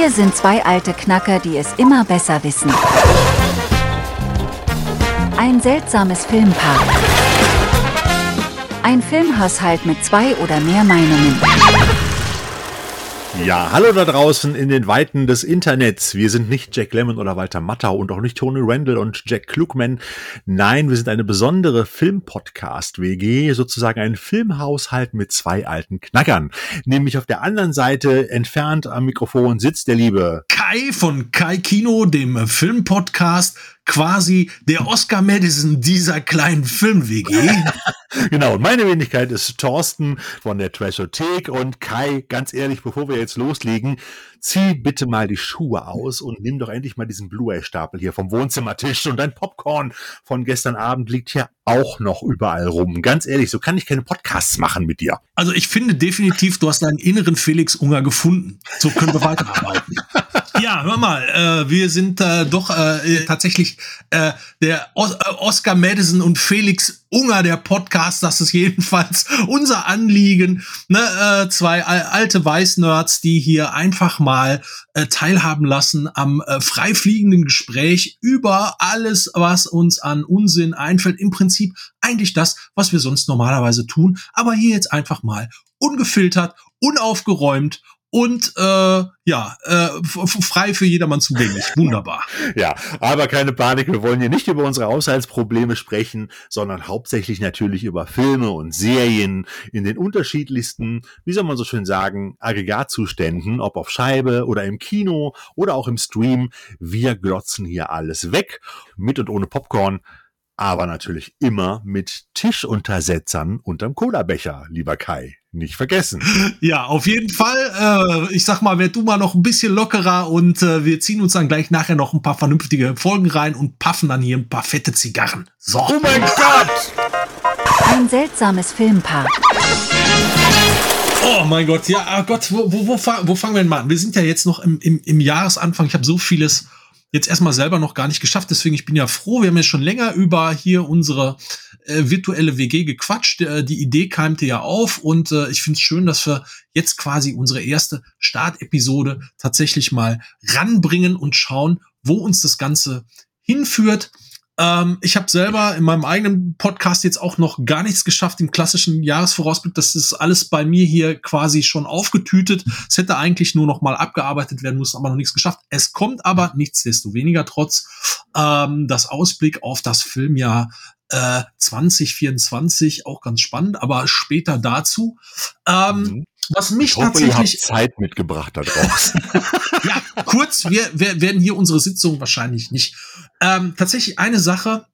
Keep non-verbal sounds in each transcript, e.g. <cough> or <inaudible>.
Wir sind zwei alte Knacker, die es immer besser wissen. Ein seltsames Filmpaar. Ein Filmhaushalt mit zwei oder mehr Meinungen. Ja, hallo da draußen in den Weiten des Internets. Wir sind nicht Jack Lemmon oder Walter Matthau und auch nicht Tony Randall und Jack Klugman. Nein, wir sind eine besondere Filmpodcast-WG, sozusagen ein Filmhaushalt mit zwei alten Knackern. Nämlich auf der anderen Seite entfernt am Mikrofon sitzt der liebe Kai von Kai Kino, dem Filmpodcast, quasi der Oscar Madison dieser kleinen Film-WG. <laughs> genau, und meine Wenigkeit ist Thorsten von der Trashothek und Kai, ganz ehrlich, bevor wir jetzt loslegen, zieh bitte mal die Schuhe aus und nimm doch endlich mal diesen Blu-ray-Stapel hier vom Wohnzimmertisch und dein Popcorn von gestern Abend liegt hier auch noch überall rum. Ganz ehrlich, so kann ich keine Podcasts machen mit dir. Also ich finde definitiv, du hast deinen inneren Felix Unger gefunden. So können wir weiterarbeiten. <laughs> ja, hör mal, äh, wir sind äh, doch äh, tatsächlich äh, der Os äh, Oscar Madison und Felix Unger der Podcast. Das ist jedenfalls <laughs> unser Anliegen. Ne? Äh, zwei alte Weißnerds, die hier einfach mal äh, teilhaben lassen am äh, freifliegenden Gespräch über alles, was uns an Unsinn einfällt. Im Prinzip eigentlich das, was wir sonst normalerweise tun, aber hier jetzt einfach mal ungefiltert, unaufgeräumt und äh, ja, äh, frei für jedermann zugänglich. <laughs> Wunderbar. ja, aber keine Panik, wir wollen hier nicht über unsere Haushaltsprobleme sprechen, sondern hauptsächlich natürlich über Filme und Serien in den unterschiedlichsten, wie soll man so schön sagen, Aggregatzuständen, ob auf Scheibe oder im Kino oder auch im Stream. Wir glotzen hier alles weg, mit und ohne Popcorn aber natürlich immer mit Tischuntersetzern unterm Cola-Becher, lieber Kai. Nicht vergessen. Ja, auf jeden Fall. Äh, ich sag mal, werd du mal noch ein bisschen lockerer und äh, wir ziehen uns dann gleich nachher noch ein paar vernünftige Folgen rein und paffen dann hier ein paar fette Zigarren. So. Oh mein Gott! Ein seltsames Filmpaar. Oh mein Gott, ja, oh Gott, wo, wo, wo, wo fangen wir denn mal an? Wir sind ja jetzt noch im, im, im Jahresanfang. Ich habe so vieles jetzt erstmal selber noch gar nicht geschafft. Deswegen, ich bin ja froh. Wir haben ja schon länger über hier unsere äh, virtuelle WG gequatscht. Äh, die Idee keimte ja auf und äh, ich finde es schön, dass wir jetzt quasi unsere erste Startepisode tatsächlich mal ranbringen und schauen, wo uns das Ganze hinführt. Ähm, ich habe selber in meinem eigenen Podcast jetzt auch noch gar nichts geschafft im klassischen Jahresvorausblick. Das ist alles bei mir hier quasi schon aufgetütet. Es hätte eigentlich nur noch mal abgearbeitet werden müssen, aber noch nichts geschafft. Es kommt aber nichtsdestoweniger trotz ähm, das Ausblick auf das Filmjahr äh, 2024 auch ganz spannend, aber später dazu. Ähm, mhm. Was mich ich hoffe, tatsächlich ihr habt Zeit mitgebracht da draußen. <laughs> ja, kurz, wir, wir werden hier unsere Sitzung wahrscheinlich nicht. Ähm, tatsächlich eine Sache,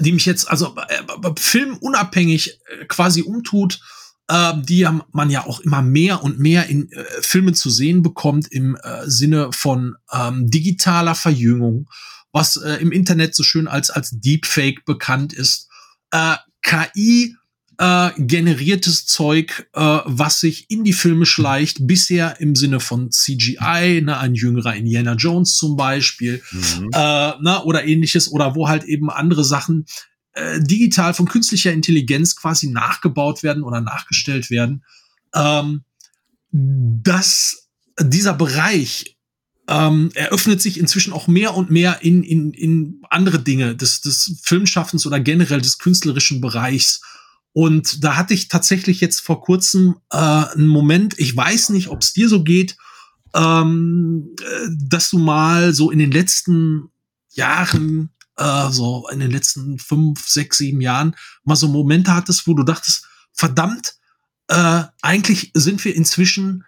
die mich jetzt also äh, filmunabhängig äh, quasi umtut, äh, die man ja auch immer mehr und mehr in äh, Filmen zu sehen bekommt im äh, Sinne von ähm, digitaler Verjüngung, was äh, im Internet so schön als als Deepfake bekannt ist. Äh, KI äh, generiertes Zeug, äh, was sich in die Filme schleicht, bisher im Sinne von CGI, ne, ein jüngerer Indiana Jones zum Beispiel, mhm. äh, ne, oder ähnliches, oder wo halt eben andere Sachen äh, digital von künstlicher Intelligenz quasi nachgebaut werden oder nachgestellt werden. Ähm, dass dieser Bereich ähm, eröffnet sich inzwischen auch mehr und mehr in, in, in andere Dinge des, des Filmschaffens oder generell des künstlerischen Bereichs. Und da hatte ich tatsächlich jetzt vor kurzem äh, einen Moment, ich weiß nicht, ob es dir so geht, ähm, äh, dass du mal so in den letzten Jahren, äh, so in den letzten fünf, sechs, sieben Jahren, mal so Momente hattest, wo du dachtest, verdammt, äh, eigentlich sind wir inzwischen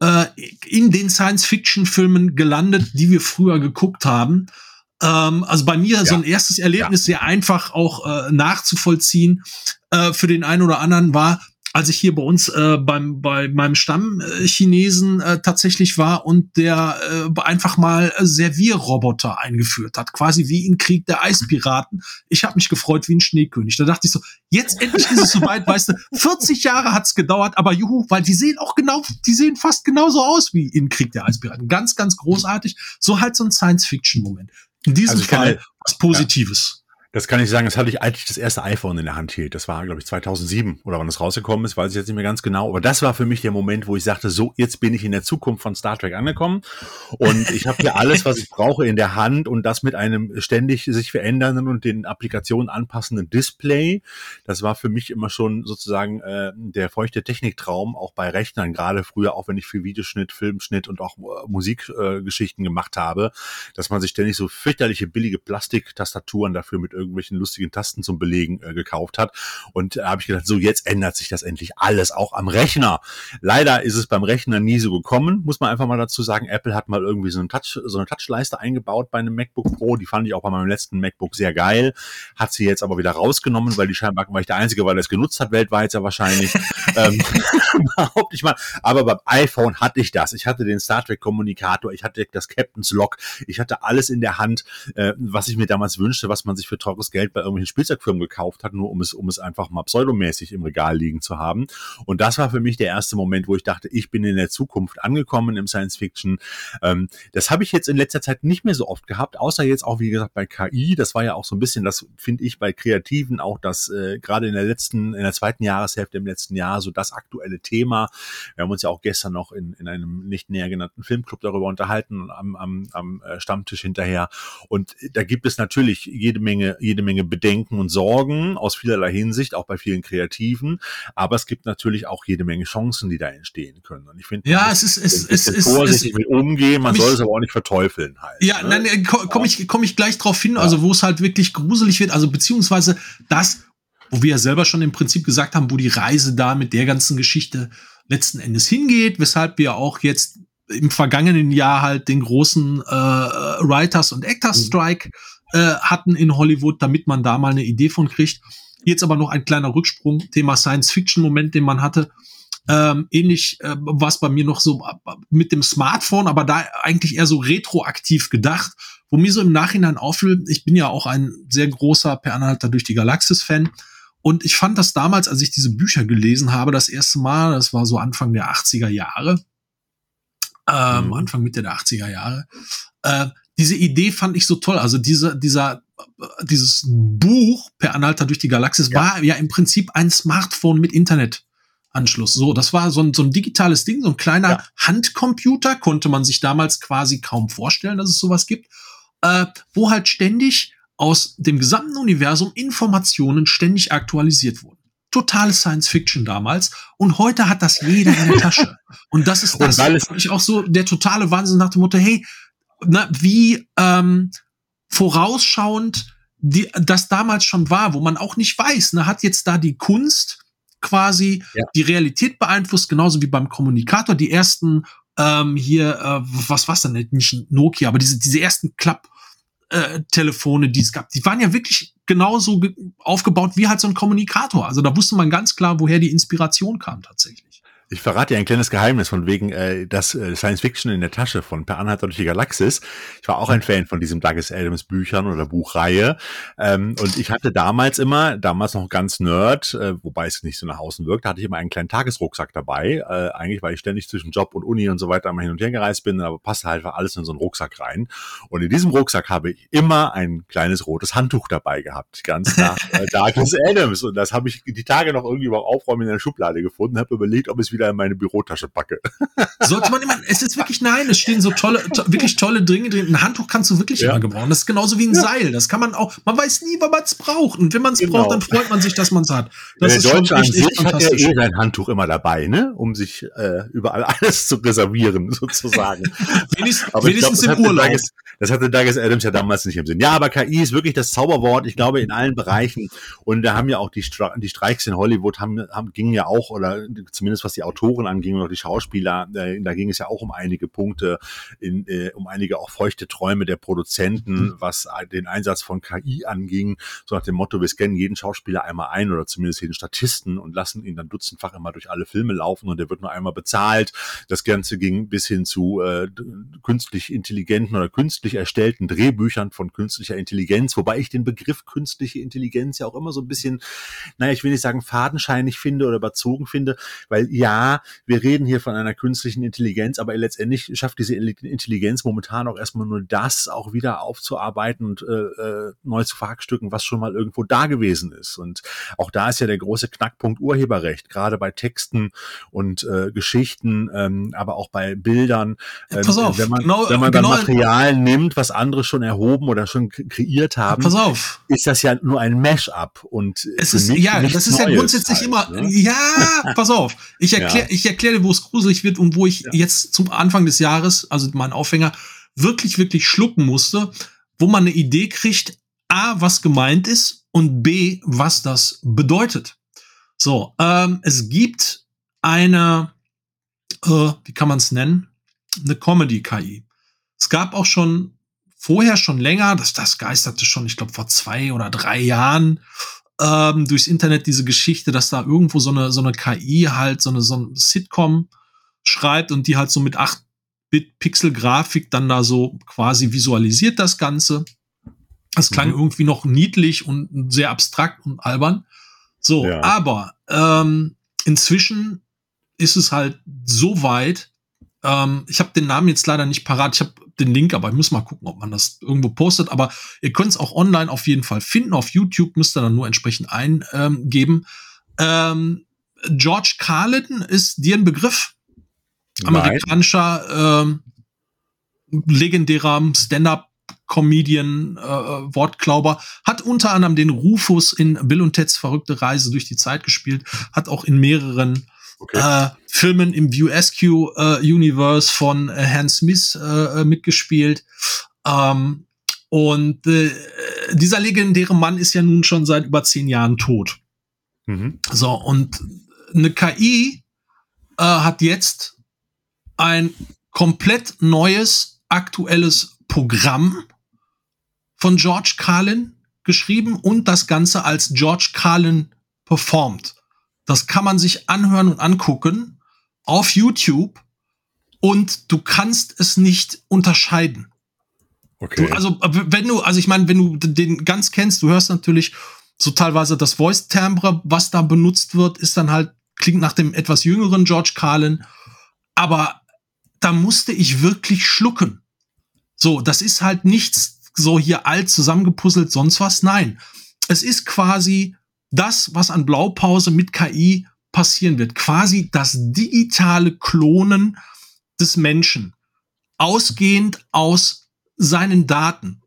äh, in den Science-Fiction-Filmen gelandet, die wir früher geguckt haben. Ähm, also bei mir ja. so ein erstes Erlebnis ja. sehr einfach auch äh, nachzuvollziehen äh, für den einen oder anderen war, als ich hier bei uns äh, beim bei meinem Stammchinesen äh, tatsächlich war und der äh, einfach mal Servierroboter eingeführt hat, quasi wie in Krieg der Eispiraten. Ich habe mich gefreut wie ein Schneekönig. Da dachte ich so, jetzt endlich ist es soweit, <laughs> weißt du, 40 Jahre hat's gedauert, aber juhu, weil die sehen auch genau, die sehen fast genauso aus wie in Krieg der Eispiraten. Ganz, ganz großartig. So halt so ein Science-Fiction-Moment. In diesem also Fall was Positives. Das kann ich sagen, das hatte ich, als ich das erste iPhone in der Hand hielt. Das war, glaube ich, 2007 oder wann das rausgekommen ist, weiß ich jetzt nicht mehr ganz genau. Aber das war für mich der Moment, wo ich sagte, so, jetzt bin ich in der Zukunft von Star Trek angekommen und <laughs> ich habe hier alles, was ich brauche in der Hand und das mit einem ständig sich verändernden und den Applikationen anpassenden Display. Das war für mich immer schon sozusagen äh, der feuchte Techniktraum, auch bei Rechnern, gerade früher, auch wenn ich viel Videoschnitt, Filmschnitt und auch äh, Musikgeschichten äh, gemacht habe, dass man sich ständig so fürchterliche billige Plastiktastaturen dafür mit irgendwelchen lustigen Tasten zum Belegen äh, gekauft hat. Und da habe ich gedacht, so jetzt ändert sich das endlich alles, auch am Rechner. Leider ist es beim Rechner nie so gekommen, muss man einfach mal dazu sagen. Apple hat mal irgendwie so eine, Touch, so eine Touchleiste eingebaut bei einem MacBook Pro. Die fand ich auch bei meinem letzten MacBook sehr geil. Hat sie jetzt aber wieder rausgenommen, weil die scheinbar, weil ich der Einzige war, der es genutzt hat, weltweit ja wahrscheinlich. <laughs> ähm, <laughs> überhaupt nicht mal. Aber beim iPhone hatte ich das. Ich hatte den Star Trek Kommunikator, ich hatte das Captain's Log, ich hatte alles in der Hand, äh, was ich mir damals wünschte, was man sich für teures Geld bei irgendwelchen Spielzeugfirmen gekauft hat, nur um es, um es einfach mal pseudomäßig im Regal liegen zu haben. Und das war für mich der erste Moment, wo ich dachte, ich bin in der Zukunft angekommen im Science Fiction. Ähm, das habe ich jetzt in letzter Zeit nicht mehr so oft gehabt, außer jetzt auch, wie gesagt, bei KI. Das war ja auch so ein bisschen, das finde ich bei Kreativen auch das, äh, gerade in der letzten, in der zweiten Jahreshälfte im letzten Jahr, so das aktuelle Thema. Wir haben uns ja auch gestern noch in, in einem nicht näher genannten Filmclub darüber unterhalten, am, am, am äh, Stammtisch hinterher. Und da gibt es natürlich jede Menge, jede Menge Bedenken und Sorgen aus vielerlei Hinsicht, auch bei vielen Kreativen. Aber es gibt natürlich auch jede Menge Chancen, die da entstehen können. Und ich finde, ja, es ist, es, es ist, vorsichtig es, mit umgehen. Man soll es aber auch nicht verteufeln halt. Ja, ne? nein, äh, komme ich, komme ich gleich drauf hin. Ja. Also, wo es halt wirklich gruselig wird. Also, beziehungsweise das, wo wir ja selber schon im Prinzip gesagt haben, wo die Reise da mit der ganzen Geschichte letzten Endes hingeht, weshalb wir auch jetzt im vergangenen Jahr halt den großen äh, Writers und Actors mhm. Äh, hatten in Hollywood, damit man da mal eine Idee von kriegt. Jetzt aber noch ein kleiner Rücksprung, Thema Science-Fiction-Moment, den man hatte. Ähm, ähnlich äh, war es bei mir noch so mit dem Smartphone, aber da eigentlich eher so retroaktiv gedacht, wo mir so im Nachhinein auffiel, ich bin ja auch ein sehr großer Per Anhalter durch die Galaxis-Fan. Und ich fand das damals, als ich diese Bücher gelesen habe, das erste Mal, das war so Anfang der 80er Jahre, ähm, mhm. Anfang Mitte der 80er Jahre, äh, diese Idee fand ich so toll. Also diese, dieser, dieses Buch Per Anhalter durch die Galaxis ja. war ja im Prinzip ein Smartphone mit Internetanschluss. So, das war so ein, so ein digitales Ding, so ein kleiner ja. Handcomputer, konnte man sich damals quasi kaum vorstellen, dass es sowas gibt, äh, wo halt ständig aus dem gesamten Universum Informationen ständig aktualisiert wurden. Totale Science Fiction damals. Und heute hat das jeder in der <laughs> Tasche. Und das ist das, ich auch so der totale Wahnsinn nach dem Motto, hey, na, wie ähm, vorausschauend die, das damals schon war, wo man auch nicht weiß, ne, hat jetzt da die Kunst quasi ja. die Realität beeinflusst, genauso wie beim Kommunikator. Die ersten ähm, hier, äh, was war's denn nicht Nokia, aber diese, diese ersten Klapp äh, Telefone, die es gab, die waren ja wirklich genauso aufgebaut wie halt so ein Kommunikator. Also da wusste man ganz klar, woher die Inspiration kam tatsächlich. Ich verrate dir ein kleines Geheimnis von wegen äh, das äh, Science Fiction in der Tasche von Per Anhalter durch die Galaxis. Ich war auch ein Fan von diesem Douglas Adams Büchern oder Buchreihe. Ähm, und ich hatte damals immer, damals noch ganz Nerd, äh, wobei es nicht so nach außen wirkt, hatte ich immer einen kleinen Tagesrucksack dabei. Äh, eigentlich, weil ich ständig zwischen Job und Uni und so weiter immer hin und her gereist bin, aber passte halt alles in so einen Rucksack rein. Und in diesem Rucksack habe ich immer ein kleines rotes Handtuch dabei gehabt, ganz nach äh, <laughs> Douglas Adams. Und das habe ich die Tage noch irgendwie beim Aufräumen in der Schublade gefunden, habe überlegt, ob es wieder in meine Bürotasche packe. <laughs> Sollte man immer, es ist wirklich, nein, es stehen so tolle, to, wirklich tolle Dinge drin. Ein Handtuch kannst du wirklich ja. immer gebrauchen. Das ist genauso wie ein ja. Seil. Das kann man auch, man weiß nie, wann man es braucht. Und wenn man es genau. braucht, dann freut man sich, dass man es hat. Das Der ist Deutsche schon echt, echt hat ja eh sein Handtuch immer dabei, ne? Um sich äh, überall <laughs> alles zu reservieren, sozusagen. <laughs> wenigstens, wenigstens glaub, im Urlaub. Douglas, das hatte Douglas Adams ja damals nicht im Sinn. Ja, aber KI ist wirklich das Zauberwort, ich glaube, in allen Bereichen. Und da haben ja auch die, Stra die Streiks in Hollywood haben, haben, gingen ja auch, oder zumindest was die Autoren anging oder die Schauspieler, äh, da ging es ja auch um einige Punkte, in, äh, um einige auch feuchte Träume der Produzenten, mhm. was den Einsatz von KI anging, so nach dem Motto, wir scannen jeden Schauspieler einmal ein oder zumindest jeden Statisten und lassen ihn dann dutzendfach immer durch alle Filme laufen und der wird nur einmal bezahlt. Das Ganze ging bis hin zu äh, künstlich intelligenten oder künstlich erstellten Drehbüchern von künstlicher Intelligenz, wobei ich den Begriff künstliche Intelligenz ja auch immer so ein bisschen, naja, ich will nicht sagen fadenscheinig finde oder überzogen finde, weil ja, ja, wir reden hier von einer künstlichen Intelligenz, aber letztendlich schafft diese Intelligenz momentan auch erstmal nur das auch wieder aufzuarbeiten und äh, äh, neu zu verhackstücken, was schon mal irgendwo da gewesen ist. Und auch da ist ja der große Knackpunkt Urheberrecht, gerade bei Texten und äh, Geschichten, ähm, aber auch bei Bildern. Ähm, Pass auf, wenn man, genau, wenn man genau, dann Material nimmt, was andere schon erhoben oder schon kreiert haben, Pass auf. ist das ja nur ein Mash-up und es ist ja, das ist ja grundsätzlich halt, immer ne? ja, pass auf. Ich <laughs> erkläre ja. ich erkläre dir, wo es gruselig wird und wo ich ja. jetzt zum Anfang des Jahres, also mein Aufhänger wirklich wirklich schlucken musste, wo man eine Idee kriegt, A, was gemeint ist und B, was das bedeutet. So, ähm, es gibt eine, äh, wie kann man es nennen? Eine Comedy-KI. Es gab auch schon vorher schon länger, das, das geisterte schon, ich glaube, vor zwei oder drei Jahren ähm, durchs Internet diese Geschichte, dass da irgendwo so eine, so eine KI halt, so eine, so ein Sitcom schreibt und die halt so mit 8-Bit-Pixel-Grafik dann da so quasi visualisiert das Ganze. Das klang mhm. irgendwie noch niedlich und sehr abstrakt und albern. So, ja. aber ähm, inzwischen ist es halt so weit. Ähm, ich habe den Namen jetzt leider nicht parat. Ich habe den Link, aber ich muss mal gucken, ob man das irgendwo postet. Aber ihr könnt es auch online auf jeden Fall finden. Auf YouTube müsst ihr dann nur entsprechend eingeben. Ähm, George Carlin ist dir ein Begriff? Amerikanischer ähm, legendärer Stand-up Comedian, äh, Wortklauber, hat unter anderem den Rufus in Bill und Ted's verrückte Reise durch die Zeit gespielt, hat auch in mehreren okay. äh, Filmen im View SQ äh, Universe von äh, Hans Smith äh, äh, mitgespielt. Ähm, und äh, dieser legendäre Mann ist ja nun schon seit über zehn Jahren tot. Mhm. So, und eine KI äh, hat jetzt ein komplett neues, aktuelles Programm von George Carlin geschrieben und das Ganze als George Carlin performt. Das kann man sich anhören und angucken auf YouTube und du kannst es nicht unterscheiden. Okay. Du, also wenn du, also ich meine, wenn du den ganz kennst, du hörst natürlich so teilweise das Voice Timbre, was da benutzt wird, ist dann halt klingt nach dem etwas jüngeren George Carlin, aber da musste ich wirklich schlucken. So, das ist halt nichts so hier alt zusammengepuzzelt, sonst was. Nein, es ist quasi das, was an Blaupause mit KI passieren wird. Quasi das digitale Klonen des Menschen. Ausgehend aus seinen Daten.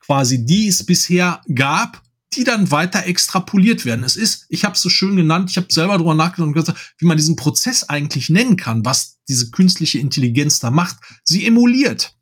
Quasi, die es bisher gab, die dann weiter extrapoliert werden. Es ist, ich habe es so schön genannt, ich habe selber drüber nachgedacht und gesagt, wie man diesen Prozess eigentlich nennen kann, was diese künstliche Intelligenz da macht. Sie emuliert.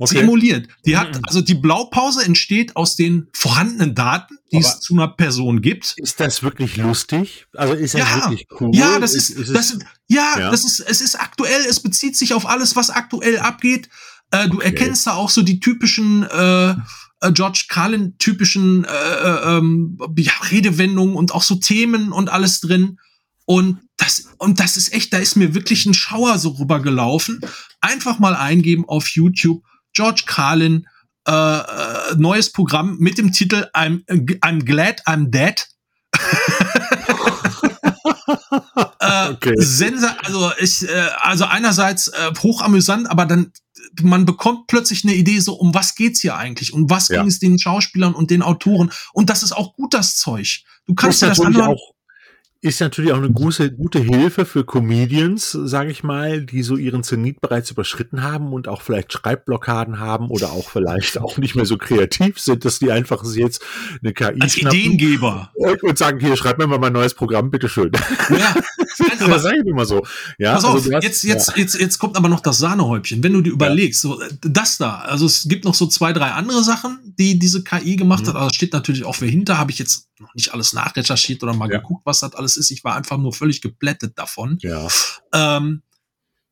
Okay. Sie emuliert. Die hat, mhm. also die Blaupause entsteht aus den vorhandenen Daten, die Aber es zu einer Person gibt. Ist das wirklich lustig? Also ist das ja, wirklich cool? Ja, das ist, ist, ist das, ja, ja, das ist, es ist aktuell, es bezieht sich auf alles, was aktuell abgeht. Äh, du okay. erkennst da auch so die typischen, äh, äh George Carlin typischen äh, äh, ähm, ja, Redewendungen und auch so Themen und alles drin. Und das, und das ist echt, da ist mir wirklich ein Schauer so rübergelaufen. Einfach mal eingeben auf YouTube George Carlin äh, äh, neues Programm mit dem Titel I'm, I'm Glad I'm Dead. <laughs> äh, okay. Sensa also ich, äh, also einerseits äh, hochamüsant, aber dann man bekommt plötzlich eine Idee, so um was geht's hier eigentlich? Um was ja. ging es den Schauspielern und den Autoren? Und das ist auch gut das Zeug. Du kannst das dir das anhören. Auch ist natürlich auch eine gute, gute Hilfe für Comedians, sage ich mal, die so ihren Zenit bereits überschritten haben und auch vielleicht Schreibblockaden haben oder auch vielleicht auch nicht mehr so kreativ sind, dass die einfach jetzt eine KI Als Ideengeber und, sagen, hier, schreib mir mal mein neues Programm, bitteschön. Ja, <laughs> Nein, aber das sage ich immer so. Ja, pass also auf, hast, jetzt, jetzt, ja. jetzt, jetzt kommt aber noch das Sahnehäubchen. Wenn du dir überlegst, so, das da, also es gibt noch so zwei, drei andere Sachen, die diese KI gemacht mhm. hat, aber steht natürlich auch wer hinter, habe ich jetzt noch nicht alles nachrecherchiert oder mal ja. geguckt, was das alles ist. Ich war einfach nur völlig geplättet davon. Ja. Ähm,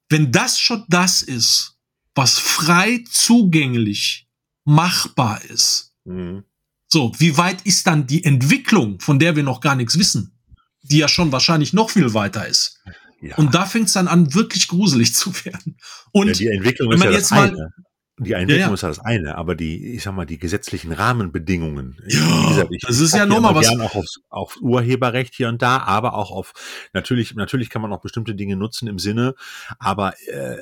wenn das schon das ist, was frei zugänglich machbar ist, mhm. so, wie weit ist dann die Entwicklung, von der wir noch gar nichts wissen, die ja schon wahrscheinlich noch viel weiter ist? Ja. Und da fängt es dann an, wirklich gruselig zu werden. Und ja, die Entwicklung wenn man jetzt mal, Die Entwicklung Ja, ja. ist ja das eine, aber die, ich sag mal, die gesetzlichen Rahmenbedingungen. Ja, wie gesagt, das ist ja guck noch mal immer was- auch auf, auf Urheberrecht hier und da, aber auch auf, natürlich, natürlich kann man auch bestimmte Dinge nutzen im Sinne, aber äh,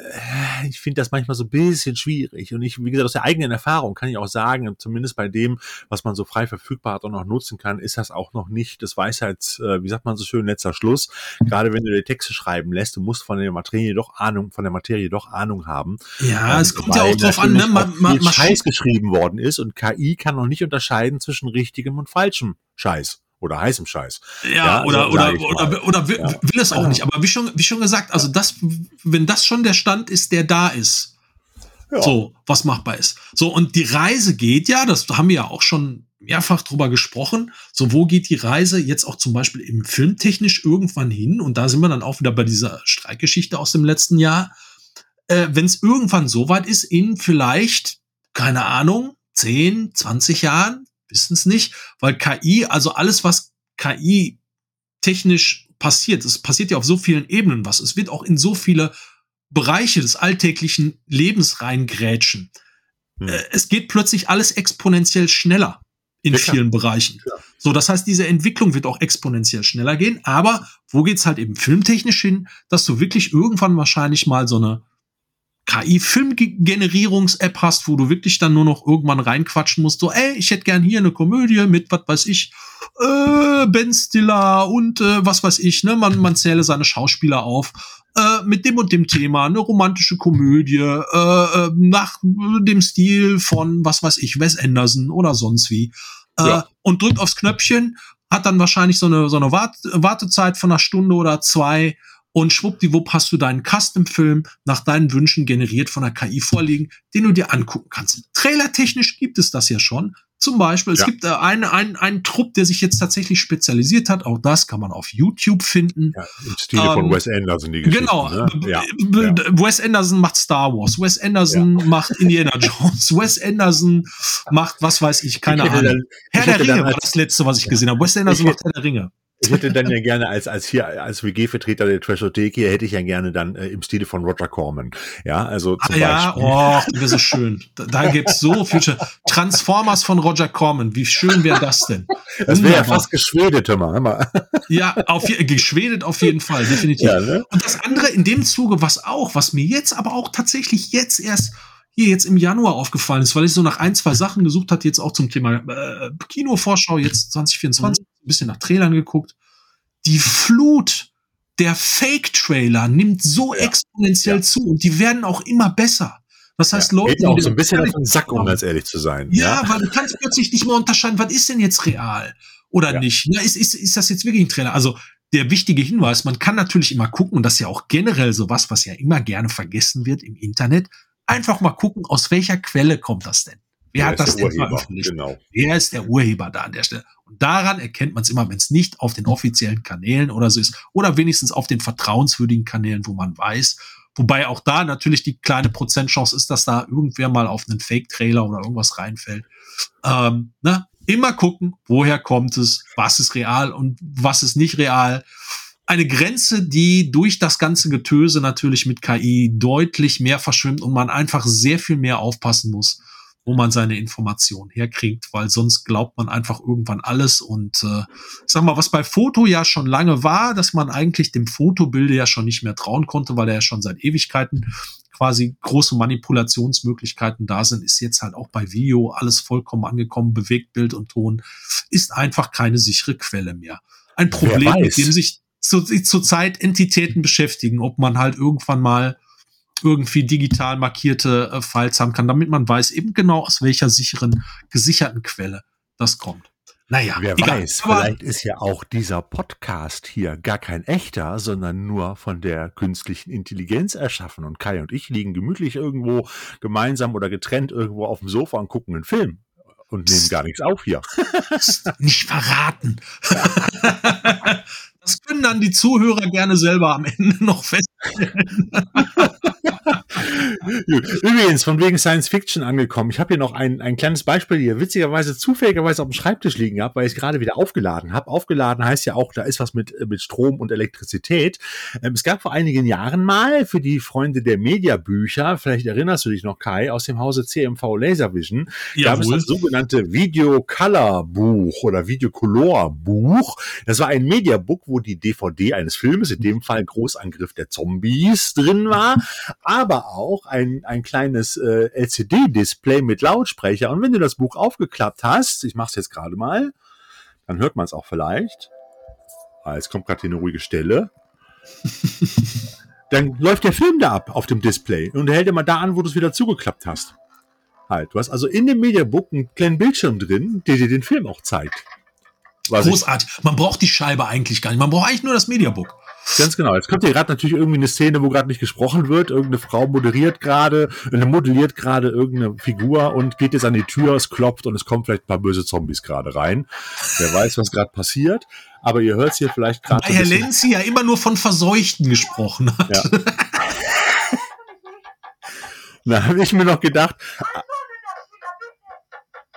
ich finde das manchmal so ein bisschen schwierig. Und ich, wie gesagt, aus der eigenen Erfahrung kann ich auch sagen, zumindest bei dem, was man so frei verfügbar hat und auch nutzen kann, ist das auch noch nicht das Weisheits, äh, wie sagt man so schön, letzter Schluss. Gerade wenn du dir Texte schreiben lässt, du musst von der Materie doch Ahnung, von der Materie doch Ahnung haben. Ja, Ähm, es kommt ja auch drauf an, ne? natürlich Man, man, man Scheiß geschrieben worden ist und KI kann noch nicht unterscheiden zwischen richtigem und falschem Scheiß oder heißem Scheiß. Ja, Ja, oder, oder, oder, oder, will, Ja. will es auch nicht. Aber wie schon, wie schon gesagt, also das, wenn das schon der Stand ist, der da ist, Ja. so, was machbar ist. So, und die Reise geht ja, das haben wir ja auch schon mehrfach drüber gesprochen. So, wo geht die Reise jetzt auch zum Beispiel im Filmtechnisch irgendwann hin? Und da sind wir dann auch wieder bei dieser Streikgeschichte aus dem letzten Jahr. Äh, wenn es irgendwann so weit ist, in vielleicht, keine Ahnung, 10, 20 Jahren, wissen es nicht, weil KI, also alles, was KI technisch passiert, es passiert ja auf so vielen Ebenen was. Es wird auch in so viele Bereiche des alltäglichen Lebens reingrätschen. Hm. Äh, Es geht plötzlich alles exponentiell schneller in Ja, klar. vielen Bereichen. Klar. So, das heißt, diese Entwicklung wird auch exponentiell schneller gehen. Aber wo geht's halt eben filmtechnisch hin, dass du wirklich irgendwann wahrscheinlich mal so eine KI-Filmgenerierungs-App hast, wo du wirklich dann nur noch irgendwann reinquatschen musst, so, ey, ich hätte gern hier eine Komödie mit, was weiß ich, äh, Ben Stiller und äh, was weiß ich, ne, man, man zähle seine Schauspieler auf, äh, mit dem und dem Thema, eine romantische Komödie, äh, äh, nach dem Stil von, was weiß ich, Wes Anderson oder sonst wie, äh, Ja. und drückt aufs Knöpfchen, hat dann wahrscheinlich so eine, so eine Wart Wartezeit von einer Stunde oder zwei, und schwuppdiwupp hast du deinen Custom-Film nach deinen Wünschen generiert von der KI vorliegen, den du dir angucken kannst. Trailertechnisch gibt es das ja schon. Zum Beispiel, es Ja. gibt äh, einen, einen, einen Trupp, der sich jetzt tatsächlich spezialisiert hat. Auch das kann man auf YouTube finden. Ja, Im Stile von Ähm, Wes Anderson die Geschichte. Genau. Ne? Ja. Wes Anderson macht Star Wars. Wes Anderson macht Indiana Jones. <laughs> Wes Anderson macht, was weiß ich, keine Ich Ahnung. dann- Herr ich der Ringe war das letzte, was ich gesehen habe. Wes Anderson Ich macht Herr der Ringe. Ich hätte dann ja gerne als, als hier, als WG-Vertreter der Trashothek hier, hätte ich ja gerne dann äh, im Stile von Roger Corman. Ja, also zum Ah ja, Beispiel. oh, das wäre so schön. Da, da gibt's so viel schön. Transformers von Roger Corman, wie schön wäre das denn? das wäre ja fast geschwedet, hör mal. Hör mal. Ja, auf, geschwedet auf jeden Fall, definitiv. Ja, ne? Und das andere in dem Zuge, was auch, was mir jetzt aber auch tatsächlich jetzt erst hier jetzt im Januar aufgefallen ist, weil ich so nach ein, zwei Sachen gesucht hatte, jetzt auch zum Thema äh, Kinovorschau, jetzt <laughs> 2024, ein bisschen nach Trailern geguckt. Die Flut der Fake-Trailer nimmt so Ja. exponentiell Ja. zu und die werden auch immer besser. Das heißt, ja, Leute, auch so ein bisschen auf den Sack, um ganz ehrlich zu sein. Ja, weil du kannst plötzlich nicht mehr unterscheiden, was ist denn jetzt real oder Ja. nicht. Na, ist, ist, ist das jetzt wirklich ein Trailer? Also der wichtige Hinweis, man kann natürlich immer gucken, und das ist ja auch generell sowas, was ja immer gerne vergessen wird im Internet, einfach mal gucken, aus welcher Quelle kommt das denn? Wer Wer hat das denn veröffentlicht? Genau. Wer ist der Urheber da an der Stelle? Und daran erkennt man es immer, wenn es nicht auf den offiziellen Kanälen oder so ist, oder wenigstens auf den vertrauenswürdigen Kanälen, wo man weiß. Wobei auch da natürlich die kleine Prozentchance ist, dass da irgendwer mal auf einen Fake-Trailer oder irgendwas reinfällt. Ähm, ne? Immer gucken, woher kommt es, was ist real und was ist nicht real. Eine Grenze, die durch das ganze Getöse natürlich mit KI deutlich mehr verschwimmt und man einfach sehr viel mehr aufpassen muss, wo man seine Informationen herkriegt, weil sonst glaubt man einfach irgendwann alles. Und äh, ich sag mal, was bei Foto ja schon lange war, dass man eigentlich dem Fotobilde ja schon nicht mehr trauen konnte, weil er ja schon seit Ewigkeiten quasi große Manipulationsmöglichkeiten da sind, ist jetzt halt auch bei Video alles vollkommen angekommen. Bewegtbild und Ton ist einfach keine sichere Quelle mehr. Ein Problem, mit dem sich zu- zurzeit Entitäten beschäftigen, ob man halt irgendwann mal irgendwie digital markierte äh, Files haben kann, damit man weiß eben genau, aus welcher sicheren, gesicherten Quelle das kommt. Naja, Wer egal. weiß, vielleicht ist ja auch dieser Podcast hier gar kein echter, sondern nur von der künstlichen Intelligenz erschaffen. Und Kai und ich liegen gemütlich irgendwo gemeinsam oder getrennt irgendwo auf dem Sofa und gucken einen Film und nehmen gar nichts auf hier. Nicht verraten. <laughs> Das können dann die Zuhörer gerne selber am Ende noch feststellen. Übrigens, von wegen Science Fiction angekommen. Ich habe hier noch ein, ein kleines Beispiel hier, witzigerweise zufälligerweise auf dem Schreibtisch liegen habe, weil ich es gerade wieder aufgeladen habe. Aufgeladen heißt ja auch, da ist was mit, mit Strom und Elektrizität. Ähm, es gab vor einigen Jahren mal für die Freunde der Mediabücher, vielleicht erinnerst du dich noch, Kai, aus dem Hause CMV Laservision, gab es das sogenannte Video Color Buch oder Video Color Buch. Das war ein Mediabook, wo die DVD eines Filmes, in dem Fall Großangriff der Zombies, drin war, aber auch ein, ein kleines äh, LCD-Display mit Lautsprecher. Und wenn du das Buch aufgeklappt hast, ich mache es jetzt gerade mal, dann hört man es auch vielleicht. Ah, jetzt kommt gerade hier eine ruhige Stelle. <laughs> dann läuft der Film da ab auf dem Display und hält immer da an, wo du es wieder zugeklappt hast. Halt, du hast also in dem Mediabook einen kleinen Bildschirm drin, der dir den Film auch zeigt. Was Großartig. Man braucht die Scheibe eigentlich gar nicht. Man braucht eigentlich nur das Mediabook. Ganz genau. Jetzt kommt hier gerade natürlich irgendwie eine Szene, wo gerade nicht gesprochen wird. Irgendeine Frau moderiert gerade, eine modelliert gerade irgendeine Figur und geht jetzt an die Tür, es klopft und es kommen vielleicht ein paar böse Zombies gerade rein. Wer weiß, was gerade passiert. Aber ihr hört es hier vielleicht gerade. Weil Herr Lenzi ja immer nur von Verseuchten gesprochen hat. Ja. <laughs> da habe ich mir noch gedacht,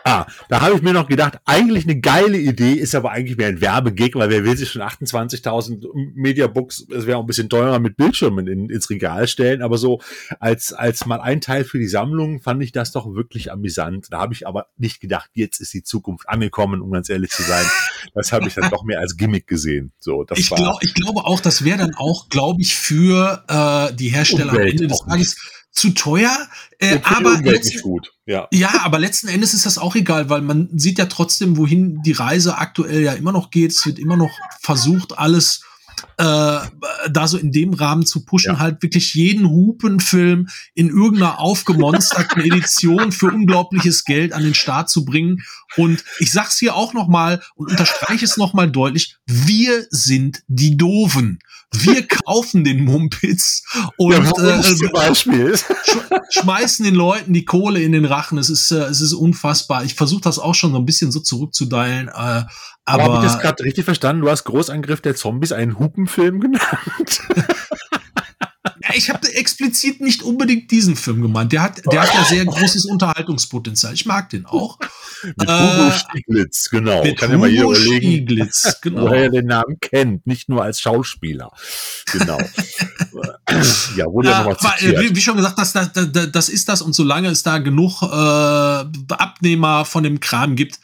Ah, da habe ich mir noch gedacht, eigentlich eine geile Idee, ist aber eigentlich mehr ein Werbegeg, weil wer will sich schon 28.000 Mediabooks, es wäre auch ein bisschen teurer mit Bildschirmen in, ins Regal stellen, aber so als, als mal ein Teil für die Sammlung fand ich das doch wirklich amüsant. Da habe ich aber nicht gedacht, jetzt ist die Zukunft angekommen, um ganz ehrlich zu sein. Das habe ich dann doch mehr als Gimmick gesehen. So, das ich, glaub, ich glaube auch, das wäre dann auch, glaube ich, für äh, die Hersteller am Ende des Tages zu teuer, äh, aber letzten, gut. Ja. ja, aber letzten Endes ist das auch egal, weil man sieht ja trotzdem, wohin die Reise aktuell ja immer noch geht. Es wird immer noch versucht, alles äh, da so in dem Rahmen zu pushen, ja. halt wirklich jeden Hupenfilm in irgendeiner aufgemonsterten <laughs> Edition für unglaubliches Geld an den Start zu bringen. Und ich sag's hier auch noch mal und unterstreiche es noch mal deutlich: Wir sind die Doofen. Wir <laughs> kaufen den Mumpitz und ja, äh, zum Beispiel. <laughs> Sch schmeißen den Leuten die Kohle in den Rachen. Es ist, äh, es ist unfassbar. Ich versuche das auch schon so ein bisschen so zurückzudeilen. Äh, aber, habe ich das gerade richtig verstanden? Du hast Großangriff der Zombies einen Hupenfilm genannt. <laughs> ich habe explizit nicht unbedingt diesen Film gemeint. Der hat, der hat ja sehr großes Unterhaltungspotenzial. Ich mag den auch. Mit Hugo äh, Stieglitz, genau. Mit Kann Hugo ja mal überlegen, Stieglitz, <laughs> genau. woher er den Namen kennt, nicht nur als Schauspieler. Genau. ja, wurde ja, nochmal zitiert. Wie, wie schon gesagt, das, das, das, das ist das und solange es da genug äh, Abnehmer von dem Kram gibt,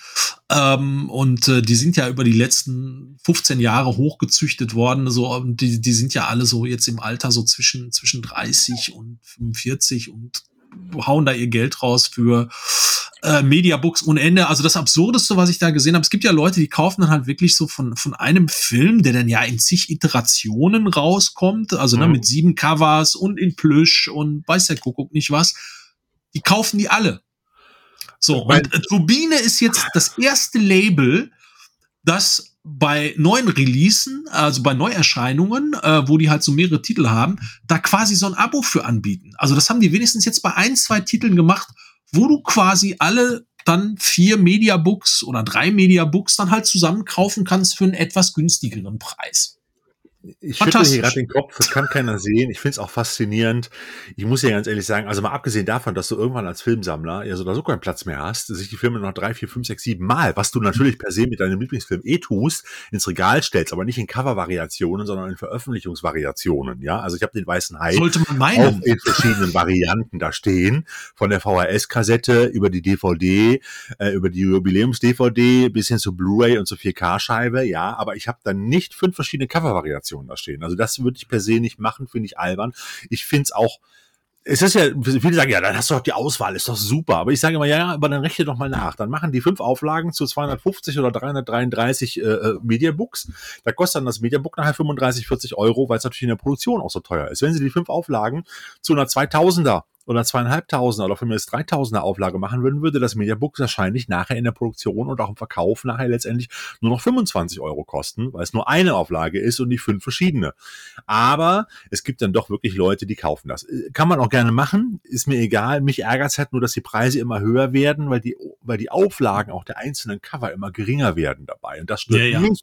ähm, und äh, die sind ja über die letzten 15 Jahre hochgezüchtet worden. So, die, die sind ja alle so jetzt im Alter so zwischen, zwischen 30 und 45 und hauen da ihr Geld raus für äh, Mediabooks ohne Ende. Also das Absurdeste, was ich da gesehen habe, es gibt ja Leute, die kaufen dann halt wirklich so von, von einem Film, der dann ja in zig Iterationen rauskommt, also ne, mhm. ne, mit sieben Covers und in Plüsch und weiß der Kuckuck nicht was. Die kaufen die alle. So, und äh, Turbine ist jetzt das erste Label, das bei neuen Releasen, also bei Neuerscheinungen, äh, wo die halt so mehrere Titel haben, da quasi so ein Abo für anbieten. Also das haben die wenigstens jetzt bei ein, zwei Titeln gemacht, wo du quasi alle dann vier Mediabooks oder drei Mediabooks dann halt zusammen kaufen kannst für einen etwas günstigeren Preis. Ich schüttle hier gerade den Kopf, das kann keiner sehen. Ich finde es auch faszinierend. Ich muss ja ganz ehrlich sagen, also mal abgesehen davon, dass du irgendwann als Filmsammler ja so oder so keinen Platz mehr hast, sich die Filme noch drei, vier, fünf, sechs, sieben Mal, was du natürlich per se mit deinem Lieblingsfilm eh tust, ins Regal stellst, aber nicht in Cover-Variationen, sondern in Veröffentlichungsvariationen. Ja, also ich habe den weißen Hai Sollte man meinen. auch in verschiedenen Varianten da stehen, von der VHS-Kassette über die DVD, äh, über die Jubiläums-DVD bis hin zu Blu-ray und zur 4K-Scheibe. Ja, aber ich habe dann nicht fünf verschiedene Cover-Variationen Informationen da stehen. Also das würde ich per se nicht machen, finde ich albern. Ich finde es auch, es ist ja, viele sagen, ja, dann hast du doch die Auswahl, ist doch super. Aber ich sage immer, ja, ja, aber dann rechne doch mal nach. Dann machen die fünf Auflagen zu 250 oder 333 äh, äh, Mediabooks. Da kostet dann das Mediabook nachher 35, 40 Euro, weil es natürlich in der Produktion auch so teuer ist. Wenn sie die fünf Auflagen zu einer 2000er oder zweieinhalbtausender oder für mich dreitausender Auflage machen würden, würde das Mediabook wahrscheinlich nachher in der Produktion und auch im Verkauf nachher letztendlich nur noch 25 Euro kosten, weil es nur eine Auflage ist und nicht fünf verschiedene. Aber es gibt dann doch wirklich Leute, die kaufen das. Äh, kann man auch gerne machen, ist mir egal. Mich ärgert es halt nur, dass die Preise immer höher werden, weil die, weil die Auflagen auch der einzelnen Cover immer geringer werden dabei. Und das stört ja, ja. mich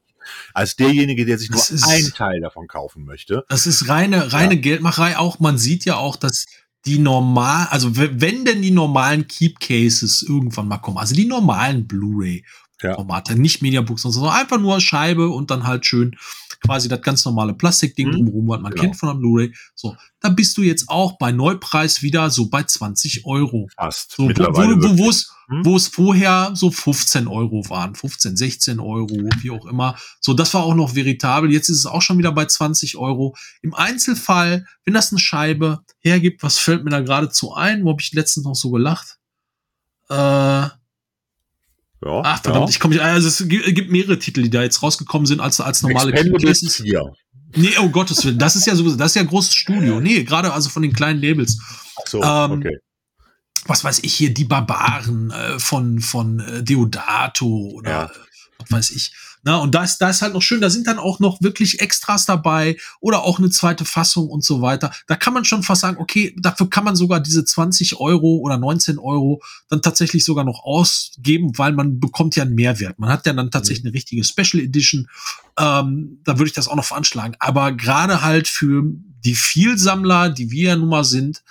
als derjenige, der sich nur einen Teil davon kaufen möchte. Das ist reine, reine ja. Geldmacherei auch. Man sieht ja auch, dass die normal, also wenn denn die normalen Keep Cases irgendwann mal kommen, also die normalen Blu-ray Formate, ja. nicht Mediabooks, sondern einfach nur Scheibe und dann halt schön quasi das ganz normale Plastikding mhm. drumherum, was man genau. kennt von der Blu-ray. So, da bist du jetzt auch bei Neupreis wieder so bei 20 Euro. Fast. So, Mittlerweile wo, wo, wo es wo es vorher so 15 Euro waren, 15, 16 Euro, wie auch immer. So, das war auch noch veritabel. Jetzt ist es auch schon wieder bei 20 Euro. Im Einzelfall, wenn das eine Scheibe hergibt, was fällt mir da geradezu ein? Wo habe ich letztens noch so gelacht? Äh, ja, Ach, verdammt, ja. ich komme nicht. Also es gibt mehrere Titel, die da jetzt rausgekommen sind als als normale Cases. Ja. Nee, oh Gottes Willen, das ist ja sowieso, das ist ja ein großes Studio. Nee, gerade also von den kleinen Labels. Ach so, ähm, okay was weiß ich hier, die Barbaren äh, von, von äh, Deodato oder ja. was weiß ich. Na, und da ist, da ist halt noch schön, da sind dann auch noch wirklich Extras dabei oder auch eine zweite Fassung und so weiter. Da kann man schon fast sagen, okay, dafür kann man sogar diese 20 Euro oder 19 Euro dann tatsächlich sogar noch ausgeben, weil man bekommt ja einen Mehrwert. Man hat ja dann tatsächlich eine richtige Special Edition. Ähm, da würde ich das auch noch veranschlagen. Aber gerade halt für die Vielsammler, die wir ja nun mal sind,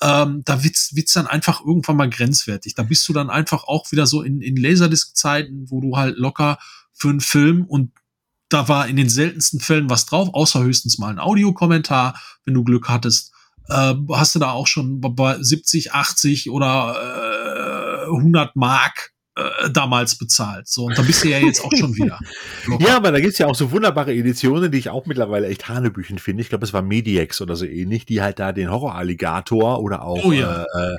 ähm, da wird's, wird's dann einfach irgendwann mal grenzwertig. Da bist du dann einfach auch wieder so in, in Laserdisc-Zeiten, wo du halt locker für einen Film und da war in den seltensten Fällen was drauf, außer höchstens mal ein Audiokommentar, wenn du Glück hattest. Äh, hast du da auch schon bei 70, 80 oder äh, 100 Mark äh, damals bezahlt. So, und da bist du ja jetzt auch schon wieder. <laughs> ja, aber da gibt's ja auch so wunderbare Editionen, die ich auch mittlerweile echt Hanebüchen finde. Ich glaube, es war Mediex oder so ähnlich, die halt da den Horror-Alligator oder auch oh, ja. äh, äh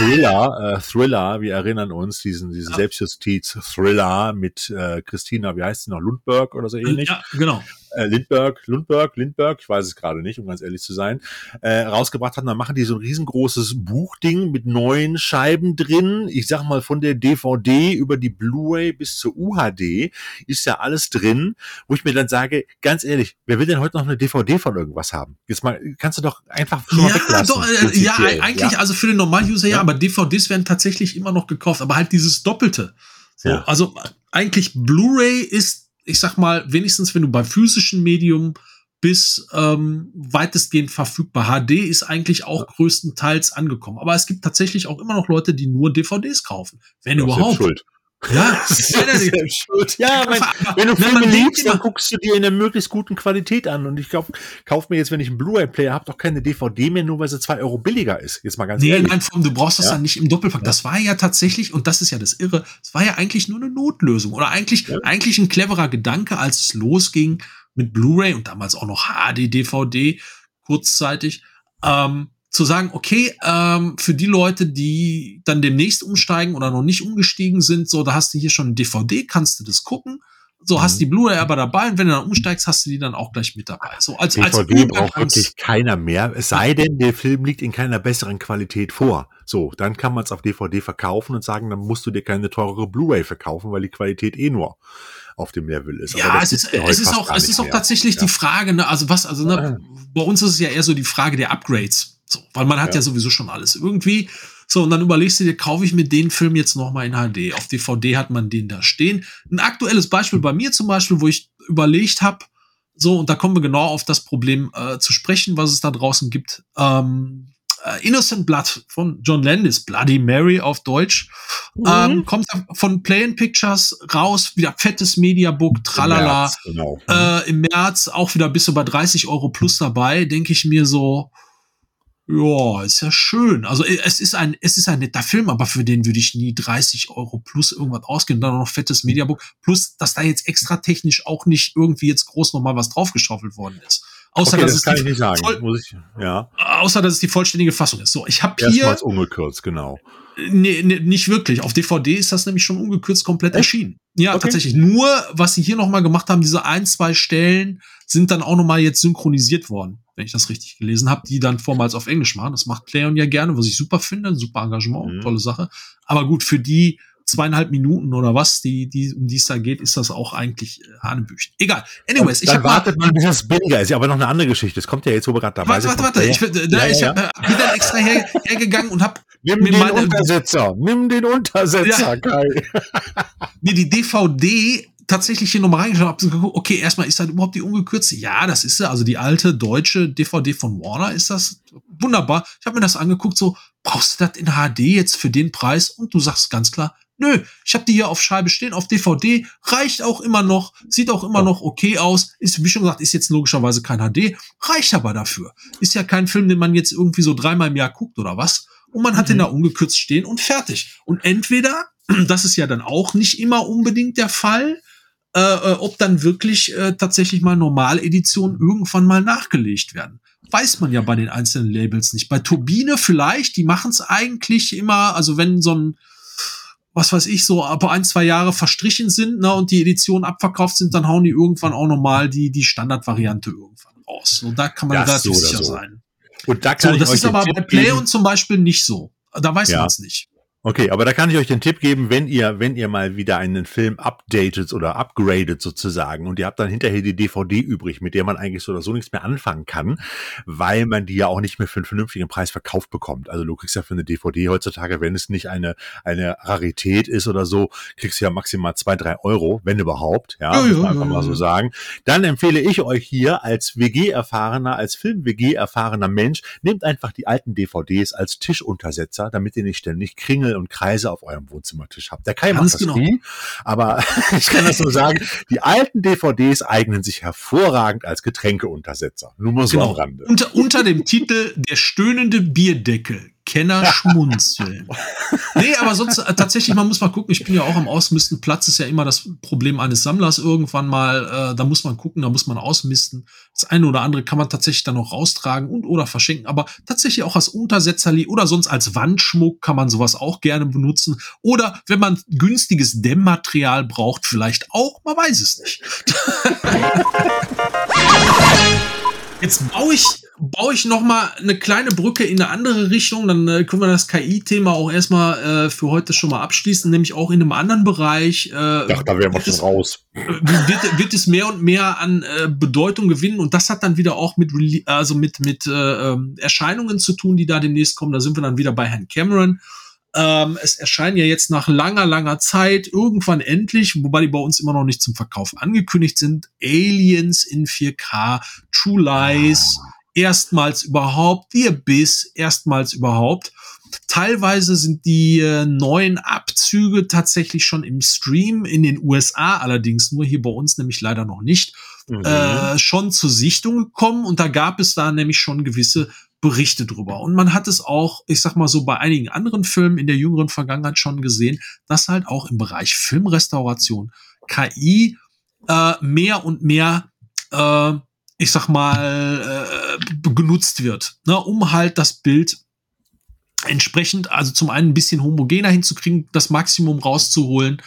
Thriller, äh, Thriller, wir erinnern uns, diesen, diesen ja. Selbstjustiz-Thriller mit äh, Christina, wie heißt sie noch, Lundberg oder so ähnlich. Ja, genau äh, Lindberg, Lundberg, Lindberg, ich weiß es gerade nicht, um ganz ehrlich zu sein, äh, rausgebracht hat. dann machen die so ein riesengroßes Buchding mit neuen Scheiben drin. Ich sag mal, von der DVD über die Blu-ray bis zur UHD ist ja alles drin, wo ich mir dann sage, ganz ehrlich, wer will denn heute noch eine DVD von irgendwas haben? Jetzt mal, kannst du doch einfach schon ja, mal weglassen. Doch, äh, ja, eigentlich, ja. also für den Normal-User ja, ja, aber DVDs werden tatsächlich immer noch gekauft, aber halt dieses Doppelte. So, ja. Also eigentlich Blu-ray ist ich sag mal, wenigstens wenn du bei physischen Medium bis ähm, weitestgehend verfügbar. HD ist eigentlich auch größtenteils angekommen. Aber es gibt tatsächlich auch immer noch Leute, die nur DVDs kaufen. Wenn überhaupt. Schuld. Ja, <laughs> schuld. ja mein, wenn du Filme liebst, dann guckst du dir in einer möglichst guten Qualität an. Und ich glaube, kauf mir jetzt, wenn ich einen Blu-ray-Player habe, doch keine DVD mehr, nur weil sie zwei Euro billiger ist. Jetzt mal ganz nee, ehrlich. Nein, nein, du brauchst das ja. dann nicht im Doppelpack. Ja. Das war ja tatsächlich, und das ist ja das Irre, es war ja eigentlich nur eine Notlösung. Oder eigentlich, ja. eigentlich ein cleverer Gedanke, als es losging mit Blu-ray und damals auch noch HD-DVD kurzzeitig. Ähm, zu sagen, okay, ähm, für die Leute, die dann demnächst umsteigen oder noch nicht umgestiegen sind, so, da hast du hier schon ein DVD, kannst du das gucken. So, hast mhm. die Blu-ray aber dabei und wenn du dann umsteigst, hast du die dann auch gleich mit dabei. So, als, DVD als braucht wirklich keiner mehr, es sei <laughs> denn, der Film liegt in keiner besseren Qualität vor. So, dann kann man es auf DVD verkaufen und sagen, dann musst du dir keine teurere Blu-ray verkaufen, weil die Qualität eh nur auf dem Level ist. Ja, es ist, es ist auch, es ist auch tatsächlich ja. die Frage, ne, also was, also ne, bei uns ist es ja eher so die Frage der Upgrades. So, weil man hat ja. ja sowieso schon alles irgendwie. So, und dann überlegst du dir, kaufe ich mir den Film jetzt nochmal in HD. Auf DVD hat man den da stehen. Ein aktuelles Beispiel bei mir zum Beispiel, wo ich überlegt habe, so, und da kommen wir genau auf das Problem äh, zu sprechen, was es da draußen gibt. Ähm, äh, Innocent Blood von John Landis, Bloody Mary auf Deutsch, mhm. ähm, kommt von Play Pictures raus, wieder fettes Mediabook, tralala. Im März, genau. äh, Im März auch wieder bis über 30 Euro plus dabei, denke ich mir so, ja, ist ja schön. Also äh, es ist ein, es ist ein netter Film, aber für den würde ich nie 30 Euro plus irgendwas ausgeben. Dann noch fettes Mediabook. Plus, dass da jetzt extra technisch auch nicht irgendwie jetzt groß nochmal was draufgeschaufelt worden ist. Außer okay, dass das es kann ich nicht sagen. Muss ich, ja. Außer dass es die vollständige Fassung ist. So, ich habe hier. Erstmals ungekürzt, genau. Nee, nee, nicht wirklich. Auf DVD ist das nämlich schon ungekürzt komplett erschienen. Ja, okay. tatsächlich. Nur, was sie hier nochmal gemacht haben, diese ein, zwei Stellen sind dann auch nochmal jetzt synchronisiert worden wenn ich das richtig gelesen habe, die dann vormals auf Englisch machen. Das macht Playon ja gerne, was ich super finde, super Engagement, mhm. tolle Sache. Aber gut, für die zweieinhalb Minuten oder was, die, die, um die es da geht, ist das auch eigentlich äh, Hanebüchen. Egal. Anyways, ich habe wartet mal, bis das billiger ist. Ja, aber noch eine andere Geschichte. Es kommt ja jetzt, wo wir gerade dabei warte, sind. Warte, warte, ich, äh, da, ja, ich ja. Hab, äh, bin dann extra her, hergegangen und habe Nimm den Untersetzer, nimm den Untersetzer, ja. Kai. nee, die DVD tatsächlich hier nochmal reingeschaut, habe geguckt, okay, erstmal ist das überhaupt die ungekürzte? Ja, das ist sie, also die alte deutsche DVD von Warner ist das wunderbar. Ich habe mir das angeguckt, so, brauchst du das in HD jetzt für den Preis? Und du sagst ganz klar, nö, ich habe die hier auf Scheibe stehen, auf DVD, reicht auch immer noch, sieht auch immer noch okay aus, ist, wie schon gesagt, ist jetzt logischerweise kein HD, reicht aber dafür. Ist ja kein Film, den man jetzt irgendwie so dreimal im Jahr guckt oder was. Und man hat mhm. den da ungekürzt stehen und fertig. Und entweder, <clears throat> das ist ja dann auch nicht immer unbedingt der Fall, äh, äh, ob dann wirklich äh, tatsächlich mal Normaleditionen irgendwann mal nachgelegt werden. Weiß man ja bei den einzelnen Labels nicht. Bei Turbine vielleicht, die machen es eigentlich immer, also wenn so ein, was weiß ich, so aber ein, zwei Jahre verstrichen sind ne, und die Editionen abverkauft sind, dann hauen die irgendwann auch nochmal die, die Standardvariante irgendwann raus. Und da kann man relativ so sicher so. sein. Und da kann So, ich das ist aber bei Play und zum Beispiel nicht so. Da weiß Ja. man es nicht. Okay, aber da kann ich euch den Tipp geben, wenn ihr, wenn ihr mal wieder einen Film updatet oder upgradet sozusagen und ihr habt dann hinterher die DVD übrig, mit der man eigentlich so oder so nichts mehr anfangen kann, weil man die ja auch nicht mehr für einen vernünftigen Preis verkauft bekommt. Also du kriegst ja für eine DVD heutzutage, wenn es nicht eine, eine Rarität ist oder so, kriegst du ja maximal zwei, drei Euro, wenn überhaupt, ja, Ja, muss man einfach ja, mal so sagen. Dann empfehle ich euch hier als WG-erfahrener, als Film-WG-erfahrener Mensch, nehmt einfach die alten DVDs als Tischuntersetzer, damit ihr nicht ständig Kringel und Kreise auf eurem Wohnzimmertisch habt. Der Kai macht Ganz das genau. nie, aber <laughs> ich kann das nur sagen, die alten DVDs eignen sich hervorragend als Getränkeuntersetzer. Nur mal so Genau. am Rande. Unter, unter dem Titel Der stöhnende Bierdeckel. Kenner schmunzeln. nee, aber sonst äh, tatsächlich, man muss mal gucken, ich bin ja auch am Ausmisten. Platz ist ja immer das Problem eines Sammlers irgendwann mal. Äh, da muss man gucken, da muss man ausmisten. Das eine oder andere kann man tatsächlich dann noch raustragen und oder verschenken. Aber tatsächlich auch als Untersetzerli oder sonst als Wandschmuck kann man sowas auch gerne benutzen. Oder wenn man günstiges Dämmmaterial braucht, vielleicht auch, man weiß es nicht. <laughs> Jetzt baue ich, baue ich noch mal eine kleine Brücke in eine andere Richtung. Dann äh, können wir das KI-Thema auch erstmal äh, für heute schon mal abschließen, nämlich auch in einem anderen Bereich. Äh, Ach, da wären wir schon es- raus. wird, wird es mehr und mehr an äh, Bedeutung gewinnen und das hat dann wieder auch mit Rele- also mit mit äh, ähm, Erscheinungen zu tun, die da demnächst kommen. Da sind wir dann wieder bei Herrn Cameron. Ähm, es erscheinen ja jetzt nach langer, langer Zeit irgendwann endlich, wobei die bei uns immer noch nicht zum Verkauf angekündigt sind, Aliens in 4K, True Lies, erstmals überhaupt, The Abyss, erstmals überhaupt. Teilweise sind die äh, neuen Abzüge tatsächlich schon im Stream, in den USA allerdings nur, hier bei uns nämlich leider noch nicht, Mhm. äh, schon zur Sichtung gekommen und da gab es da nämlich schon gewisse Berichte drüber. Und man hat es auch, ich sag mal so, bei einigen anderen Filmen in der jüngeren Vergangenheit schon gesehen, dass halt auch im Bereich Filmrestauration KI äh, mehr und mehr, äh, ich sag mal, äh, genutzt wird, ne, um halt das Bild entsprechend, also zum einen ein bisschen homogener hinzukriegen, das Maximum rauszuholen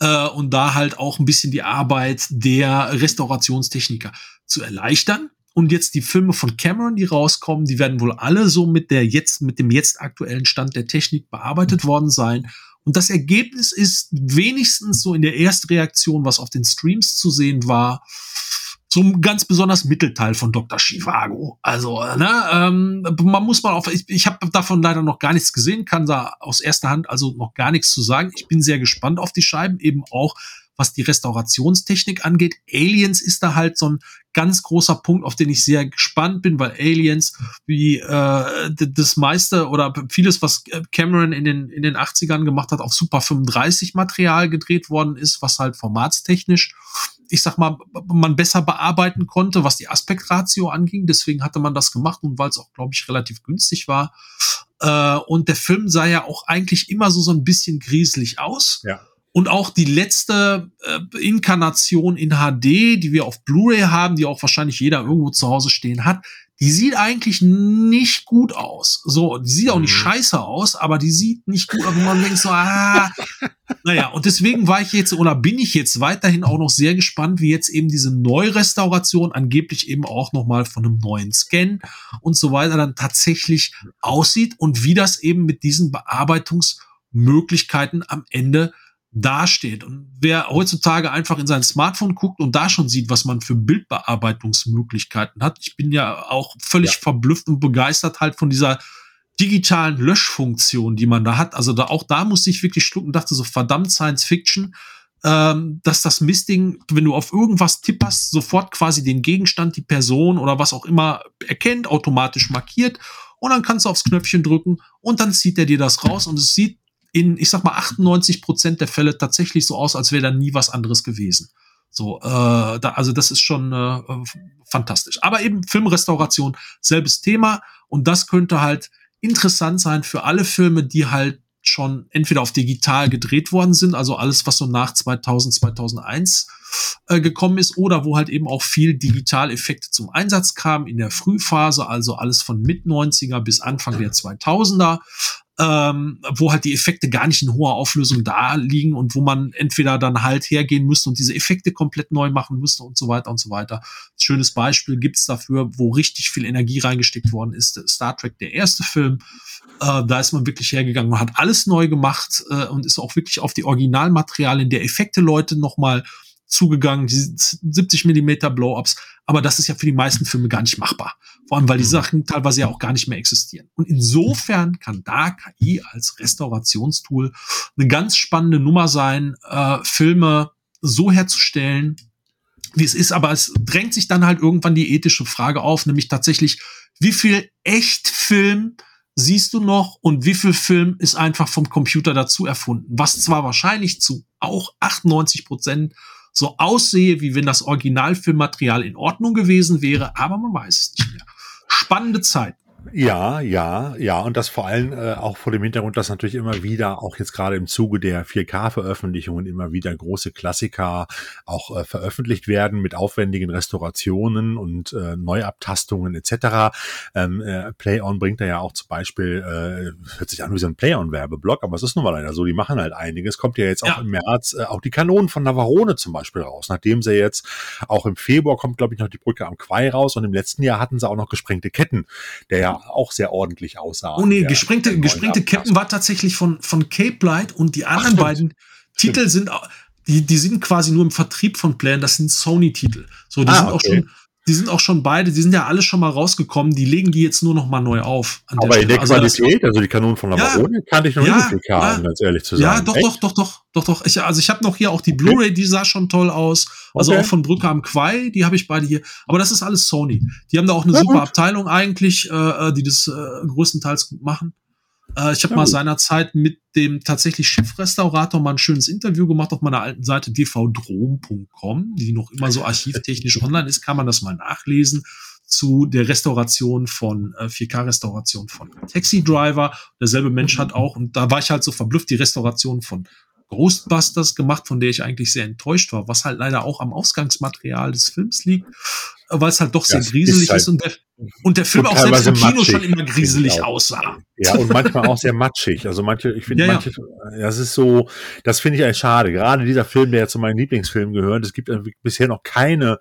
äh, und da halt auch ein bisschen die Arbeit der Restaurationstechniker zu erleichtern. Und jetzt die Filme von Cameron, die rauskommen, die werden wohl alle so mit der jetzt, mit dem jetzt aktuellen Stand der Technik bearbeitet worden sein. Und das Ergebnis ist wenigstens so in der Erstreaktion, was auf den Streams zu sehen war, ein ganz besonders Mittelteil von Dr. Chivago. Also, ne, ähm, man muss mal auf, ich, ich habe davon leider noch gar nichts gesehen, kann da aus erster Hand also noch gar nichts zu sagen. Ich bin sehr gespannt auf die Scheiben, eben auch was die Restaurationstechnik angeht. Aliens ist da halt so ein ganz großer Punkt, auf den ich sehr gespannt bin, weil Aliens wie äh, das meiste oder vieles, was Cameron in den, in den 80ern gemacht hat, auf Super 35 Material gedreht worden ist, was halt formatstechnisch, ich sag mal, man besser bearbeiten konnte, was die Aspektratio anging. Deswegen hatte man das gemacht und weil es auch, glaube ich, relativ günstig war. Äh, und der Film sah ja auch eigentlich immer so, so ein bisschen grieselig aus. Ja. Und auch die letzte äh, Inkarnation in HD, die wir auf Blu-ray haben, die auch wahrscheinlich jeder irgendwo zu Hause stehen hat, die sieht eigentlich nicht gut aus. So, die sieht auch nicht Mhm. scheiße aus, aber die sieht nicht gut aus. Und man denkt so, ah, naja, und deswegen war ich jetzt oder bin ich jetzt weiterhin auch noch sehr gespannt, wie jetzt eben diese Neurestauration angeblich eben auch nochmal von einem neuen Scan und so weiter dann tatsächlich aussieht und wie das eben mit diesen Bearbeitungsmöglichkeiten am Ende dasteht. Und wer heutzutage einfach in sein Smartphone guckt und da schon sieht, was man für Bildbearbeitungsmöglichkeiten hat, ich bin ja auch völlig Ja. verblüfft und begeistert halt von dieser digitalen Löschfunktion, die man da hat. Also da auch da musste ich wirklich schlucken, dachte so verdammt Science Fiction, ähm, dass das Mistding, wenn du auf irgendwas tipperst, sofort quasi den Gegenstand, die Person oder was auch immer erkennt, automatisch markiert und dann kannst du aufs Knöpfchen drücken und dann zieht er dir das raus und es sieht in, ich sag mal, 98 Prozent der Fälle tatsächlich so aus, als wäre da nie was anderes gewesen. So, äh, da, also das ist schon äh, fantastisch. Aber eben Filmrestauration, selbes Thema und das könnte halt interessant sein für alle Filme, die halt schon entweder auf digital gedreht worden sind, also alles, was so nach 2000, 2001 äh, gekommen ist, oder wo halt eben auch viel Digitaleffekte zum Einsatz kamen in der Frühphase, also alles von Mit 90er bis Anfang der 2000er ähm, wo halt die Effekte gar nicht in hoher Auflösung da liegen und wo man entweder dann halt hergehen müsste und diese Effekte komplett neu machen müsste und so weiter und so weiter. Schönes Beispiel gibt's dafür, wo richtig viel Energie reingesteckt worden ist. Star Trek, der erste Film. Äh, da ist man wirklich hergegangen und hat alles neu gemacht äh, und ist auch wirklich auf die Originalmaterialien der Effekte-Leute nochmal zugegangen, die 70 Millimeter Blow-ups, aber das ist ja für die meisten Filme gar nicht machbar. Vor allem, weil die mhm. Sachen teilweise ja auch gar nicht mehr existieren. Und insofern kann da KI als Restaurationstool eine ganz spannende Nummer sein, äh, Filme so herzustellen, wie es ist, aber es drängt sich dann halt irgendwann die ethische Frage auf, nämlich tatsächlich, wie viel Echtfilm siehst du noch und wie viel Film ist einfach vom Computer dazu erfunden, was zwar wahrscheinlich zu auch 98 Prozent so aussehe, wie wenn das Originalfilmmaterial in Ordnung gewesen wäre, aber man weiß es nicht mehr. Spannende Zeit. Ja, ja, ja, und das vor allem äh, auch vor dem Hintergrund, dass natürlich immer wieder, auch jetzt gerade im Zuge der 4K-Veröffentlichungen, immer wieder große Klassiker auch äh, veröffentlicht werden mit aufwendigen Restaurationen und äh, Neuabtastungen etc. Ähm, äh, Play-On bringt da ja auch zum Beispiel, äh, hört sich an wie so ein Play-On-Werbeblock, aber es ist nun mal leider so, die machen halt einiges. Kommt ja jetzt ja. auch im März äh, auch die Kanonen von Navarone zum Beispiel raus, nachdem sie jetzt auch im Februar kommt, glaube ich, noch die Brücke am Quai raus und im letzten Jahr hatten sie auch noch gesprengte Ketten, der ja auch sehr ordentlich aussah. Oh nee, gesprengte, gesprengte Captain war tatsächlich von, von Cape Light und die anderen Ach, beiden Titel stimmt. sind, die, die sind quasi nur im Vertrieb von Plan, das sind Sony-Titel. So, die ah, sind okay. auch schon, die sind auch schon beide, die sind ja alle schon mal rausgekommen, die legen die jetzt nur noch mal neu auf. Aber in der Qualität, also die Kanonen von Navarone, ja, kann ich noch ja, nicht so ja, ganz ehrlich zu sagen. Ja, doch, doch, doch, doch, doch, doch. Ich, also ich habe noch hier auch die Blu-ray, die sah schon toll aus. Also auch von Brücke am Quai, die habe ich beide hier. Aber das ist alles Sony. Die haben da auch eine super Abteilung eigentlich, äh, die das äh, größtenteils gut machen. Äh, ich habe ja, mal seinerzeit mit dem tatsächlich Chefrestaurator mal ein schönes Interview gemacht auf meiner alten Seite dvdrom.com, die noch immer so archivtechnisch online ist, kann man das mal nachlesen zu der Restauration von äh, 4K-Restauration von Taxi Driver. Derselbe Mensch hat auch, und da war ich halt so verblüfft, die Restauration von Ghostbusters gemacht, von der ich eigentlich sehr enttäuscht war, was halt leider auch am Ausgangsmaterial des Films liegt, weil es halt doch sehr ja, grieselig ist, halt ist, und, der, und der Film auch selbst im Kino schon immer grieselig aussah. Ja, und manchmal auch sehr matschig. Also manche, ich finde ja, manche, ja. das ist so, das finde ich eigentlich schade. Gerade dieser Film, der ja zu meinen Lieblingsfilmen gehört, es gibt bisher noch keine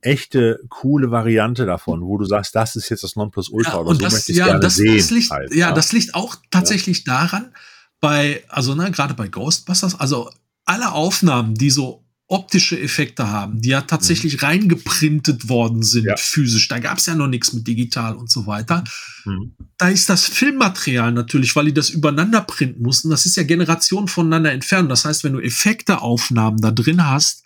echte, coole Variante davon, wo du sagst, das ist jetzt das Nonplusultra ja, oder so das, möchte ich ja, gerne das, sehen. Das liegt, halt, ja, das liegt auch tatsächlich daran, bei, also ne, gerade bei Ghostbusters, also alle Aufnahmen, die so optische Effekte haben, die ja tatsächlich mhm. reingeprintet worden sind, ja. physisch. Da gab es ja noch nichts mit digital und so weiter. Mhm. Da ist das Filmmaterial natürlich, weil die das übereinander printen mussten. Das ist ja Generationen voneinander entfernt. Das heißt, wenn du Effekteaufnahmen da drin hast,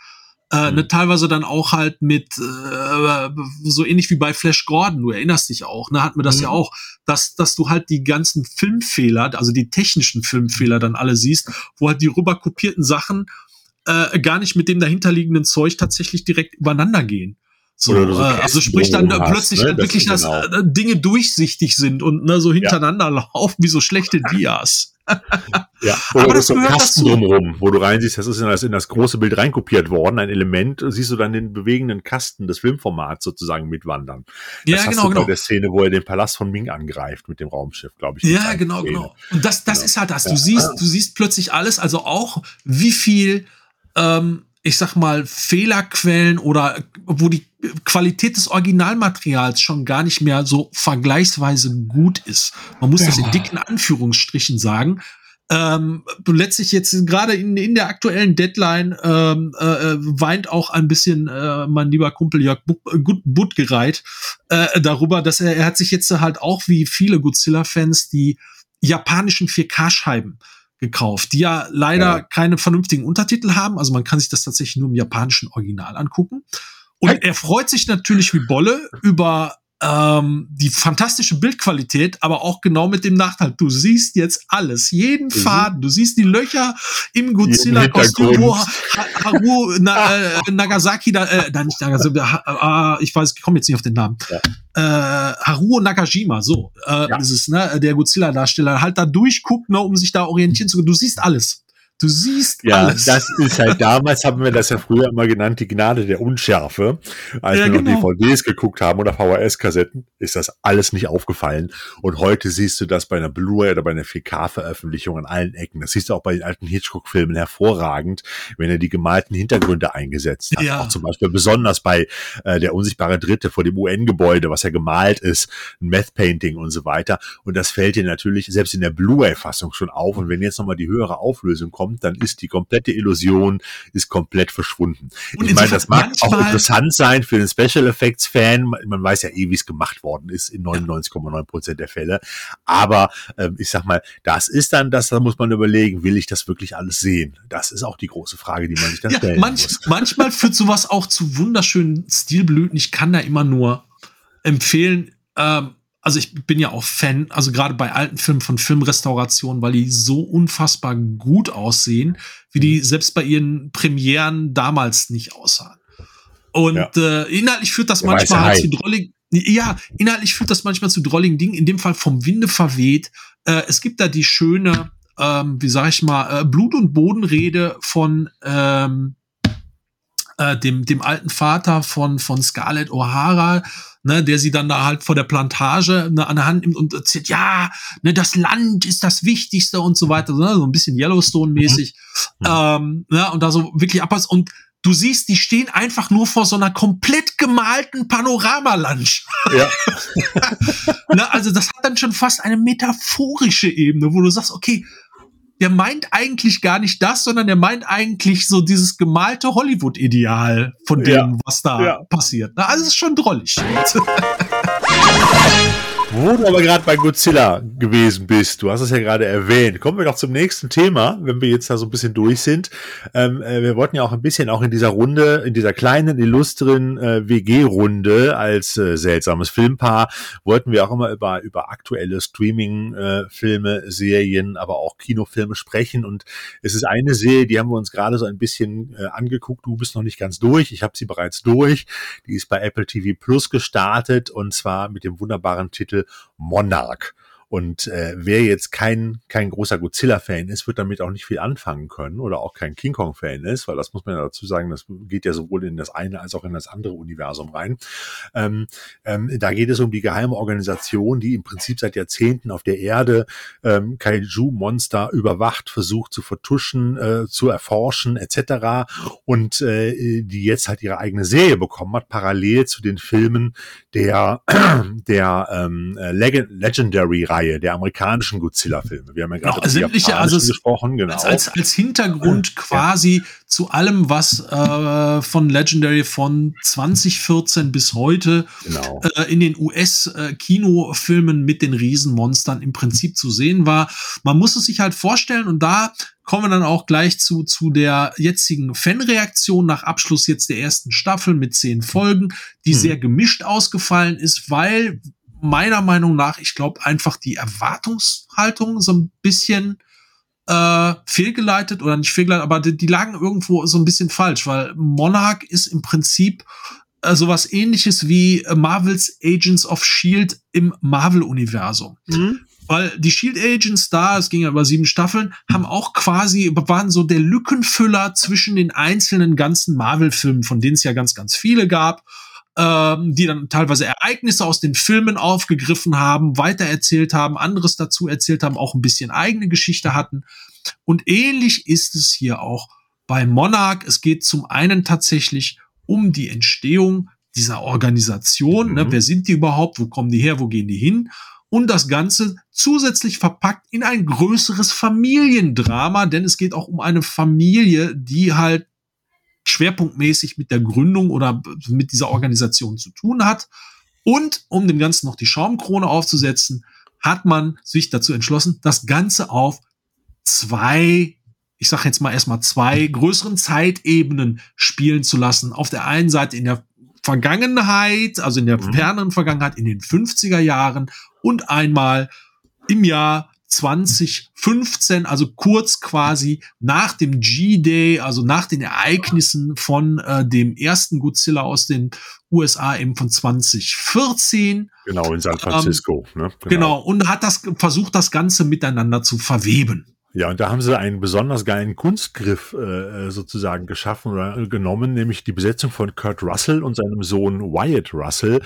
äh, ne, mhm. teilweise dann auch halt mit äh, so ähnlich wie bei Flash Gordon, du erinnerst dich auch, ne, hatten wir das mhm. ja auch, dass, dass du halt die ganzen Filmfehler, also die technischen Filmfehler dann alle siehst, wo halt die rüberkopierten Sachen äh, gar nicht mit dem dahinterliegenden Zeug tatsächlich direkt übereinander gehen. So, so äh, also sprich dann äh, plötzlich ne? wirklich, das dass genau. äh, Dinge durchsichtig sind und ne, so hintereinander ja. <laughs> laufen wie so schlechte Dias. <laughs> ja, oder aber das so ein Kasten drumherum, wo du reinsiehst, das ist in das, in das große Bild reinkopiert worden, ein Element, siehst du dann den bewegenden Kasten des Filmformats sozusagen mitwandern. Das ja, genau, genau. Bei der Szene, wo er den Palast von Ming angreift mit dem Raumschiff, glaube ich. Ja, genau, Szene. genau. Und das, das genau. ist halt das. Du ja. siehst, du siehst plötzlich alles, also auch, wie viel ähm, ich sag mal, Fehlerquellen oder wo die Qualität des Originalmaterials schon gar nicht mehr so vergleichsweise gut ist. Man muss ja. das in dicken Anführungsstrichen sagen. Ähm, letztlich jetzt gerade in, in der aktuellen Deadline ähm, äh, weint auch ein bisschen äh, mein lieber Kumpel Jörg Buttgereit äh, darüber, dass er, er hat sich jetzt halt auch wie viele Godzilla-Fans die japanischen 4K-Scheiben gekauft, die ja leider ja. keine vernünftigen Untertitel haben. Also man kann sich das tatsächlich nur im japanischen Original angucken. Und er freut sich natürlich wie Bolle über ähm, die fantastische Bildqualität, aber auch genau mit dem Nachteil. Du siehst jetzt alles, jeden mhm. Faden. Du siehst die Löcher im Godzilla-Kostüm, wo Haru Na, <laughs> äh, Nagasaki da, äh, nein, nicht Nagasaki, äh, ich weiß, ich komme jetzt nicht auf den Namen. Ja. Äh, Haruo Nakajima, so, äh, ja. ist es, ne, der Godzilla-Darsteller, halt da durchguckt, ne, um sich da orientieren zu können. Du siehst alles. Du siehst ja, alles. das ist halt damals haben wir das ja früher immer genannt, die Gnade der Unschärfe. Als ja, wir genau. noch DVDs geguckt haben oder VHS-Kassetten, ist das alles nicht aufgefallen. Und heute siehst du das bei einer Blu-ray oder bei einer 4K-Veröffentlichung an allen Ecken. Das siehst du auch bei den alten Hitchcock-Filmen hervorragend, wenn er die gemalten Hintergründe eingesetzt hat. Ja. Auch zum Beispiel besonders bei äh, der unsichtbare Dritte vor dem UN-Gebäude, was ja gemalt ist, ein Meth-Painting und so weiter. Und das fällt dir natürlich selbst in der Blu-ray-Fassung schon auf. Und wenn jetzt nochmal die höhere Auflösung kommt, kommt, dann ist die komplette Illusion ist komplett verschwunden. Und ich meine, das mag auch interessant sein für den Special Effects Fan. Man weiß ja eh, wie es gemacht worden ist in 99,9 Prozent der Fälle. Aber ähm, ich sag mal, das ist dann das, da muss man überlegen, will ich das wirklich alles sehen? Das ist auch die große Frage, die man sich dann ja, stellen manch, muss. Manchmal führt sowas auch zu wunderschönen Stilblüten. Ich kann da immer nur empfehlen, ähm, also ich bin ja auch Fan, also gerade bei alten Filmen von Filmrestaurationen, weil die so unfassbar gut aussehen, wie die mhm. selbst bei ihren Premieren damals nicht aussahen. Und ja. äh, inhaltlich führt das Der manchmal halt zu drolligen, ja, inhaltlich führt das manchmal zu drolligen Dingen, in dem Fall vom Winde verweht. Äh, es gibt da die schöne, ähm, wie sag ich mal, äh, Blut- und Bodenrede von ähm, äh, dem, dem alten Vater von, von Scarlett O'Hara, ne, der sie dann da halt vor der Plantage ne, an der Hand nimmt und erzählt, ja, ne, das Land ist das Wichtigste und so weiter, ne, so ein bisschen Yellowstone-mäßig. Mhm. Ähm, ne, und da so wirklich abpasst. Und du siehst, die stehen einfach nur vor so einer komplett gemalten Panoramalandschaft. Ja. <laughs> ne, also das hat dann schon fast eine metaphorische Ebene, wo du sagst, okay, der meint eigentlich gar nicht das, sondern der meint eigentlich so dieses gemalte Hollywood-Ideal von dem, ja. was da ja. passiert. Also es ist schon drollig. <laughs> Wo du aber gerade bei Godzilla gewesen bist, du hast es ja gerade erwähnt, kommen wir doch zum nächsten Thema, wenn wir jetzt da so ein bisschen durch sind. Ähm, äh, wir wollten ja auch ein bisschen auch in dieser Runde, in dieser kleinen, illustren äh, WG-Runde als äh, seltsames Filmpaar, wollten wir auch immer über, über aktuelle Streaming-Filme, äh, Serien, aber auch Kinofilme sprechen. Und es ist eine Serie, die haben wir uns gerade so ein bisschen äh, angeguckt. Du bist noch nicht ganz durch, ich habe sie bereits durch. Die ist bei Apple TV Plus gestartet und zwar mit dem wunderbaren Titel Titel Monarch. Und äh, wer jetzt kein, kein großer Godzilla-Fan ist, wird damit auch nicht viel anfangen können oder auch kein King Kong-Fan ist, weil das muss man ja dazu sagen, das geht ja sowohl in das eine als auch in das andere Universum rein. Ähm, ähm, da geht es um die geheime Organisation, die im Prinzip seit Jahrzehnten auf der Erde ähm, Kaiju-Monster überwacht, versucht zu vertuschen, äh, zu erforschen etc. Und äh, die jetzt halt ihre eigene Serie bekommen hat, parallel zu den Filmen der, <clears throat> der ähm, Legendary-Reihe Reihe der amerikanischen Godzilla-Filme. Wir haben ja gerade genau, sämtliche, also gesprochen, genau. Als, als Hintergrund quasi ja. zu allem, was äh, von Legendary von 2014 bis heute genau. äh, in den US-Kinofilmen mit den Riesenmonstern im Prinzip zu sehen war. Man muss es sich halt vorstellen und da kommen wir dann auch gleich zu, zu der jetzigen Fanreaktion nach Abschluss jetzt der ersten Staffel mit zehn Folgen, die hm. sehr gemischt ausgefallen ist, weil meiner Meinung nach, ich glaube, einfach die Erwartungshaltung so ein bisschen äh, fehlgeleitet oder nicht fehlgeleitet, aber die, die, lagen irgendwo so ein bisschen falsch, weil Monarch ist im Prinzip äh, sowas ähnliches wie Marvels Agents of Shield im Marvel-Universum. Mhm. Weil die Shield Agents da, es ging ja über sieben Staffeln, haben auch quasi, waren so der Lückenfüller zwischen den einzelnen ganzen Marvel-Filmen, von denen es ja ganz, ganz viele gab ähm, die dann teilweise Ereignisse aus den Filmen aufgegriffen haben, weitererzählt haben, anderes dazu erzählt haben, auch ein bisschen eigene Geschichte hatten. Und ähnlich ist es hier auch bei Monarch. Es geht zum einen tatsächlich um die Entstehung dieser Organisation. Ne? Mhm. Ne? Wer sind die überhaupt? Wo kommen die her? Wo gehen die hin? und das Ganze zusätzlich verpackt in ein größeres Familiendrama, denn es geht auch um eine Familie, die halt schwerpunktmäßig mit der Gründung oder mit dieser Organisation zu tun hat. Und um dem Ganzen noch die Schaumkrone aufzusetzen, hat man sich dazu entschlossen, das Ganze auf zwei, ich sage jetzt mal erstmal zwei größeren Zeitebenen spielen zu lassen. Auf der einen Seite in der Vergangenheit, also in der mhm. fernen Vergangenheit, in den 50er Jahren und einmal im Jahr 2015, also kurz quasi nach dem G-Day, also nach den Ereignissen von äh, dem ersten Godzilla aus den USA eben von 2014. Genau, in San Francisco. Ähm, ne? genau. genau, und hat das versucht, das Ganze miteinander zu verweben. Ja, und da haben sie einen besonders geilen Kunstgriff äh, sozusagen geschaffen oder genommen, nämlich die Besetzung von Kurt Russell und seinem Sohn Wyatt Russell,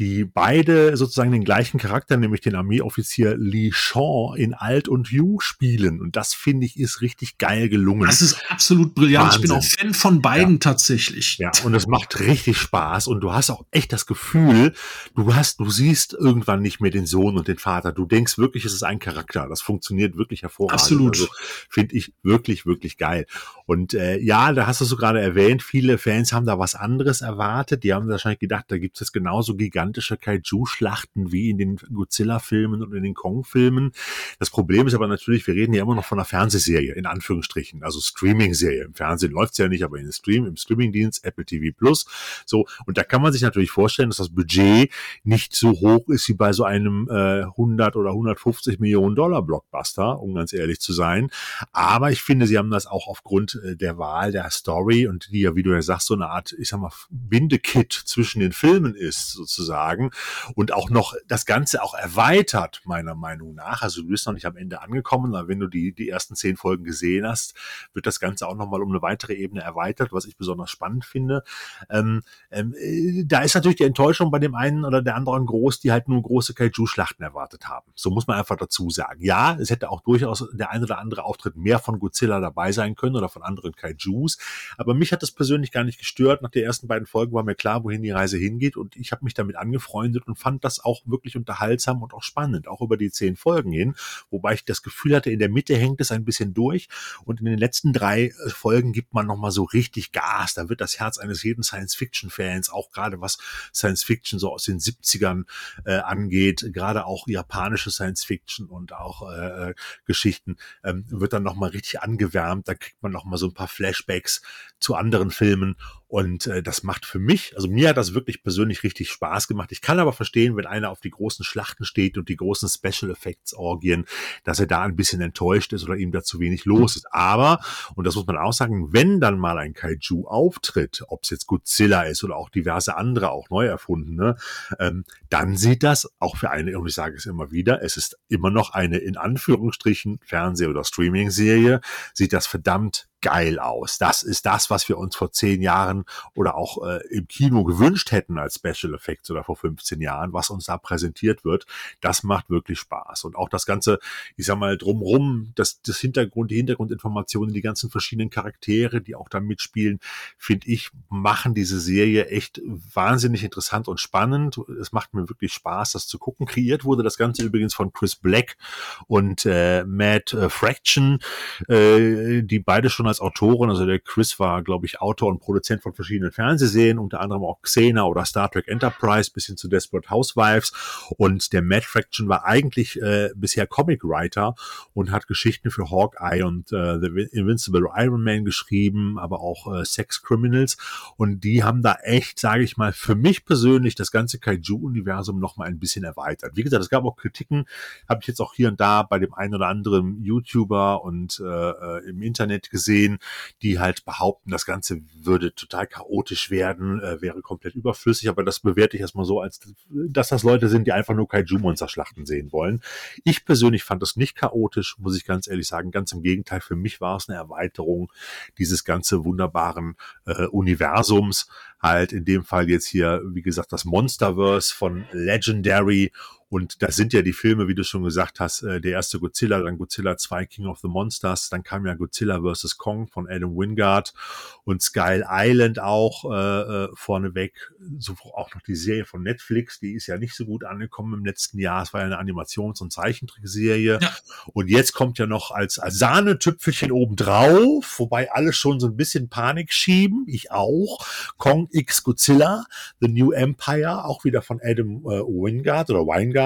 die beide sozusagen den gleichen Charakter, nämlich den Armeeoffizier Lee Shaw in Alt und Jung spielen. Und das finde ich ist richtig geil gelungen. Das ist absolut brillant. Wahnsinn. Ich bin auch Fan von beiden ja. tatsächlich. Ja, und es macht richtig Spaß und du hast auch echt das Gefühl, du hast, du siehst irgendwann nicht mehr den Sohn und den Vater. Du denkst wirklich, es ist ein Charakter. Das funktioniert wirklich hervorragend. Absolut. Also finde ich wirklich, wirklich geil. Und äh, ja, da hast du so gerade erwähnt, viele Fans haben da was anderes erwartet. Die haben wahrscheinlich gedacht, da gibt es genauso gigantische Kaiju-Schlachten wie in den Godzilla-Filmen und in den Kong-Filmen. Das Problem ist aber natürlich, wir reden ja immer noch von einer Fernsehserie, in Anführungsstrichen, also Streaming-Serie. Im Fernsehen läuft's ja nicht, aber in Stream, im Streaming-Dienst, Apple TV Plus. So, und da kann man sich natürlich vorstellen, dass das Budget nicht so hoch ist wie bei so einem äh, 100 oder 150 Millionen Dollar Blockbuster, um ganz ehrlich zu sein. Aber ich finde, sie haben das auch aufgrund äh, der Wahl der Story und die ja, wie du ja sagst, so eine Art, ich sag mal, Bindekit zwischen den Filmen ist, sozusagen. Und auch noch das Ganze auch erweitert, meiner Meinung nach. Also du bist noch nicht am Ende angekommen, aber wenn du die, die ersten zehn Folgen gesehen hast, wird das Ganze auch nochmal um eine weitere Ebene erweitert, was ich besonders spannend finde. Ähm, ähm, äh, da ist natürlich die Enttäuschung bei dem einen oder der anderen groß, die halt nur große Kaiju-Schlachten erwartet haben. So muss man einfach dazu sagen. Ja, es hätte auch durchaus der ein oder andere Auftritt mehr von Godzilla dabei sein können oder von anderen Kaijus. Aber mich hat das persönlich gar nicht gestört. Nach den ersten beiden Folgen war mir klar, wohin die Reise hingeht und ich habe mich damit angefreundet und fand das auch wirklich unterhaltsam und auch spannend, auch über die zehn Folgen hin. Wobei ich das Gefühl hatte, in der Mitte hängt es ein bisschen durch und in den letzten drei äh, Folgen gibt man nochmal so richtig Gas. Da wird das Herz eines jeden Science-Fiction-Fans, auch gerade was Science-Fiction so aus den 70ern äh, angeht, gerade auch japanische Science-Fiction und auch äh, äh Geschichten, ähm, wird dann nochmal richtig angewärmt. Da kriegt man nochmal so ein paar Flashbacks zu anderen Filmen und äh, das macht für mich, also mir hat das wirklich persönlich richtig Spaß gemacht. Ich kann aber verstehen, wenn einer auf die großen Schlachten steht und die großen Special Effects Orgien, dass er da ein bisschen enttäuscht ist oder ihm da zu wenig los ist. Aber, und das muss man auch sagen, wenn dann mal ein Kaiju auftritt, ob es jetzt Godzilla ist oder auch diverse andere, auch neu erfundene, ähm, dann sieht das auch für eine, und ich sage es immer wieder, es ist immer noch eine in Anführungsstrichen Fernseh- oder Streaming-Serie, sieht das verdammt geil aus. Das ist das, was wir uns vor zehn Jahren oder auch äh, im Kino gewünscht hätten als Special Effects oder vor 15 Jahren, was uns da präsentiert wird. Das macht wirklich Spaß. Und auch das Ganze, ich sag mal, drumrum, das, das Hintergrund, die Hintergrundinformationen, die ganzen verschiedenen Charaktere, die auch da mitspielen, finde ich, machen diese Serie echt wahnsinnig interessant und spannend. Es macht mir wirklich Spaß, das zu gucken. Kreiert wurde das Ganze übrigens von Chris Black und äh, Matt äh, Fraction, äh, die beide schon als Autoren, also der Chris war, glaube ich, Autor und Produzent von verschiedenen Fernsehserien, unter anderem auch Xena oder Star Trek Enterprise bis hin zu Desperate Housewives. Und der Matt Fraction war eigentlich äh, bisher Comic Writer und hat Geschichten für Hawkeye und äh, The Invincible Iron Man geschrieben, aber auch äh, Sex Criminals. Und die haben da echt, sage ich mal, für mich persönlich das ganze Kaiju-Universum noch mal ein bisschen erweitert. Wie gesagt, es gab auch Kritiken, habe ich jetzt auch hier und da bei dem einen oder anderen YouTuber und äh, äh im Internet gesehen sehen, die halt behaupten, das Ganze würde total chaotisch werden, äh, wäre komplett überflüssig, aber das bewerte ich erstmal so, als dass das Leute sind, die einfach nur Kaiju-Monster-Schlachten sehen wollen. Ich persönlich fand das nicht chaotisch, muss ich ganz ehrlich sagen. Ganz im Gegenteil, für mich war es eine Erweiterung dieses ganze wunderbaren äh, Universums. Halt in dem Fall jetzt hier, wie gesagt, das Monsterverse von Legendary Und das sind ja die Filme, wie du schon gesagt hast, äh, der erste Godzilla, dann Godzilla 2, King of the Monsters, dann kam ja Godzilla vs. Kong von Adam Wingard und Skull Island auch äh, äh, vorneweg, so auch noch die Serie von Netflix, die ist ja nicht so gut angekommen im letzten Jahr. Es war ja eine Animations- und Zeichentrickserie. Ja. Und jetzt kommt ja noch als, als Sahnetüpfelchen obendrauf, wobei alle schon so ein bisschen Panik schieben, ich auch, Kong X Godzilla, The New Empire, auch wieder von Adam äh, Wingard oder Weingard,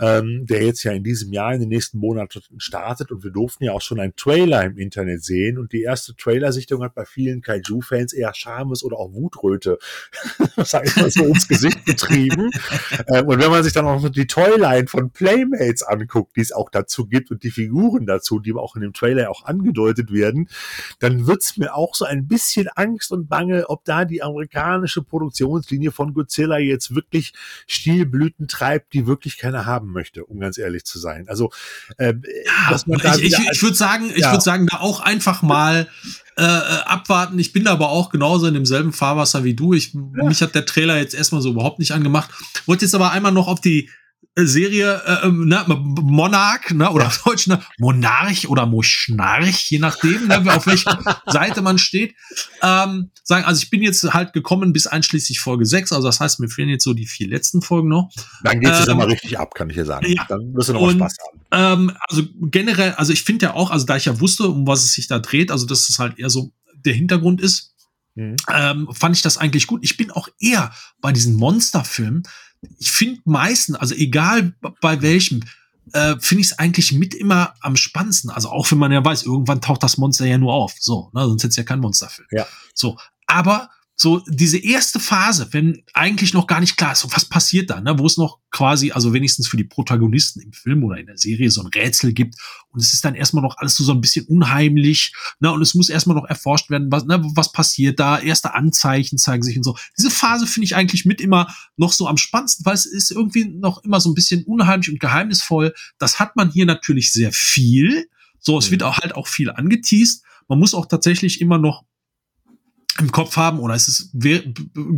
ähm, der jetzt ja in diesem Jahr, in den nächsten Monaten startet und wir durften ja auch schon einen Trailer im Internet sehen und die erste Trailersichtung hat bei vielen Kaiju-Fans eher Schammes oder auch Wutröte, <laughs> sag ich mal so, ins Gesicht getrieben. ähm, und wenn man sich dann auch noch die Toyline von Playmates anguckt, die es auch dazu gibt und die Figuren dazu, die auch in dem Trailer auch angedeutet werden, dann wird's mir auch so ein bisschen Angst und Bange, ob da die amerikanische Produktionslinie von Godzilla jetzt wirklich Stilblüten treibt, die wirklich keiner haben möchte, um ganz ehrlich zu sein. Also äh, ja, ich, ich, ich würde sagen, ich ja. würde sagen, da auch einfach mal äh, abwarten. Ich bin aber auch genauso in demselben Fahrwasser wie du. Ich, ja. Mich hat der Trailer jetzt erstmal so überhaupt nicht angemacht. Wollte jetzt aber einmal noch auf die Serie äh, ähm, ne, Monarch ne, oder auf Deutsch ne, Monarch oder Moschnarch, je nachdem, ne, auf welcher <laughs> Seite man steht. Ähm, sagen, also ich bin jetzt halt gekommen bis einschließlich Folge 6, also das heißt, mir fehlen jetzt so die vier letzten Folgen noch. Dann geht es ähm, immer richtig ab, kann ich dir sagen. Ja, Dann wirst du noch und, Spaß haben. Ähm, also generell, also ich finde ja auch, also da ich ja wusste, um was es sich da dreht, also dass es halt eher so der Hintergrund ist, mhm. ähm, fand ich das eigentlich gut. Ich bin auch eher bei diesen Monsterfilmen, ich finde meisten, also egal bei welchem, äh, finde ich es eigentlich mit immer am spannendsten. Also auch wenn man ja weiß, irgendwann taucht das Monster ja nur auf. So, ne? sonst hätte es ja kein Monsterfilm. Ja. So. Aber so diese erste Phase, wenn eigentlich noch gar nicht klar ist, was passiert da, ne, wo es noch quasi, also wenigstens für die Protagonisten im Film oder in der Serie so ein Rätsel gibt und es ist dann erstmal noch alles so, so ein bisschen unheimlich, ne, und es muss erstmal noch erforscht werden, was, ne, was passiert da, erste Anzeichen zeigen sich und so. Diese Phase finde ich eigentlich mit immer noch so am spannendsten, weil es ist irgendwie noch immer so ein bisschen unheimlich und geheimnisvoll. Das hat man hier natürlich sehr viel. So, es wird auch halt auch viel angeteased. Man muss auch tatsächlich immer noch im Kopf haben oder es ist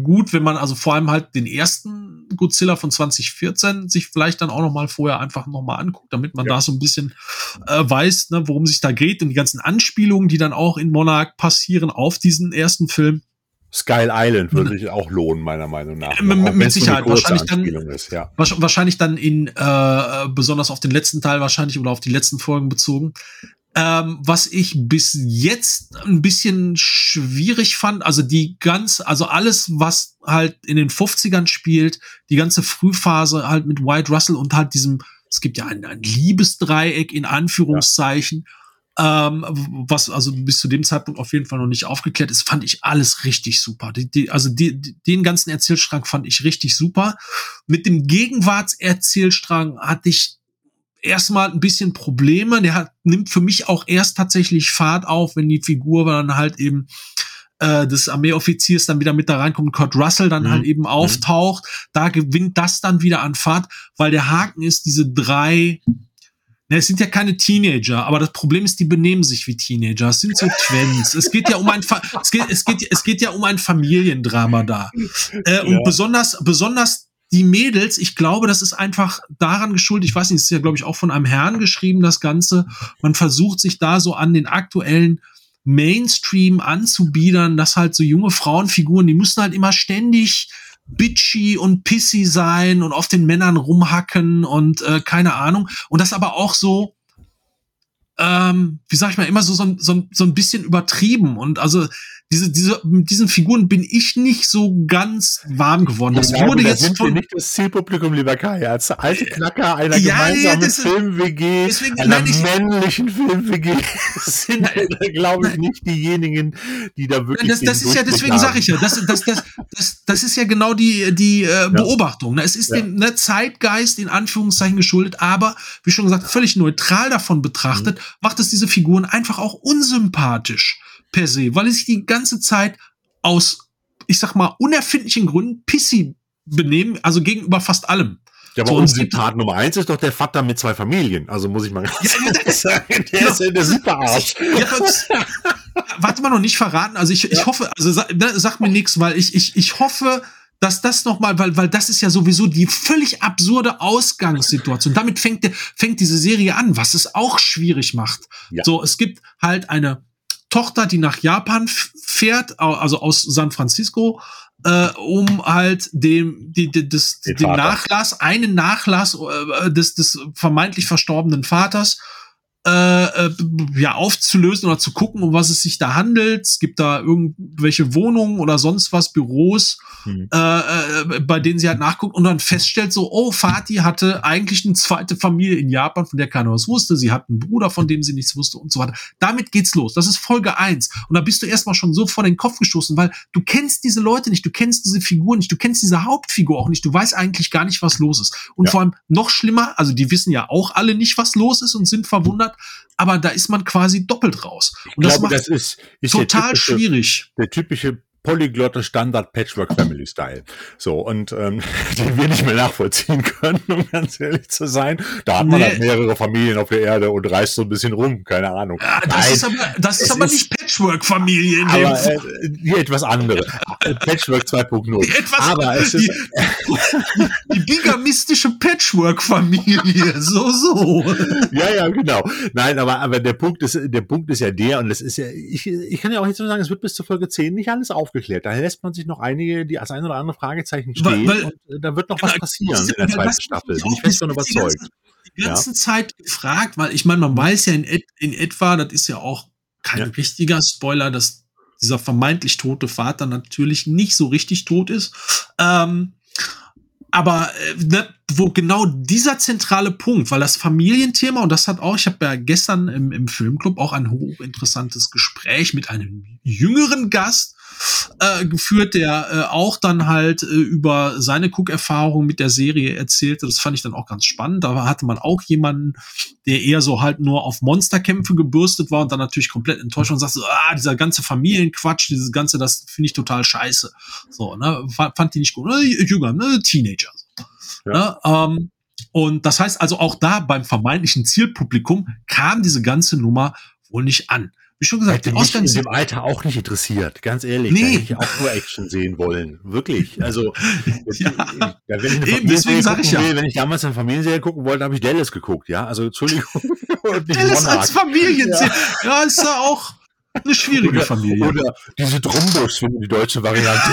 gut, wenn man also vor allem halt den ersten Godzilla von 2014 sich vielleicht dann auch noch mal vorher einfach noch mal anguckt, damit man ja. da so ein bisschen äh, weiß, ne, worum sich da geht und die ganzen Anspielungen, die dann auch in Monarch passieren auf diesen ersten Film. Sky Island würde sich auch lohnen, meiner Meinung nach. Mit, mit Sicherheit. Wahrscheinlich dann, ist, ja. wahrscheinlich dann in, äh, besonders auf den letzten Teil wahrscheinlich oder auf die letzten Folgen bezogen. Ähm, was ich bis jetzt ein bisschen schwierig fand, also die ganz, also alles, was halt in den 50ern spielt, die ganze Frühphase halt mit White Russell und halt diesem, es gibt ja ein, ein Liebesdreieck in Anführungszeichen, ja. ähm, was also bis zu dem Zeitpunkt auf jeden Fall noch nicht aufgeklärt ist, fand ich alles richtig super. Die, die, also die, den ganzen Erzählstrang fand ich richtig super. Mit dem Gegenwartserzählstrang hatte ich erstmal ein bisschen Probleme. Der hat, nimmt für mich auch erst tatsächlich Fahrt auf, wenn die Figur dann halt eben äh, des Armeeoffiziers dann wieder mit da reinkommt, Kurt Russell dann mhm. halt eben mhm. auftaucht. Da gewinnt das dann wieder an Fahrt, weil der Haken ist, diese drei Ne, es sind ja keine Teenager, aber das Problem ist, die benehmen sich wie Teenager. Es sind so Twins. es geht ja um ein, Fa es geht, es geht, es geht ja um ein Familiendrama da. Äh, und ja. besonders, besonders die Mädels, ich glaube, das ist einfach daran geschuldet, ich weiß nicht, ist ja, glaube ich, auch von einem Herrn geschrieben, das Ganze. Man versucht sich da so an den aktuellen Mainstream anzubiedern, dass halt so junge Frauenfiguren, die müssen halt immer ständig bitchy und pissy sein und auf den Männern rumhacken und äh, keine Ahnung. Und das aber auch so, ähm, wie sag ich mal, immer so, so, so, so ein bisschen übertrieben. Und also diese, diese, mit diesen Figuren bin ich nicht so ganz warm geworden. Das ja, wurde jetzt sind von nicht das Zielpublikum, lieber Kai, als alte Knacker einer ja, gemeinsamen ja, Film-WG, einer ich, männlichen Film-WG <laughs> sind, glaube ich, nicht diejenigen, die da wirklich. Das, das ist ja, deswegen sage ich ja, das, das, das, das, das ist ja genau die, die äh, Beobachtung. Ne? Es ist dem ne, Zeitgeist in Anführungszeichen geschuldet, aber wie schon gesagt, völlig neutral davon betrachtet, mhm. macht es diese Figuren einfach auch unsympathisch per se, weil es sich die ganze Zeit aus, ich sag mal, unerfindlichen Gründen pissy benehmen, also gegenüber fast allem. Ja, aber so, Unsympath Nummer eins ist doch der Vater mit zwei Familien. Also muss ich mal ganz <laughs> ja, sagen, der ist ja der Superarsch. <laughs> Ja, warte mal noch nicht verraten. Also ich, ich hoffe, also sag, sag mir nichts, weil ich, ich, ich hoffe, dass das nochmal, weil, weil das ist ja sowieso die völlig absurde Ausgangssituation. Damit fängt, fängt diese Serie an, was es auch schwierig macht. Ja. So, es gibt halt eine Tochter, die nach Japan fährt, also aus San Francisco, äh, um halt dem, die, die, des, Den dem Vater. Nachlass, einen Nachlass äh, des, des vermeintlich verstorbenen Vaters äh, äh, ja aufzulösen oder zu gucken, um was es sich da handelt. Es gibt da irgendwelche Wohnungen oder sonst was, Büros, Mhm. äh, äh, bei denen sie halt nachguckt und dann feststellt so, oh, Fatih hatte eigentlich eine zweite Familie in Japan, von der keiner was wusste. Sie hat einen Bruder, von dem sie nichts wusste und so weiter. Damit geht's los. Das ist Folge eins Und da bist du erstmal schon so vor den Kopf gestoßen, weil du kennst diese Leute nicht, du kennst diese Figur nicht, du kennst diese Hauptfigur auch nicht, du weißt eigentlich gar nicht, was los ist. Und Ja. vor allem noch schlimmer, also die wissen ja auch alle nicht, was los ist und sind verwundert, aber da ist man quasi doppelt raus. Und Ich das glaube, macht das ist, ist der total typische, schwierig. der typische polyglotte Standard Patchwork Family Style. So, und ähm, <laughs> den wir nicht mehr nachvollziehen können, um ganz ehrlich zu sein. Da hat man Nee. halt mehrere Familien auf der Erde und reist so ein bisschen rum, keine Ahnung. Ja, das Nein, ist aber, das ist aber nicht Patchwork-Familie in dem aber Fall. äh, hier etwas andere. Äh, Patchwork 2.0. <laughs> Etwas aber es die, ist, die bigamistische Patchwork-Familie. <laughs> So, so. ja, ja, genau. Nein, aber, aber der Punkt ist, der Punkt ist ja der, und das ist ja, ich, ich kann ja auch jetzt nur sagen, es wird bis zur Folge 10 nicht alles aufgeklärt. Da lässt man sich noch einige, die als ein oder andere Fragezeichen Weil- stehen, weil- und äh, da wird noch Genau, was passieren in der weil zweiten Staffel. Bin ich fest von bis- bis die überzeugt. ganze- Die ganze Zeit gefragt, weil ich meine, man weiß ja in, et, in etwa, das ist ja auch kein Ja. richtiger Spoiler, dass dieser vermeintlich tote Vater natürlich nicht so richtig tot ist. Ähm, aber äh, ne, wo genau dieser zentrale Punkt, weil das Familienthema, und das hat auch, ich habe ja gestern im, im Filmclub auch ein hochinteressantes Gespräch mit einem jüngeren Gast äh, geführt, der äh, auch dann halt äh, über seine Cook-Erfahrung mit der Serie erzählte. Das fand ich dann auch ganz spannend. Da hatte man auch jemanden, der eher so halt nur auf Monsterkämpfe gebürstet war und dann natürlich komplett enttäuscht und sagte, ah, dieser ganze Familienquatsch, dieses ganze, das finde ich total scheiße. So, ne, fand, fand die nicht gut. Ne, Jünger, ne, Teenager. So. Ne, ähm, und das heißt also auch da beim vermeintlichen Zielpublikum kam diese ganze Nummer wohl nicht an. Wie schon gesagt, Hätte die mich in dem Alter auch nicht interessiert, ganz ehrlich. Nee. Da hätte ich auch nur Action sehen wollen. Wirklich. Also, <laughs> Ja. da, wenn ich eine Eben, deswegen Familienserie sag ich ja. will, wenn ich damals eine Familienserie gucken wollte, habe ich Dallas geguckt, ja. Also, Entschuldigung. <laughs> Dallas als Familienziel. Ja. ist ja auch eine schwierige Oder- Familie. Oder diese wenn du die deutsche Variante.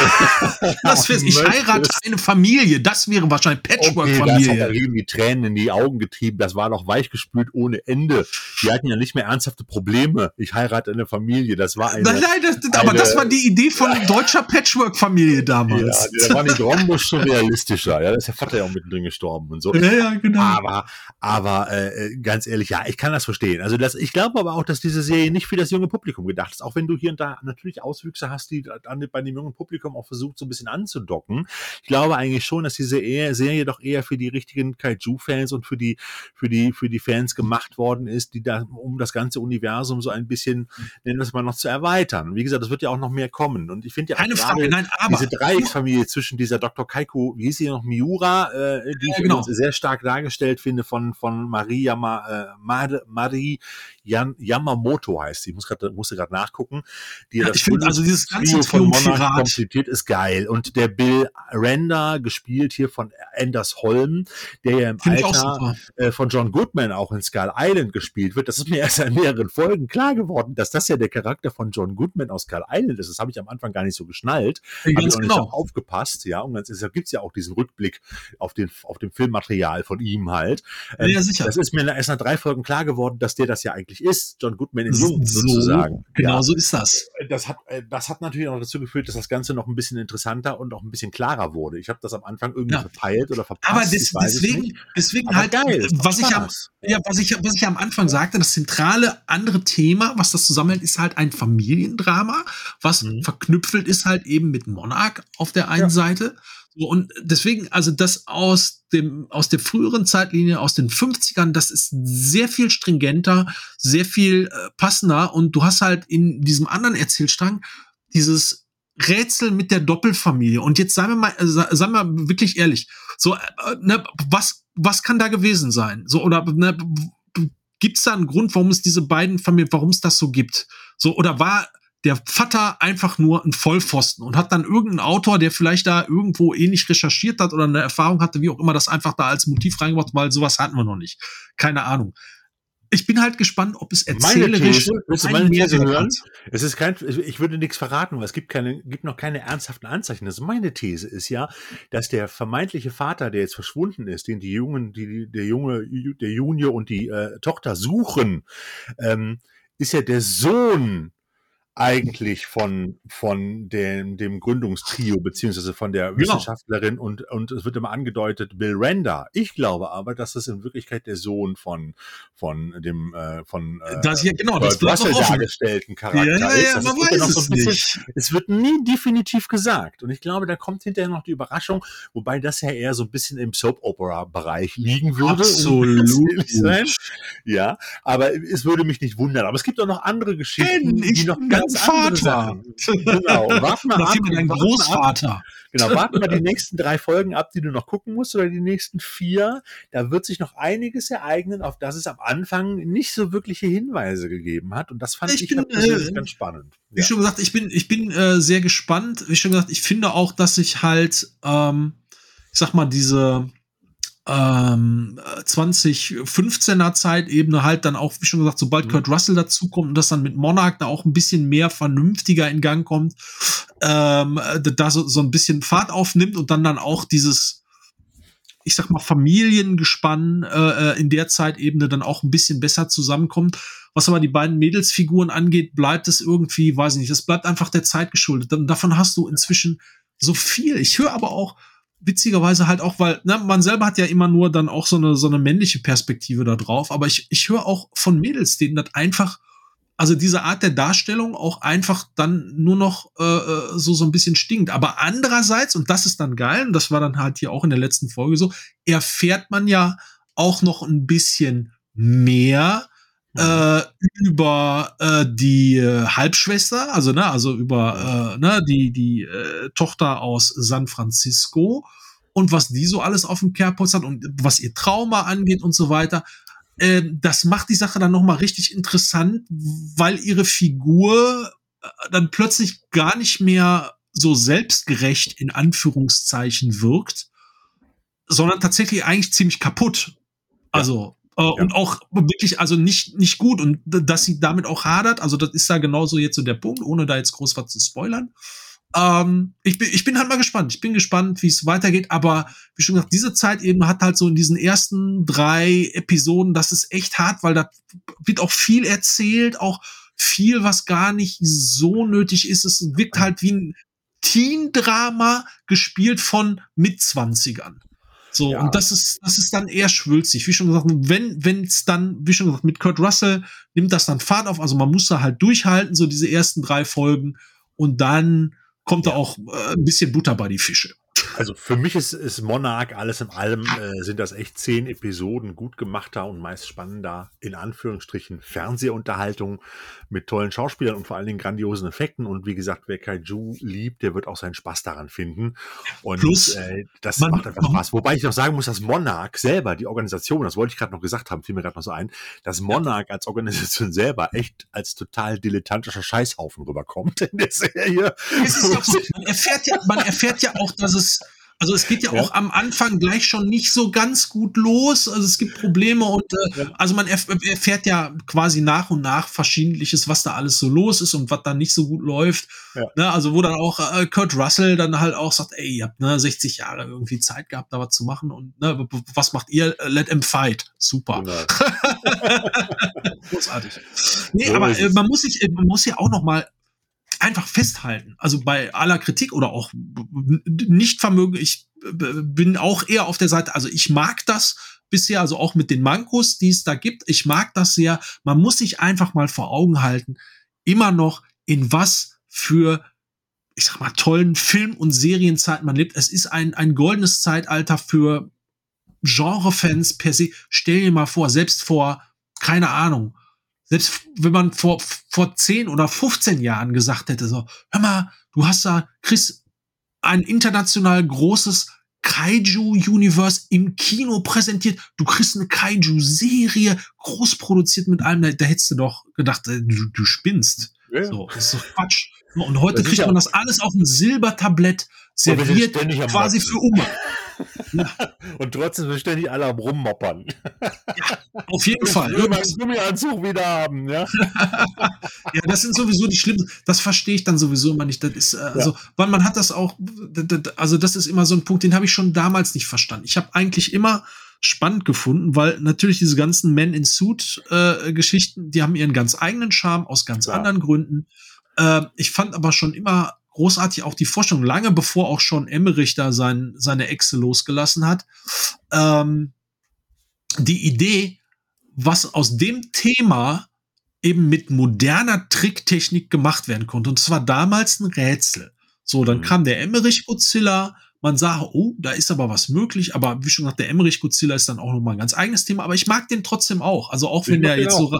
<laughs> das wär's, ich heirate eine Familie. Das wäre wahrscheinlich Okay, das hat Patchwork-Familie. die Tränen in die Augen getrieben. Das war doch weichgespült ohne Ende. Die hatten ja nicht mehr ernsthafte Probleme. Ich heirate eine Familie. Das war eine. nein, nein, das, aber eine- das war die Idee von <laughs> deutscher Patchwork-Familie ja, damals. da waren die Trombus schon realistischer. Ja, da ist der Vater ja auch mittendrin gestorben und so. Ja, ja, genau. Aber, aber äh, ganz ehrlich, ja, ich kann das verstehen. Also das, ich glaube aber auch, dass diese Serie nicht für das junge Publikum gedacht ist. Auch wenn du hier und da natürlich Auswüchse hast, die an, bei dem jungen Publikum auch versucht, so ein bisschen anzudocken. Ich glaube eigentlich schon, dass diese Serie doch eher für die richtigen Kaiju-Fans und für die, für die, für die Fans gemacht worden ist, die da, um das ganze Universum so ein bisschen, nennen wir es mal, noch zu erweitern. Wie gesagt, es wird ja auch noch mehr kommen. Und ich finde ja auch gerade Frage, nein, diese Dreiecksfamilie zwischen dieser Dr. Kaiko, wie hieß sie noch, Miura, äh, die Ja, ich genau. übrigens sehr stark dargestellt finde von, von Maria Ma, äh, Mar, Marie Yan, Yamamoto heißt sie. Ich muss grad, musste gerade nachgucken. Die Ja, ich finde also dieses ganze Trio von komplettiert ist geil. Und der Bill Render, gespielt hier von Anders Holm, der ja im auch Alter äh, von John Goodman auch in Skull Island gespielt wird. Das ist mir erst in mehreren Folgen klar geworden, dass das ja der Charakter von John Goodman aus Skull Island ist. Das habe ich am Anfang gar nicht so geschnallt. Ja, Habe ich auch nicht genau. drauf aufgepasst, ja. Und ganz, deshalb gibt's ja auch diesen Rückblick auf den, auf dem Filmmaterial von ihm halt. Ähm, Ja, sicher. Das ist mir erst nach drei Folgen klar geworden, dass der das ja eigentlich ist. John Goodman in So, Jung sozusagen. Genau Ja. so ist das. Das hat, äh, das hat natürlich auch dazu geführt, dass das Ganze noch ein bisschen interessanter und auch ein bisschen klarer wurde. Ich habe das am Anfang irgendwie Ja. verpeilt oder verpasst. Aber des, deswegen, deswegen Aber halt, geil, macht was ich, am, ja, was, ich, was ich am Anfang sagte, das zentrale andere Thema, was das zusammenhält, ist halt ein Familiendrama, was Mhm. verknüpfelt ist halt eben mit Monarch auf der einen Ja. Seite. Und deswegen, also das aus dem, aus der früheren Zeitlinie, aus den 50ern, das ist sehr viel stringenter, sehr viel äh, passender und du hast halt in diesem anderen Erzählstrang dieses Rätsel mit der Doppelfamilie. Und jetzt seien wir mal, äh, se- seien wir wirklich ehrlich. So, äh, ne, was, was kann da gewesen sein? So, oder ne, gibt es da einen Grund, warum es diese beiden Familien, warum es das so gibt? So, oder war der Vater einfach nur ein Vollpfosten und hat dann irgendeinen Autor, der vielleicht da irgendwo ähnlich recherchiert hat oder eine Erfahrung hatte, wie auch immer, das einfach da als Motiv reingebracht, weil sowas hatten wir noch nicht. Keine Ahnung ich bin halt gespannt, ob es erzählerisch meine These hören? Es ist kein, ich würde nichts verraten, weil es gibt keine, gibt noch keine ernsthaften Anzeichen. Also meine These ist ja, dass der vermeintliche Vater, der jetzt verschwunden ist, den die Jungen, die, der Junge, der Junior und die äh, Tochter suchen, ähm, ist ja der Sohn eigentlich von, von dem, dem Gründungstrio, beziehungsweise von der genau. Wissenschaftlerin und, und es wird immer angedeutet Bill Render. Ich glaube aber, dass das in Wirklichkeit der Sohn von, von dem, äh, von, äh, das hier, genau, das Russell dargestellten Charakter ja, ja, ja, ist. man weiß es nicht. Es wird nie definitiv gesagt. Und ich glaube, da kommt hinterher noch die Überraschung, wobei das ja eher so ein bisschen im Soap-Opera-Bereich liegen würde. Absolut. <laughs> Um ja, aber es würde mich nicht wundern. Aber es gibt auch noch andere Geschichten, die noch ganz ganz Vater. Genau. <laughs> Warten wir ab. Dein Großvater. Genau, warten wir die nächsten drei Folgen ab, die du noch gucken musst, oder die nächsten vier. Da wird sich noch einiges ereignen, auf das es am Anfang nicht so wirkliche Hinweise gegeben hat. Und das fand ich, ich bin, äh, ganz spannend. Wie ja. schon gesagt, ich bin, ich bin äh, sehr gespannt. Wie schon gesagt, ich finde auch, dass sich halt, ähm, ich sag mal, diese ähm, 2015er Zeitebene halt dann auch, wie schon gesagt, sobald mhm. Kurt Russell dazukommt und das dann mit Monarch da auch ein bisschen mehr vernünftiger in Gang kommt, ähm, da so, so ein bisschen Fahrt aufnimmt und dann dann auch dieses, ich sag mal, Familiengespann äh, äh in der Zeitebene dann auch ein bisschen besser zusammenkommt. Was aber die beiden Mädelsfiguren angeht, bleibt es irgendwie, weiß ich nicht, das bleibt einfach der Zeit geschuldet. Davon hast du inzwischen so viel. Ich höre aber auch, witzigerweise halt auch, weil ne, man selber hat ja immer nur dann auch so eine so eine männliche Perspektive da drauf, aber ich ich höre auch von Mädels, denen das einfach also diese Art der Darstellung auch einfach dann nur noch äh, äh, so so ein bisschen stinkt. Aber andererseits und das ist dann geil und das war dann halt hier auch in der letzten Folge so, erfährt man ja auch noch ein bisschen mehr äh, über äh, die äh, Halbschwester, also ne, also über äh, ne, die die äh, Tochter aus San Francisco und was die so alles auf dem Kerbholz hat und was ihr Trauma angeht und so weiter. Äh, das macht die Sache dann noch mal richtig interessant, weil ihre Figur äh, dann plötzlich gar nicht mehr so selbstgerecht in Anführungszeichen wirkt, sondern tatsächlich eigentlich ziemlich kaputt. Also äh, ja. Und auch wirklich, also nicht, nicht gut. Und dass sie damit auch hadert, also das ist da genauso jetzt so der Punkt, ohne da jetzt groß was zu spoilern. Ähm, ich, bin, ich bin halt mal gespannt. Ich bin gespannt, wie es weitergeht. Aber wie schon gesagt, diese Zeit eben hat halt so in diesen ersten drei Episoden, das ist echt hart, weil da wird auch viel erzählt, auch viel, was gar nicht so nötig ist. Es wirkt halt wie ein Teen-Drama gespielt von Mitzwanzigern. So, ja. und das ist, das ist dann eher schwülzig. Wie schon gesagt, wenn, wenn es dann, wie schon gesagt, mit Kurt Russell nimmt das dann Fahrt auf. Also man muss da halt durchhalten, so diese ersten drei Folgen. Und dann kommt ja. da auch äh, ein bisschen Butter bei die Fische. Also für mich ist, ist Monarch alles in allem, äh, sind das echt zehn Episoden gut gemachter und meist spannender, in Anführungsstrichen, Fernsehunterhaltung mit tollen Schauspielern und vor allen Dingen grandiosen Effekten. Und wie gesagt, wer Kaiju liebt, der wird auch seinen Spaß daran finden. Und Plus, äh, das man, macht einfach Spaß. Wobei ich noch sagen muss, dass Monarch selber, die Organisation, das wollte ich gerade noch gesagt haben, fiel mir gerade noch so ein, dass Monarch als Organisation selber echt als total dilettantischer Scheißhaufen rüberkommt in der Serie. man, erfährt ja, man erfährt ja auch, dass es also es geht ja, ja, auch am Anfang gleich schon nicht so ganz gut los. Also es gibt Probleme und äh, ja. also man erf erfährt ja quasi nach und nach verschiedentliches, was da alles so los ist und was da nicht so gut läuft. Ja. Ne, also wo dann auch äh, Kurt Russell dann halt auch sagt, ey, ihr habt ne, 60 Jahre irgendwie Zeit gehabt, da was zu machen und ne, was macht ihr? Let him fight. Super. Genau. <laughs> Großartig. Nee, so aber äh, man muss sich, man muss ja auch noch mal einfach festhalten. Also bei aller Kritik oder auch Nichtvermögen, ich bin auch eher auf der Seite, also ich mag das bisher, also auch mit den Mankos, die es da gibt, ich mag das sehr. Man muss sich einfach mal vor Augen halten, immer noch in was für ich sag mal, tollen Film- und Serienzeiten man lebt. Es ist ein, ein goldenes Zeitalter für Genrefans per se. Stell dir mal vor, selbst vor, keine Ahnung, selbst wenn man vor, vor 10 oder 15 Jahren gesagt hätte, so, hör mal, du hast da, Chris, ein international großes Kaiju-Universe im Kino präsentiert. Du kriegst eine Kaiju-Serie, groß produziert mit allem. Da, da hättest du doch gedacht, äh, du, du spinnst. Ja. So, das ist doch Quatsch. Und heute kriegt ja- man das alles auf ein Silbertablett serviert, quasi für Oma. <laughs> Und trotzdem sind ständig alle am Rummoppern. Auf jeden Fall. Ich will meinen Irgendwas- Gummianzug wieder haben, ja. <laughs> Ja, das sind sowieso die schlimmsten. Das verstehe ich dann sowieso immer nicht. Das ist, äh, also, weil man hat das auch, also das ist immer so ein Punkt, den habe ich schon damals nicht verstanden. Ich habe eigentlich immer spannend gefunden, weil natürlich diese ganzen Men in Suit äh, Geschichten, die haben ihren ganz eigenen Charme aus ganz Klar. anderen Gründen. Äh, ich fand aber schon immer großartig auch die Vorstellung, lange bevor auch schon Emmerich da sein, seine Echse losgelassen hat, ähm, die Idee, was aus dem Thema eben mit moderner Tricktechnik gemacht werden konnte. Und das war damals ein Rätsel. So, dann Mhm. kam der Emmerich Godzilla. Man sah, oh, da ist aber was möglich. Aber wie schon gesagt, der Emmerich Godzilla ist dann auch nochmal ein ganz eigenes Thema. Aber ich mag den trotzdem auch. Also auch Ich wenn der jetzt auch. so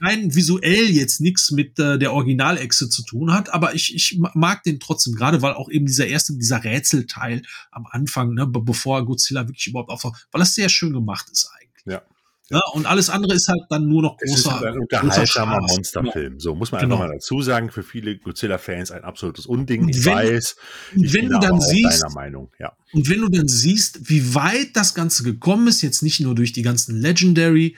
rein visuell jetzt nichts mit äh, der Originalechse zu tun hat. Aber ich, ich mag den trotzdem, gerade weil auch eben dieser erste, dieser Rätselteil am Anfang, ne, be bevor Godzilla wirklich überhaupt auftaucht, weil das sehr schön gemacht ist eigentlich. Ja. Ja, und alles andere ist halt dann nur noch Es ist großer, ein unterhaltsamer großer. Monsterfilm. So muss man Genau. einfach mal dazu sagen. Für viele Godzilla-Fans ein absolutes Unding. Und Ich wenn- weiß. Ich wenn du dann siehst, deiner Meinung. Ja. und wenn du dann siehst, wie weit das Ganze gekommen ist, jetzt nicht nur durch die ganzen Legendary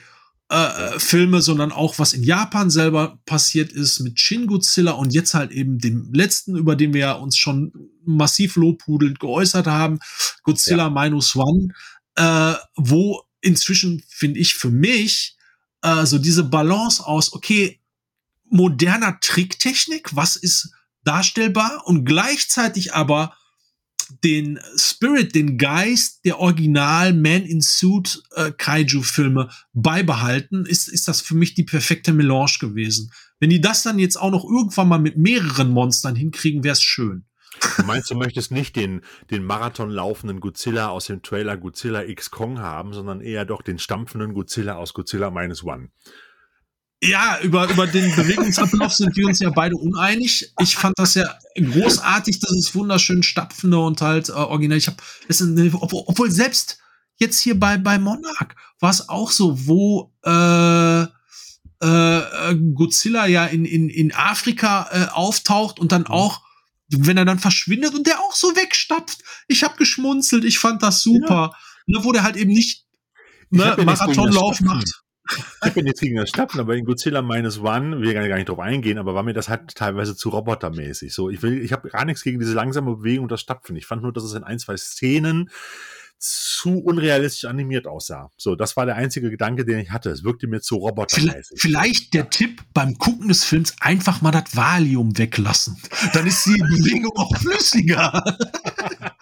äh, Filme, sondern auch was in Japan selber passiert ist mit Shin Godzilla und jetzt halt eben dem letzten, über den wir ja uns schon massiv lobhudelnd geäußert haben, Godzilla Minus One, äh, wo inzwischen finde ich für mich äh, so diese Balance aus, okay, moderner Tricktechnik, was ist darstellbar und gleichzeitig aber den Spirit, den Geist der Original Man in Suit äh, Kaiju Filme beibehalten, ist, ist das für mich die perfekte Melange gewesen. Wenn die das dann jetzt auch noch irgendwann mal mit mehreren Monstern hinkriegen, wäre es schön. Du meinst, du möchtest nicht den, den Marathon laufenden Godzilla aus dem Trailer Godzilla X Kong haben, sondern eher doch den stampfenden Godzilla aus Godzilla Minus One. Ja, über, über den Bewegungsablauf sind wir uns ja beide uneinig. Ich fand das ja großartig, das ist wunderschön stapfende und halt äh, original. Ich habe, obwohl, selbst jetzt hier bei, bei Monarch war es auch so, wo äh, äh, Godzilla ja in, in, in Afrika äh, auftaucht und dann Mhm. auch, wenn er dann verschwindet und der auch so wegstapft. Ich habe geschmunzelt, ich fand das super. Ne, wo der halt eben nicht Ich ne, ja Marathonlauf macht. Ich bin jetzt gegen das Stapfen, aber in Godzilla Minus One, will gar nicht drauf eingehen, aber war mir das halt teilweise zu robotermäßig. So, ich will, ich habe gar nichts gegen diese langsame Bewegung und das Stapfen. Ich fand nur, dass es in ein, zwei Szenen zu unrealistisch animiert aussah. So, das war der einzige Gedanke, den ich hatte. Es wirkte mir zu Vielleicht, robotermäßig. vielleicht der Tipp beim Gucken des Films einfach mal das Valium weglassen. Dann ist die Bewegung auch flüssiger. <laughs>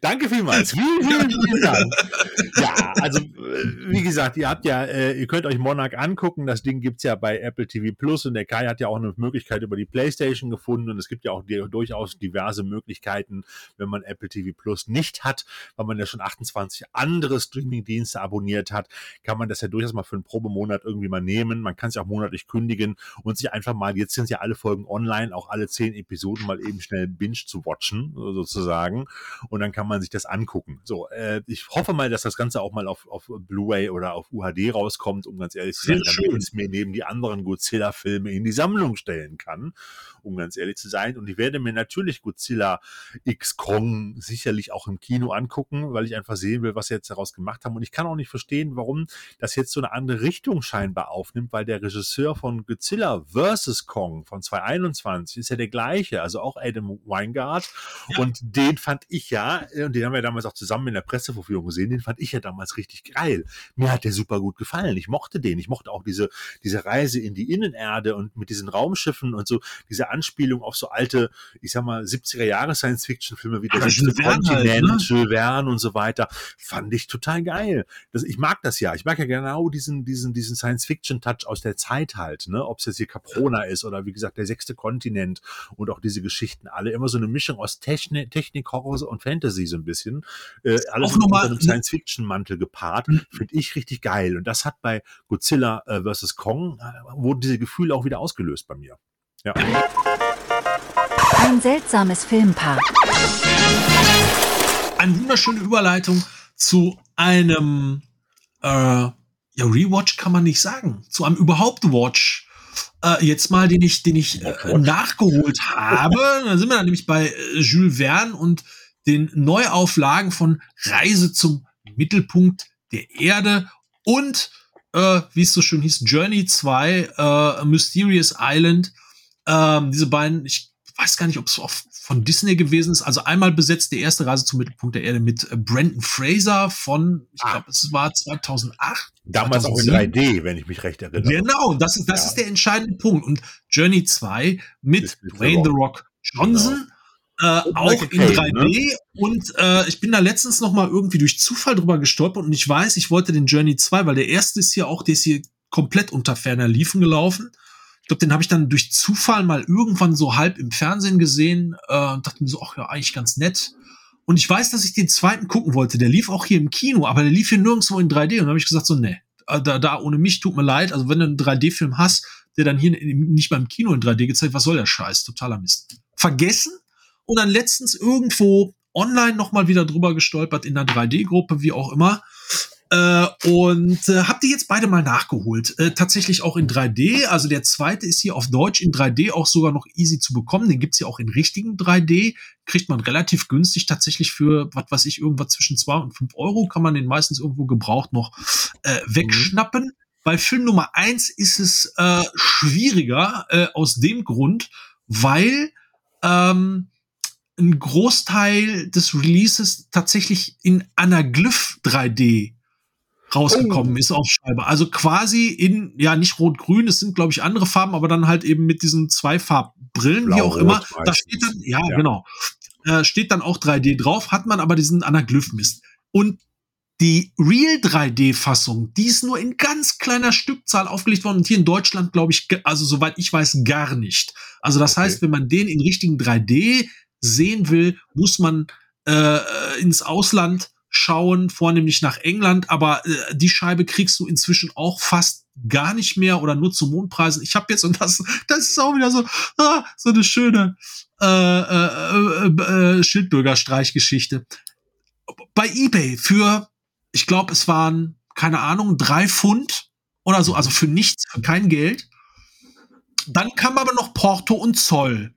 Danke vielmals. Vielen, vielen, vielen Dank. <laughs> Ja, also äh, wie gesagt, ihr habt ja, äh, ihr könnt euch Monarch angucken. Das Ding gibt's ja bei Apple TV Plus und der Kai hat ja auch eine Möglichkeit über die PlayStation gefunden und es gibt ja auch durchaus diverse Möglichkeiten, wenn man Apple TV Plus nicht hat, weil man ja schon 28 andere Streaming-Dienste abonniert hat, kann man das ja durchaus mal für einen Probemonat irgendwie mal nehmen. Man kann es ja auch monatlich kündigen und sich einfach mal, jetzt sind ja alle Folgen online, auch alle zehn Episoden mal eben schnell binge zu watchen, sozusagen. Und dann kann man sich das angucken. So, äh, ich hoffe mal, dass das Ganze auch mal auf, auf Blu-ray oder auf UHD rauskommt, um ganz ehrlich zu sein, damit ich es mir neben die anderen Godzilla-Filme in die Sammlung stellen kann, um ganz ehrlich zu sein. Und ich werde mir natürlich Godzilla X Kong sicherlich auch im Kino angucken, weil ich einfach sehen will, was sie jetzt daraus gemacht haben. Und ich kann auch nicht verstehen, warum das jetzt so eine andere Richtung scheinbar aufnimmt, weil der Regisseur von Godzilla vs. Kong von 2021 ist ja der gleiche, also auch Adam Weingart. Ja. Und den fand ich ja, und den haben wir damals auch zusammen in der Presseverführung gesehen, den fand ich ja damals richtig geil. Mir hat der super gut gefallen. Ich mochte den. Ich mochte auch diese, diese Reise in die Innenerde und mit diesen Raumschiffen und so, diese Anspielung auf so alte, ich sag mal, 70er Jahre Science-Fiction-Filme wie der halt, Kontinent, ne? Jules Verne und so weiter, fand ich total geil. Das, ich mag das ja. Ich mag ja genau diesen, diesen, diesen Science-Fiction-Touch aus der Zeit halt, ne? Ob es jetzt hier Caprona ist oder wie gesagt der sechste Kontinent und auch diese Geschichten alle immer so eine Mischung aus Technik, Technik Horror und Fantasy so ein bisschen. Äh, alles Auch unter einem Science-Fiction-Mantel gepaart. Mhm. Finde ich richtig geil. Und das hat bei Godzilla äh, vs. Kong, äh, wurde diese Gefühle auch wieder ausgelöst bei mir. Ja. Ein seltsames Filmpaar. Eine wunderschöne Überleitung zu einem äh, ja, Rewatch kann man nicht sagen, zu einem überhaupt Watch. äh, jetzt mal, den ich, den ich äh, nachgeholt habe. <laughs> da sind wir dann nämlich bei äh, Jules Verne und den Neuauflagen von Reise zum Mittelpunkt der Erde und äh, wie es so schön hieß, Journey 2, äh, Mysterious Island. Ähm, diese beiden, ich weiß gar nicht, ob es von Disney gewesen ist. Also einmal besetzt die erste Reise zum Mittelpunkt der Erde mit äh, Brandon Fraser von, ich ah. glaube, es war 2008. Damals 2007. auch in 3D, wenn ich mich recht erinnere. Genau, das ist, das ja. ist der entscheidende Punkt. Und Journey 2 mit Dwayne The Rock Johnson. Genau. Äh, auch in 3D ne? und äh, ich bin da letztens noch mal irgendwie durch Zufall drüber gestolpert und ich weiß, ich wollte den Journey 2, weil der erste ist hier auch, der ist hier komplett unter ferner Liefen gelaufen. Ich glaube, den habe ich dann durch Zufall mal irgendwann so halb im Fernsehen gesehen äh, und dachte mir so, ach ja, eigentlich ganz nett. Und ich weiß, dass ich den zweiten gucken wollte. Der lief auch hier im Kino, aber der lief hier nirgendwo in 3D. Und da habe ich gesagt, so, ne, da, da ohne mich tut mir leid. Also wenn du einen 3D-Film hast, der dann hier nicht beim Kino in 3D gezeigt, was soll der Scheiß? Totaler Mist. Vergessen und dann letztens irgendwo online nochmal wieder drüber gestolpert in einer 3D-Gruppe, wie auch immer. Äh, und äh, habt ihr jetzt beide mal nachgeholt. Äh, tatsächlich auch in 3D. Also der zweite ist hier auf Deutsch in 3D auch sogar noch easy zu bekommen. Den gibt's hier auch in richtigen 3D. Kriegt man relativ günstig tatsächlich für, was weiß ich, irgendwas zwischen zwei und fünf Euro. Kann man den meistens irgendwo gebraucht noch äh, wegschnappen. Mhm. Bei Film Nummer eins ist es äh, schwieriger äh, aus dem Grund, weil ähm, ein Großteil des Releases tatsächlich in Anaglyph 3D rausgekommen oh. ist auf Scheibe. Also quasi in, ja, nicht rot-grün, es sind, glaube ich, andere Farben, aber dann halt eben mit diesen zwei Farbbrillen, Blau, wie auch immer. Da steht dann, ja, ja. genau. Äh, steht dann auch 3D drauf, hat man aber diesen Anaglyph-Mist. Und die Real 3D-Fassung, die ist nur in ganz kleiner Stückzahl aufgelegt worden und hier in Deutschland, glaube ich, also soweit ich weiß, gar nicht. Also das okay. heißt, wenn man den in richtigen 3D sehen will, muss man äh, ins Ausland schauen, vornehmlich nach England, aber äh, die Scheibe kriegst du inzwischen auch fast gar nicht mehr oder nur zu Mondpreisen. Ich habe jetzt, und das, das ist auch wieder so, ah, so eine schöne äh, äh, äh, äh Schildbürgerstreichgeschichte. Bei eBay für, ich glaube, es waren, keine Ahnung, drei Pfund oder so, also für nichts, für kein Geld. Dann kam aber noch Porto und Zoll.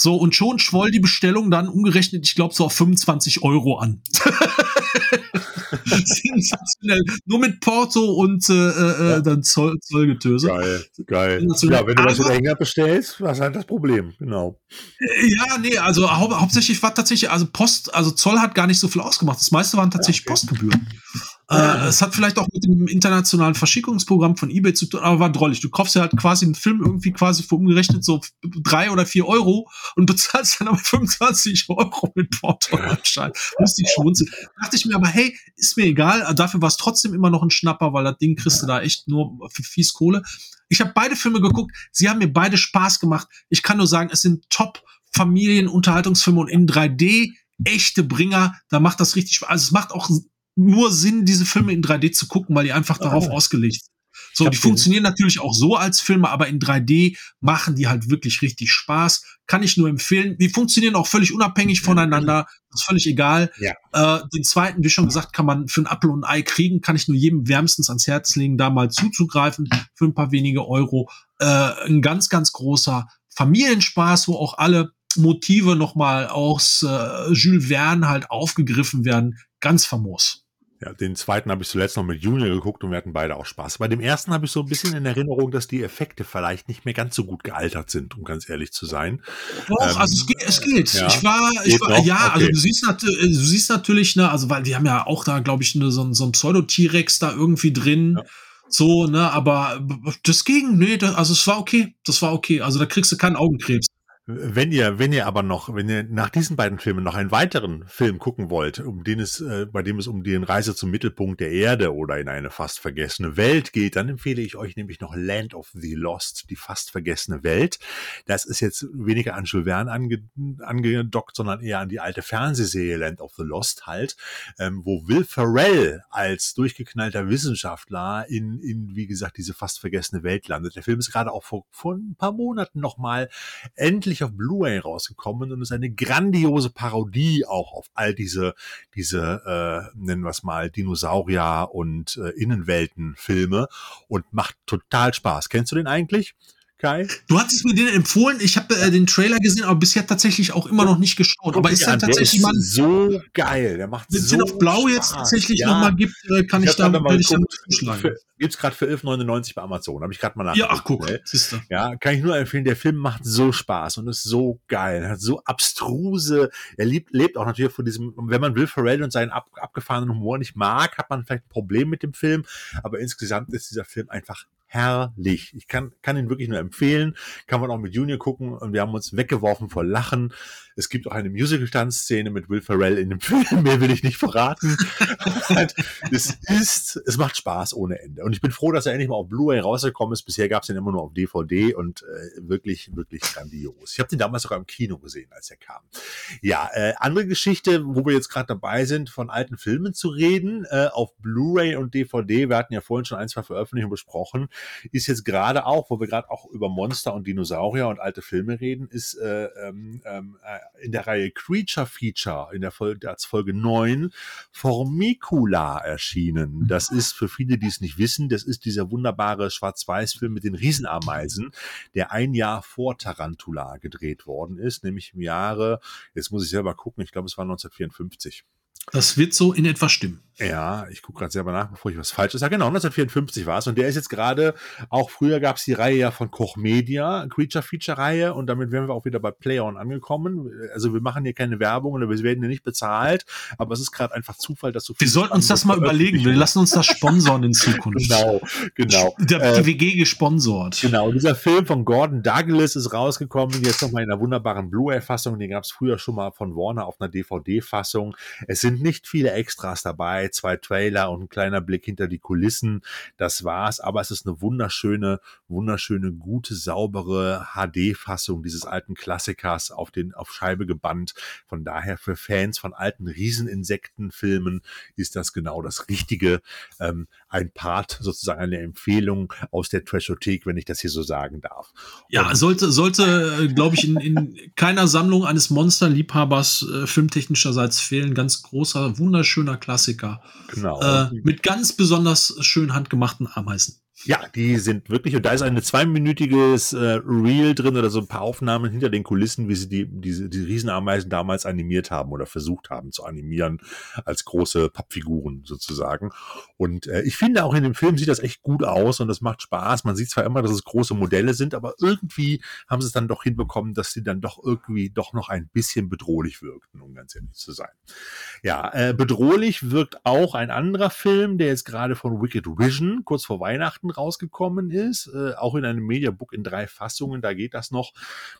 So, und schon schwoll die Bestellung dann umgerechnet, ich glaube, so auf 25 Euro an. <laughs> Sensationell. Nur mit Porto und äh, äh, ja. dann Zoll, Zollgetöse. Geil, geil. Ja, wenn du was über Hänger bestellst, was halt das Problem, genau. Äh, ja, nee, also hau hauptsächlich war tatsächlich, also Post, also Zoll hat gar nicht so viel ausgemacht. Das meiste waren tatsächlich ja, okay. Postgebühren. Äh, es hat vielleicht auch mit dem internationalen Verschickungsprogramm von eBay zu tun, aber war drollig. Du kaufst ja halt quasi einen Film irgendwie quasi für umgerechnet so drei oder vier Euro und bezahlst dann aber <laughs> 25 Euro mit Porto anscheinend. Musste ich schmunzeln. Dachte ich mir aber, hey, ist mir egal. Dafür war es trotzdem immer noch ein Schnapper, weil das Ding kriegst du da echt nur für fies Kohle. Ich habe beide Filme geguckt. Sie haben mir beide Spaß gemacht. Ich kann nur sagen, es sind top Familienunterhaltungsfilme und in 3D echte Bringer. Da macht das richtig Spaß. Also es macht auch nur Sinn, diese Filme in 3D zu gucken, weil die einfach darauf oh. ausgelegt sind. So, die funktionieren natürlich auch so als Filme, aber in 3D machen die halt wirklich richtig Spaß. Kann ich nur empfehlen. Die funktionieren auch völlig unabhängig voneinander. ist völlig egal. Ja. Äh, den zweiten, wie schon gesagt, kann man für ein Apfel und ein Ei kriegen. Kann ich nur jedem wärmstens ans Herz legen, da mal zuzugreifen für ein paar wenige Euro. Äh, ein ganz, ganz großer Familienspaß, wo auch alle Motive nochmal aus äh, Jules Verne halt aufgegriffen werden. Ganz famos. Ja, den zweiten habe ich zuletzt noch mit Junior geguckt und wir hatten beide auch Spaß. Bei dem ersten habe ich so ein bisschen in Erinnerung, dass die Effekte vielleicht nicht mehr ganz so gut gealtert sind, um ganz ehrlich zu sein. Doch, ähm, also es geht. Es geht. Ja, ich war, ich war ja, also okay. also du siehst, du siehst natürlich, ne, also weil die haben ja auch da, glaube ich, ne, so, so ein Pseudo-T-Rex da irgendwie drin. Ja. So, ne, aber das ging, nee, das, also es war okay. Das war okay. Also da kriegst du keinen Augenkrebs. Wenn ihr, wenn ihr aber noch, wenn ihr nach diesen beiden Filmen noch einen weiteren Film gucken wollt, um den es, äh, bei dem es um die Reise zum Mittelpunkt der Erde oder in eine fast vergessene Welt geht, dann empfehle ich euch nämlich noch Land of the Lost, die fast vergessene Welt. Das ist jetzt weniger an Jules Verne ange, angedockt, sondern eher an die alte Fernsehserie Land of the Lost halt, ähm, wo Will Ferrell als durchgeknallter Wissenschaftler in, in, wie gesagt, diese fast vergessene Welt landet. Der Film ist gerade auch vor, vor ein paar Monaten nochmal endlich endlich auf Blu-ray rausgekommen und ist eine grandiose Parodie auch auf all diese, diese, äh, nennen wir es mal, Dinosaurier und äh, Innenwelten-Filme und macht total Spaß. Kennst du den eigentlich? Kai? Du hattest mir den empfohlen. Ich habe äh, den Trailer gesehen, aber bisher tatsächlich auch immer noch nicht geschaut. Aber ist ja, der tatsächlich mal so geil. Der macht wenn es so den auf Blau Spaß. jetzt tatsächlich ja. noch mal gibt, äh, kann ich, hab da gerade mal werde ich dann zuschlagen. Gibt's gerade für 11,99 bei Amazon. Habe ich gerade mal Ja, nachgeguckt. ach guck, ne? Ja, kann ich nur empfehlen. Der Film macht so Spaß und ist so geil. Er hat so abstruse. Er lebt, lebt auch natürlich von diesem, wenn man Will Ferrell und seinen ab, abgefahrenen Humor nicht mag, hat man vielleicht ein Problem mit dem Film. Aber insgesamt ist dieser Film einfach herrlich. Ich kann, kann ihn wirklich nur empfehlen. Kann man auch mit Junior gucken und wir haben uns weggeworfen vor Lachen. Es gibt auch eine Musical-Tanzszene mit Will Ferrell in dem <laughs> Film. Mehr will ich nicht verraten. <laughs> es ist, es macht Spaß ohne Ende. Und ich bin froh, dass er endlich mal auf Blu-ray rausgekommen ist. Bisher gab es den immer nur auf DVD und äh, wirklich, wirklich grandios. Ich habe den damals sogar im Kino gesehen, als er kam. Ja, äh, andere Geschichte, wo wir jetzt gerade dabei sind, von alten Filmen zu reden, äh, auf Blu-ray und DVD. Wir hatten ja vorhin schon ein, zwei Veröffentlichungen besprochen, ist jetzt gerade auch, wo wir gerade auch über Monster und Dinosaurier und alte Filme reden, ist äh, ähm, ähm, äh, in der Reihe Creature Feature in der Folge, als Folge 9 Formicula erschienen. Das ist für viele, die es nicht wissen, das ist dieser wunderbare Schwarz-Weiß-Film mit den Riesenameisen, der ein Jahr vor Tarantula gedreht worden ist, nämlich im Jahre, jetzt muss ich selber gucken, ich glaube, es war 1954. Das wird so in etwa stimmen. Ja, ich gucke gerade selber nach, bevor ich was Falsches sage. Genau, 1954 war es. Und der ist jetzt gerade, auch früher gab es die Reihe ja von Koch Media, Creature Feature Reihe. Und damit wären wir auch wieder bei Playon angekommen. Also wir machen hier keine Werbung oder wir werden hier nicht bezahlt. Aber es ist gerade einfach Zufall, dass so Wir sollten uns das mal überlegen. Wir lassen uns das sponsoren in <laughs> Zukunft. Genau, genau. Der, Äh, die WG gesponsort. Genau, dieser Film von Gordon Douglas ist rausgekommen, jetzt nochmal in einer wunderbaren Blu-ray-Fassung. Den gab es früher schon mal von Warner auf einer DVD-Fassung. Es sind nicht viele Extras dabei, zwei Trailer und ein kleiner Blick hinter die Kulissen. Das war's, aber es ist eine wunderschöne, wunderschöne, gute, saubere HD-Fassung dieses alten Klassikers auf den auf Scheibe gebannt. Von daher für Fans von alten Rieseninsektenfilmen ist das genau das Richtige. Ähm, ein Part, sozusagen eine Empfehlung aus der Trashothek, wenn ich das hier so sagen darf. Ja, Und- sollte, sollte, glaube ich, in, in keiner Sammlung eines Monsterliebhabers äh, filmtechnischerseits fehlen. Ganz großer, wunderschöner Klassiker. Genau. Äh, mit ganz besonders schön handgemachten Ameisen. Ja, die sind wirklich, und da ist ein zweiminütiges äh, Reel drin oder so ein paar Aufnahmen hinter den Kulissen, wie sie die, diese, die Riesenameisen damals animiert haben oder versucht haben zu animieren als große Pappfiguren sozusagen. Und äh, ich finde auch in dem Film sieht das echt gut aus und das macht Spaß. Man sieht zwar immer, dass es große Modelle sind, aber irgendwie haben sie es dann doch hinbekommen, dass sie dann doch irgendwie doch noch ein bisschen bedrohlich wirkten, um ganz ehrlich zu sein. Ja, äh, bedrohlich wirkt auch ein anderer Film, der jetzt gerade von Wicked Vision kurz vor Weihnachten rausgekommen ist, äh, auch in einem Mediabook in drei Fassungen. Da geht das noch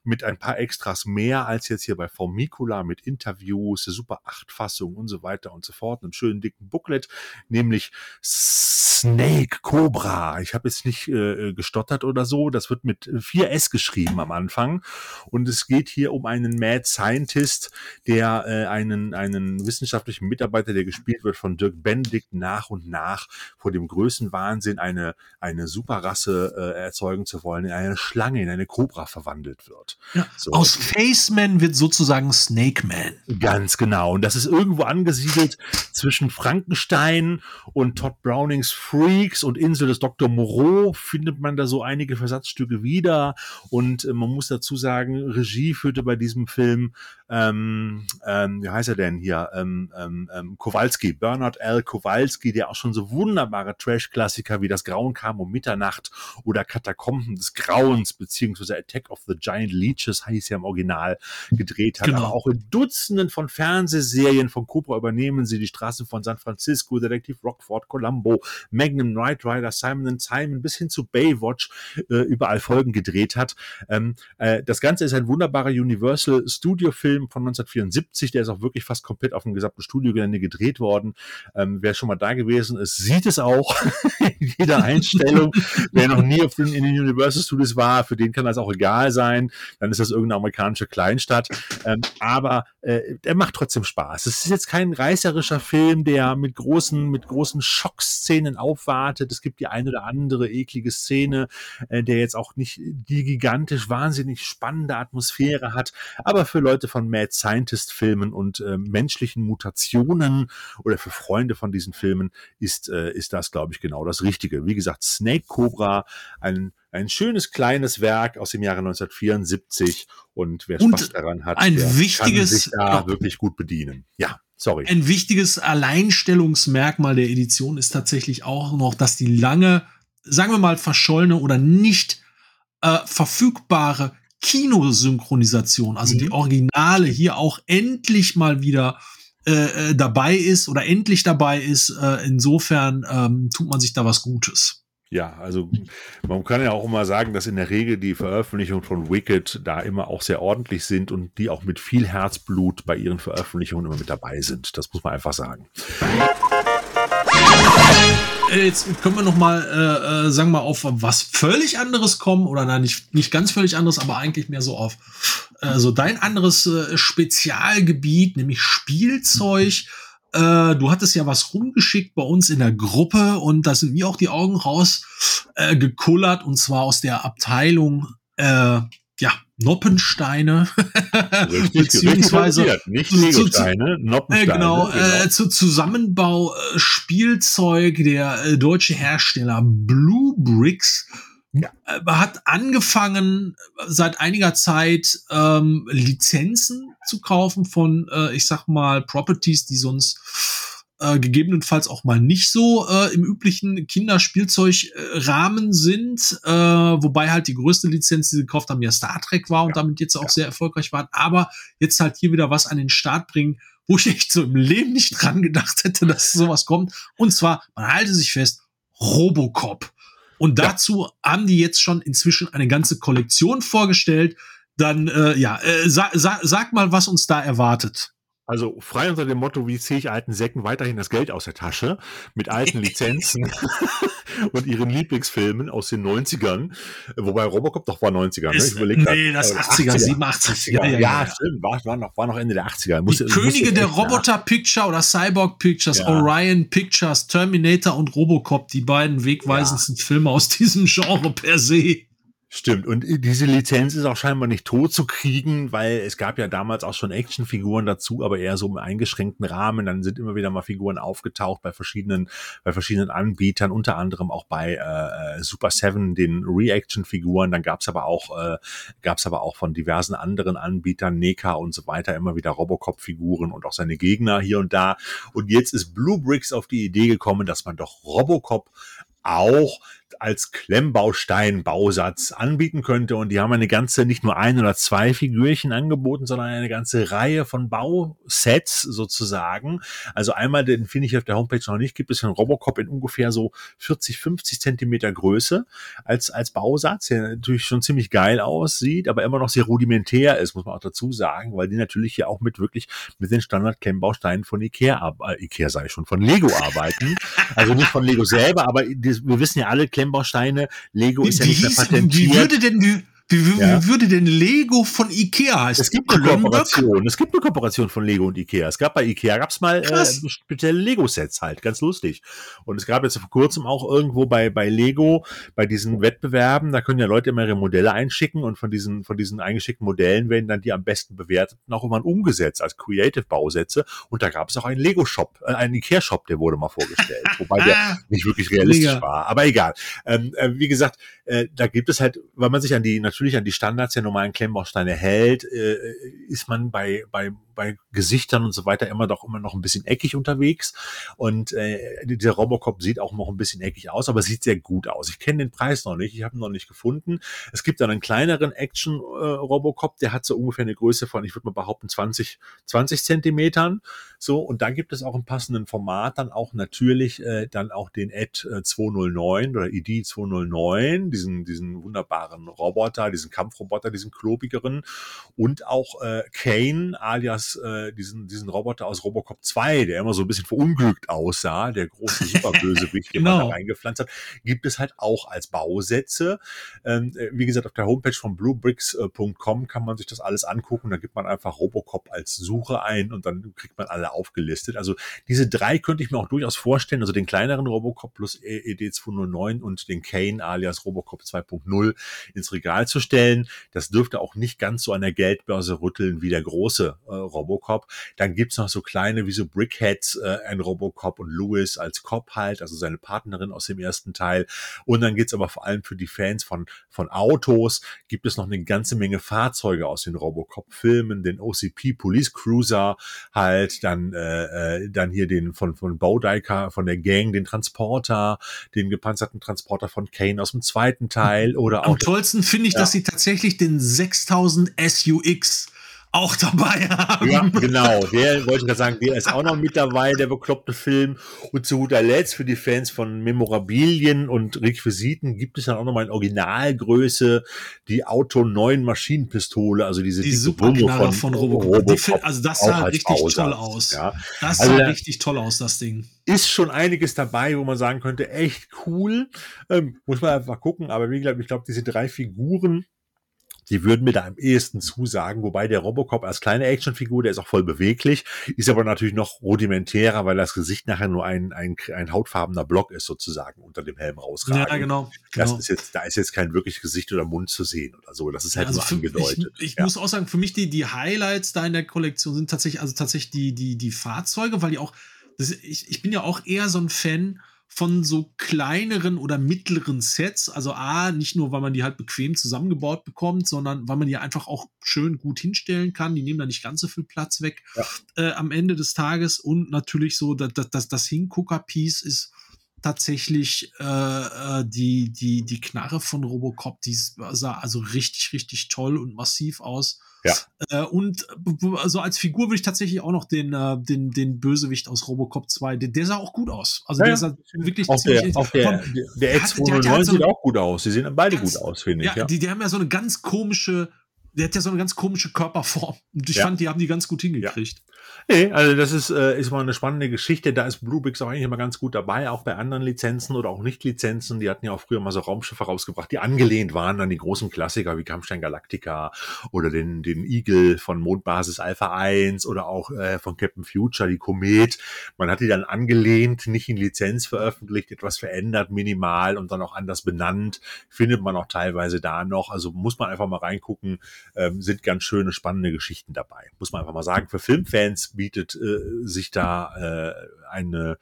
mit ein paar Extras mehr als jetzt hier bei Formicula mit Interviews, Super 8 Fassung und so weiter und so fort, einem schönen dicken Booklet, nämlich Snake Cobra. Ich habe jetzt nicht äh, gestottert oder so. Das wird mit 4S geschrieben am Anfang und es geht hier um einen Mad Scientist, der äh, einen einen wissenschaftlichen Mitarbeiter, der gespielt wird von Dirk Benedict, nach und nach vor dem größten Wahnsinn eine eine Superrasse äh, erzeugen zu wollen, in eine Schlange, in eine Cobra verwandelt wird. Ja. So. Aus Faceman wird sozusagen Snake Man. Ganz genau. Und das ist irgendwo angesiedelt zwischen Frankenstein und Todd Brownings Freaks und Insel des Dr. Moreau findet man da so einige Versatzstücke wieder. Und äh, man muss dazu sagen, Regie führte bei diesem Film, ähm, ähm, wie heißt er denn hier? Ähm, ähm, ähm, Kowalski, Bernard L. Kowalski, der auch schon so wunderbare Trash-Klassiker wie Das Grauen kam um Mitternacht oder Katakomben des Grauens beziehungsweise Attack of the Giant Leeches heißt ja im Original gedreht hat. Genau. Aber auch in Dutzenden von Fernsehserien von Cobra übernehmen sie die Straßen von San Francisco, Detektiv Rockford, Columbo, Magnum, Knight Rider, Simon Simon bis hin zu Baywatch äh, überall Folgen gedreht hat. Ähm, äh, das Ganze ist ein wunderbarer Universal Studio Film von 1974, der ist auch wirklich fast komplett auf dem gesamten Studiogelände gedreht worden. Ähm, wer schon mal da gewesen ist, sieht es auch <laughs> in jeder Einstellung. <laughs> Wer noch nie auf den, in den Universal Studios war, für den kann das auch egal sein. Dann ist das irgendeine amerikanische Kleinstadt. Ähm, aber äh, der macht trotzdem Spaß. Es ist jetzt kein reißerischer Film, der mit großen, mit großen Schockszenen aufwartet. Es gibt die eine oder andere eklige Szene, äh, der jetzt auch nicht die gigantisch wahnsinnig spannende Atmosphäre hat. Aber für Leute von Mad Scientist Filmen und äh, menschlichen Mutationen oder für Freunde von diesen Filmen ist, äh, ist das, glaube ich, genau das Richtige. Wie gesagt, Snake Cobra, ein Ein schönes kleines Werk aus dem Jahre 1974 und wer Und Spaß daran hat, ein der wichtiges- kann sich da ja. wirklich gut bedienen. Ja, sorry. Ein wichtiges Alleinstellungsmerkmal der Edition ist tatsächlich auch noch, dass die lange, sagen wir mal, verschollene oder nicht äh, verfügbare Kinosynchronisation, also Mhm. die Originale hier auch endlich mal wieder äh, äh, dabei ist oder endlich dabei ist. Äh, insofern ähm, tut man sich da was Gutes. Ja, also man kann ja auch immer sagen, dass in der Regel die Veröffentlichungen von Wicked da immer auch sehr ordentlich sind und die auch mit viel Herzblut bei ihren Veröffentlichungen immer mit dabei sind. Das muss man einfach sagen. Äh, Jetzt können wir noch mal, äh, äh, sagen wir mal, auf was völlig anderes kommen oder nein, nicht, nicht ganz völlig anderes, aber eigentlich mehr so auf äh, so dein anderes äh, Spezialgebiet, nämlich Spielzeug. Äh, du hattest ja was rumgeschickt bei uns in der Gruppe und da sind mir auch die Augen raus äh, gekullert und zwar aus der Abteilung äh, ja Noppensteine Richtig, <laughs> beziehungsweise richtig nicht Legosteine, äh, Noppensteine. genau, Äh, zu Zusammenbau äh, Spielzeug der äh, deutsche Hersteller Blue Bricks Ja. äh, hat angefangen seit einiger Zeit ähm, Lizenzen zu kaufen von, äh, ich sag mal, Properties, die sonst äh, gegebenenfalls auch mal nicht so äh, im üblichen Kinderspielzeugrahmen sind, äh, wobei halt die größte Lizenz, die sie gekauft haben, ja Star Trek war und damit jetzt auch sehr erfolgreich waren, aber jetzt halt hier wieder was an den Start bringen, wo ich echt so im Leben nicht dran gedacht hätte, dass sowas kommt. Und zwar, man halte sich fest, Robocop. Und Ja. dazu haben die jetzt schon inzwischen eine ganze Kollektion vorgestellt. Dann, äh, ja, äh, sa sa sag mal, was uns da erwartet. Also frei unter dem Motto, wie ziehe ich alten Säcken weiterhin das Geld aus der Tasche mit alten Lizenzen <laughs> und ihren Lieblingsfilmen aus den 90ern. Wobei Robocop doch war 90er, ne? Ich überleg grad. nee, das Äh, 80er, 87. Ja, ja, ja. stimmt. War, war, noch, war noch Ende der 80er. Die Muss- muss Könige der nach- Roboter Picture oder Cyborg Pictures, Ja. Orion Pictures, Terminator und Robocop, die beiden wegweisendsten Filme aus diesem Genre per se. Stimmt. Und diese Lizenz ist auch scheinbar nicht tot zu kriegen, weil es gab ja damals auch schon Actionfiguren dazu, aber eher so im eingeschränkten Rahmen. Dann sind immer wieder mal Figuren aufgetaucht bei verschiedenen, bei verschiedenen Anbietern, unter anderem auch bei äh, Super Seven, den Reaction-Figuren. Dann gab's aber auch, äh, gab's aber auch von diversen anderen Anbietern, NECA und so weiter, immer wieder Robocop-Figuren und auch seine Gegner hier und da. Und jetzt ist Blue Bricks auf die Idee gekommen, dass man doch Robocop auch als Klemmbaustein-Bausatz anbieten könnte. Und die haben eine ganze, nicht nur ein oder zwei Figürchen angeboten, sondern eine ganze Reihe von Bausets sozusagen. Also einmal, den finde ich auf der Homepage noch nicht, gibt es einen Robocop in ungefähr so 40, 50 Zentimeter Größe als, als Bausatz, der natürlich schon ziemlich geil aussieht, aber immer noch sehr rudimentär ist, muss man auch dazu sagen, weil die natürlich hier auch mit wirklich mit den Standard-Klemmbausteinen von Ikea, äh, Ikea sei schon, von Lego arbeiten. Also nicht von Lego selber, aber wir wissen ja alle, Klemmbausteine, Lego ist ja nicht mehr patentiert. wie würde denn, wie, wie, Ja. wie würde denn Lego von Ikea heißen? Es gibt eine? Kooperation. Es gibt eine Kooperation von Lego und Ikea. Es gab bei Ikea gab's mal äh, spezielle Lego-Sets halt, ganz lustig. Und es gab jetzt vor kurzem auch irgendwo bei bei Lego bei diesen Wettbewerben, da können ja Leute immer ihre Modelle einschicken und von diesen von diesen eingeschickten Modellen werden dann die am besten bewerteten auch immer umgesetzt als Creative Bausätze. Und da gab es auch einen Lego Shop, äh, einen Ikea Shop, der wurde mal vorgestellt, <laughs> wobei der nicht wirklich realistisch Mega. war. Aber egal. Ähm, äh, wie gesagt, äh, da gibt es halt, weil man sich an die natürlich an die Standards der normalen Klemmbausteine hält, äh, ist man bei bei bei Gesichtern und so weiter immer doch immer noch ein bisschen eckig unterwegs. Und äh, dieser Robocop sieht auch noch ein bisschen eckig aus, aber sieht sehr gut aus. Ich kenne den Preis noch nicht, ich habe ihn noch nicht gefunden. Es gibt dann einen kleineren Action äh, der hat so ungefähr eine Größe von, ich würde mal behaupten, 20 20 Zentimetern. So und da gibt es auch im passenden Format dann auch natürlich äh, dann auch den Ed äh, 209 oder ID 209, diesen diesen wunderbaren Roboter, diesen Kampfroboter, diesen klobigeren und auch äh, Kane alias äh, diesen diesen Roboter aus Robocop 2, der immer so ein bisschen verunglückt aussah, der große Superbösewicht, den man Genau. da reingepflanzt hat, gibt es halt auch als Bausätze. Ähm, äh, wie gesagt, auf der Homepage von bluebricks.com kann man sich das alles angucken. Da gibt man einfach Robocop als Suche ein und dann kriegt man alle aufgelistet. Also diese drei könnte ich mir auch durchaus vorstellen, also den kleineren Robocop plus ED209 und den Kane alias Robocop 2.0 ins Regal zu herzustellen. Das dürfte auch nicht ganz so an der Geldbörse rütteln wie der große äh, Robocop. Dann gibt's noch so kleine wie so Brickheads, äh, ein Robocop und Lewis als Cop halt, also seine Partnerin aus dem ersten Teil. Und dann geht's aber vor allem für die Fans von, von Autos, gibt es noch eine ganze Menge Fahrzeuge aus den Robocop-Filmen, den OCP Police Cruiser halt, dann, äh, äh, dann hier den von, von Bowdiker, von der Gang, den Transporter, den gepanzerten Transporter von Kane aus dem zweiten Teil oder auch. Am tollsten finde ich, Ja. dass sie tatsächlich den 6000 SUX auch dabei haben. Ja, genau. Der wollte ich gerade sagen, der ist auch noch mit dabei, der bekloppte Film. Und zu guter Letzt für die Fans von Memorabilien und Requisiten gibt es dann auch noch mal in Originalgröße die Auto 9 Maschinenpistole, also diese Die Superknarre Wumme von Robocop. Find- also das sah als richtig Bausatz. toll aus. Ja. Das Also sah richtig toll aus, das Ding. ist schon einiges dabei, wo man sagen könnte, echt cool. Ähm, muss man einfach gucken. Aber wie gesagt, ich glaube, diese drei Figuren, die würden mir da am ehesten zusagen. Wobei der Robocop als kleine Actionfigur, der ist auch voll beweglich, ist aber natürlich noch rudimentärer, weil das Gesicht nachher nur ein, ein, ein hautfarbener Block ist sozusagen unter dem Helm rausragend. Ja, genau. Das genau. ist jetzt, da ist jetzt kein wirkliches Gesicht oder Mund zu sehen oder so. Das ist halt Also nur für- angedeutet. Ich, ich ja. muss auch sagen, für mich die, die Highlights da in der Kollektion sind tatsächlich, also tatsächlich die, die, die Fahrzeuge, weil die auch, das, ich, ich bin ja auch eher so ein Fan von so kleineren oder mittleren Sets. Also A, nicht nur, weil man die halt bequem zusammengebaut bekommt, sondern weil man die einfach auch schön gut hinstellen kann. Die nehmen da nicht ganz so viel Platz weg Ja. äh, am Ende des Tages. Und natürlich so, dass das, das, das Hingucker-Piece ist tatsächlich äh, äh, die, die, die Knarre von Robocop, die sah also richtig, richtig toll und massiv aus. Ja. Äh, und also als Figur würde ich tatsächlich auch noch den, äh, den, den Bösewicht aus Robocop 2, der, der sah auch gut aus. Also Ja, der ja. sah wirklich Auch der, ziemlich- auch der, von- der, der der hat- der hat- der X209 hat so sieht auch gut aus. Sie sehen beide Ganz- gut aus, finde ich. ja, Die, die haben ja so eine ganz komische, der hat ja so eine ganz komische Körperform. Und ich Ja. fand, die haben die ganz gut hingekriegt. Nee, also das ist, äh, ist mal eine spannende Geschichte. Da ist Bluebricks auch eigentlich immer ganz gut dabei, auch bei anderen Lizenzen oder auch Nicht-Lizenzen. Die hatten ja auch früher mal so Raumschiffe rausgebracht, die angelehnt waren an die großen Klassiker wie Kampfstein Galactica oder den, den Eagle von Mondbasis Alpha 1 oder auch äh, von Captain Future, die Komet. Man hat die dann angelehnt, nicht in Lizenz veröffentlicht, etwas verändert, minimal und dann auch anders benannt. Findet man auch teilweise da noch. Also muss man einfach mal reingucken. Ähm, sind ganz schöne, spannende Geschichten dabei. Muss man einfach mal sagen. Für Filmfans bietet äh, sich da äh, eine,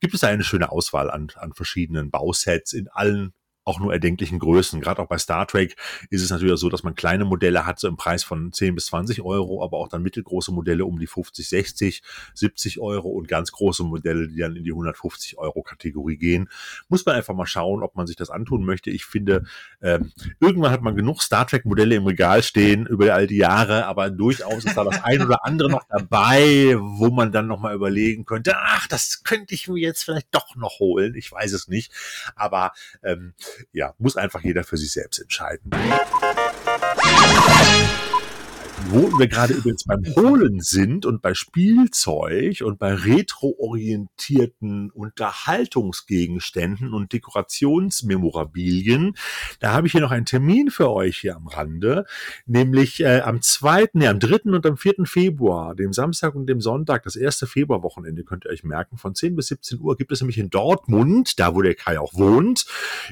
gibt es da eine schöne Auswahl an, an verschiedenen Bausets in allen auch nur erdenklichen Größen. Gerade auch bei Star Trek ist es natürlich so, dass man kleine Modelle hat, so im Preis von 10 bis 20 Euro, aber auch dann mittelgroße Modelle um die 50, 60, 70 Euro und ganz große Modelle, die dann in die 150 Euro Kategorie gehen. Muss man einfach mal schauen, ob man sich das antun möchte. Ich finde, ähm, irgendwann hat man genug Star Trek Modelle im Regal stehen über all die Jahre, aber durchaus ist da das ein oder andere noch dabei, wo man dann noch mal überlegen könnte, ach, das könnte ich mir jetzt vielleicht doch noch holen. Ich weiß es nicht, aber ähm, ja, muss einfach jeder für sich selbst entscheiden. Wo wir gerade übrigens beim Holen sind und bei Spielzeug und bei retroorientierten Unterhaltungsgegenständen und Dekorationsmemorabilien, da habe ich hier noch einen Termin für euch hier am Rande, nämlich äh, am 2., nee, am 3. und am 4. Februar, dem Samstag und dem Sonntag, das erste Februarwochenende, könnt ihr euch merken, von 10 bis 17 Uhr gibt es nämlich in Dortmund, da wo der Kai auch wohnt,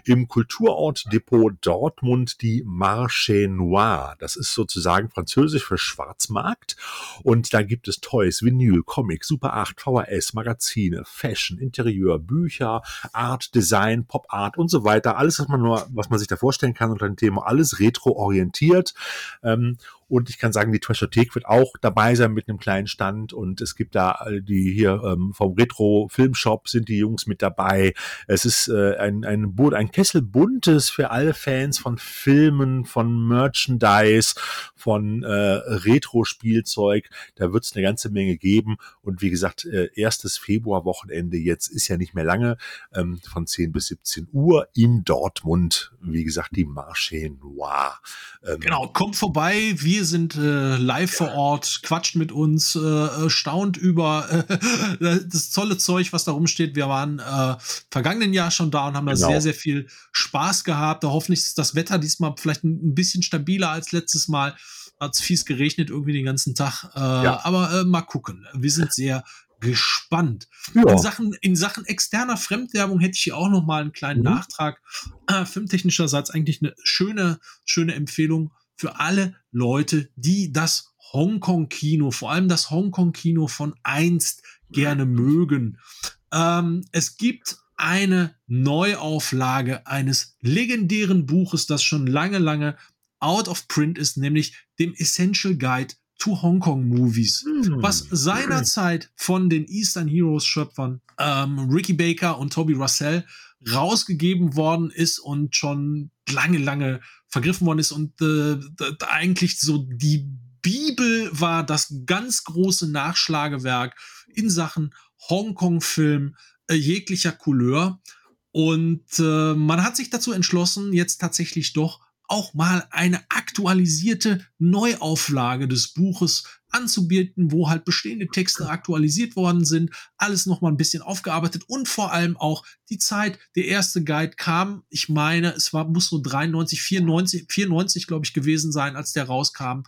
im Kulturort Depot Dortmund die Marché Noir. Das ist sozusagen französisch für Schwarzmarkt. Und da gibt es Toys, Vinyl, Comics, Super 8, VHS, Magazine, Fashion, Interieur, Bücher, Art, Design, Pop Art und so weiter. Alles, was man nur, was man sich da vorstellen kann unter dem Thema, alles retro-orientiert. Ähm, und ich kann sagen, die Trashothek wird auch dabei sein mit einem kleinen Stand. Und es gibt da äh, die hier ähm, vom Retro-Filmshop sind die Jungs mit dabei. Es ist äh, ein, ein, ein Kessel buntes für alle Fans von Filmen, von Merchandise, von äh, Retro-Spielzeug. Da wird es eine ganze Menge geben. Und wie gesagt, äh, erstes Februarwochenende jetzt ist ja nicht mehr lange, ähm, von 10 bis 17 Uhr in Dortmund. Wie gesagt, die Marché Noir. Ähm, Genau, kommt vorbei. Wir sind äh, live vor Ort, quatscht mit uns, äh, äh, staunt über <laughs> äh, das tolle Zeug, was da rumsteht. Wir waren äh, vergangenen Jahr schon da und haben da Genau. sehr, sehr viel Spaß gehabt. Da hoffentlich ist das Wetter diesmal vielleicht ein, bisschen stabiler als letztes Mal. Hat es fies geregnet irgendwie den ganzen Tag. Äh, Ja. Aber äh, mal gucken. Wir sind sehr gespannt. Ja. In Sachen, in Sachen externer Fremdwerbung hätte ich hier auch noch mal einen kleinen Mhm. Nachtrag. <clears throat> Äh, filmtechnischerseits eigentlich eine schöne, schöne Empfehlung für alle Leute, die das Hongkong-Kino, vor allem das Hongkong-Kino von einst gerne mögen. Ähm, es gibt eine Neuauflage eines legendären Buches, das schon lange, lange out of print ist, nämlich dem Essential Guide to Hong Kong Movies, Hm. was seinerzeit von den Eastern Heroes Schöpfern ähm, Ricky Baker und Toby Russell rausgegeben worden ist und schon lange, lange vergriffen worden ist und äh, eigentlich so die Bibel war das ganz große Nachschlagewerk in Sachen Hongkong-Film äh, jeglicher Couleur. Und äh, man hat sich dazu entschlossen, jetzt tatsächlich doch auch mal eine aktualisierte Neuauflage des Buches anzubieten, wo halt bestehende Texte aktualisiert worden sind, alles noch mal ein bisschen aufgearbeitet und vor allem auch die Zeit. Der erste Guide kam, ich meine, es war muss so 93, 94, 94 glaube ich gewesen sein, als der rauskam.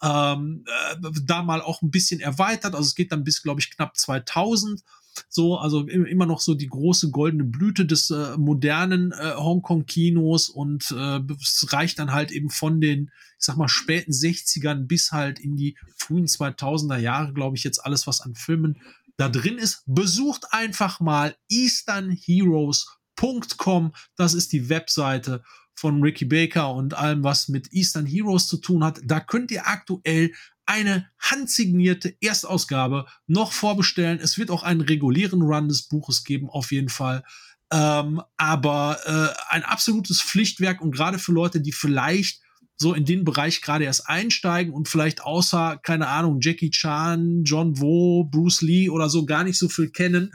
Ähm, äh, da mal auch ein bisschen erweitert, also es geht dann bis glaube ich knapp 2000 so, also im- immer noch so die große goldene Blüte des äh, modernen äh, Hongkong-Kinos und äh, es reicht dann halt eben von den, ich sag mal, späten 60ern bis halt in die frühen 2000er Jahre, glaube ich, jetzt alles, was an Filmen da drin ist. Besucht einfach mal easternheroes.com. Das ist die Webseite von Ricky Baker und allem, was mit Eastern Heroes zu tun hat. Da könnt ihr aktuell eine handsignierte Erstausgabe noch vorbestellen. Es wird auch einen regulären Run des Buches geben, auf jeden Fall. Ähm, aber äh, ein absolutes Pflichtwerk und gerade für Leute, die vielleicht so in den Bereich gerade erst einsteigen und vielleicht außer, keine Ahnung, Jackie Chan, John Woo, Bruce Lee oder so gar nicht so viel kennen,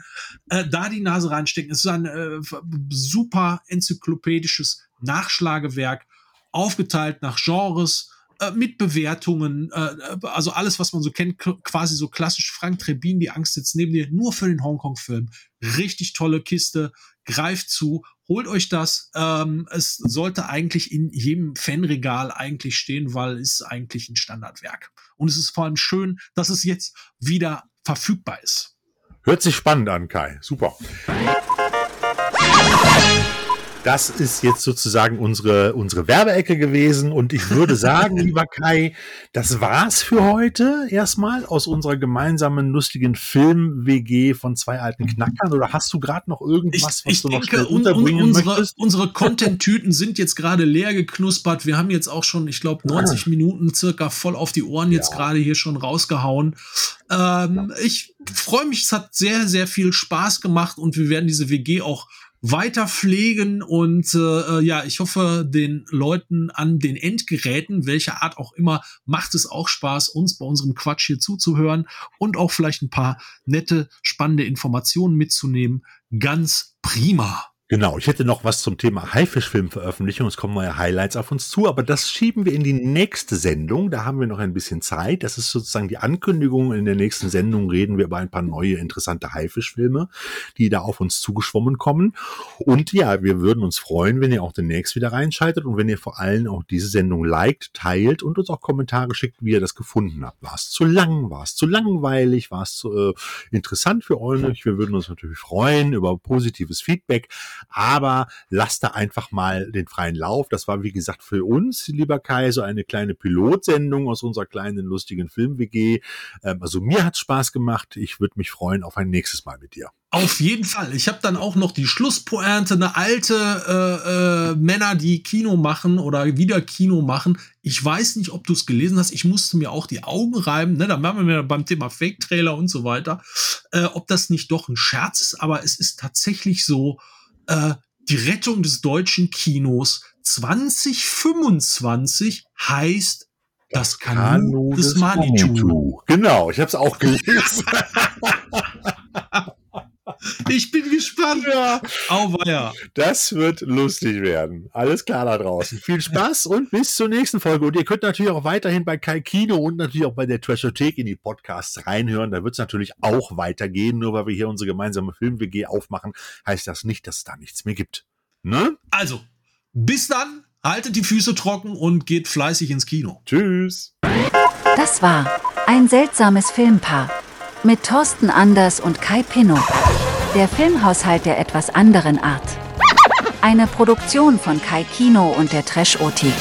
äh, da die Nase reinstecken. Es ist ein äh, super enzyklopädisches Nachschlagewerk, aufgeteilt nach Genres, äh, mit Bewertungen, äh, also alles, was man so kennt, quasi so klassisch Frank Trebin, die Angst sitzt neben dir, nur für den Hongkong-Film. Richtig tolle Kiste, greift zu, holt euch das. Ähm, es sollte eigentlich in jedem Fanregal eigentlich stehen, weil es eigentlich ein Standardwerk. Und es ist vor allem schön, dass es jetzt wieder verfügbar ist. Hört sich spannend an, Kai. Super. Das ist jetzt sozusagen unsere, unsere Werbeecke gewesen. Und ich würde sagen, <laughs> lieber Kai, das war's für heute erstmal aus unserer gemeinsamen lustigen Film-WG von zwei alten Knackern. Oder hast du gerade noch Ich, irgendwas, was ich du noch denke, schnell un, un, unterbringen unsere, möchtest? unsere Content-Tüten sind jetzt gerade leer geknuspert. Wir haben jetzt auch schon, ich glaube, 90 Minuten circa voll auf die Ohren jetzt Ja. gerade hier schon rausgehauen. Ähm, Ich freue mich, es hat sehr, sehr viel Spaß gemacht und wir werden diese WG auch weiter pflegen und äh, ja, ich hoffe, den Leuten an den Endgeräten, welcher Art auch immer, macht es auch Spaß, uns bei unserem Quatsch hier zuzuhören und auch vielleicht ein paar nette, spannende Informationen mitzunehmen. Ganz prima. Genau, ich hätte noch was zum Thema Haifischfilmveröffentlichung. Es kommen neue Highlights auf uns zu, aber das schieben wir in die nächste Sendung. Da haben wir noch ein bisschen Zeit. Das ist sozusagen die Ankündigung. In der nächsten Sendung reden wir über ein paar neue interessante Haifischfilme, die da auf uns zugeschwommen kommen. Und ja, wir würden uns freuen, wenn ihr auch demnächst wieder reinschaltet und wenn ihr vor allem auch diese Sendung liked, teilt und uns auch Kommentare schickt, wie ihr das gefunden habt. War es zu lang? War es zu langweilig? War es zu äh, interessant für euch? Wir würden uns natürlich freuen über positives Feedback. Aber lasst da einfach mal den freien Lauf. Das war, wie gesagt, für uns, lieber Kai, so eine kleine Pilotsendung aus unserer kleinen, lustigen Film-WG. Ähm, also mir hat's Spaß gemacht. Ich würde mich freuen auf ein nächstes Mal mit dir. Auf jeden Fall. Ich habe dann auch noch die Schlusspointe, eine alte äh, äh, Männer, die Kino machen oder wieder Kino machen. Ich weiß nicht, ob du es gelesen hast. Ich musste mir auch die Augen reiben. Ne? Da waren wir beim Thema Fake-Trailer und so weiter. Äh, ob das nicht doch ein Scherz ist, aber es ist tatsächlich so, äh, die Rettung des deutschen Kinos 2025 heißt das Kanu des Manitou. Genau, ich habe es auch <laughs> gelesen. <laughs> Ich bin gespannt. ja, Auweia. das wird lustig werden. Alles klar da draußen. Viel Spaß und bis zur nächsten Folge. Und ihr könnt natürlich auch weiterhin bei Kai Kino und natürlich auch bei der Trashothek in die Podcasts reinhören. Da wird es natürlich auch weitergehen. Nur weil wir hier unsere gemeinsame Film-WG aufmachen, heißt das nicht, dass es da nichts mehr gibt. Ne? Also, bis dann, haltet die Füße trocken und geht fleißig ins Kino. Tschüss. Das war ein seltsames Filmpaar. Mit Thorsten Anders und Kai Pinnow. Der Filmhaushalt der etwas anderen Art. Eine Produktion von Kai Kino und der Trash-Othek.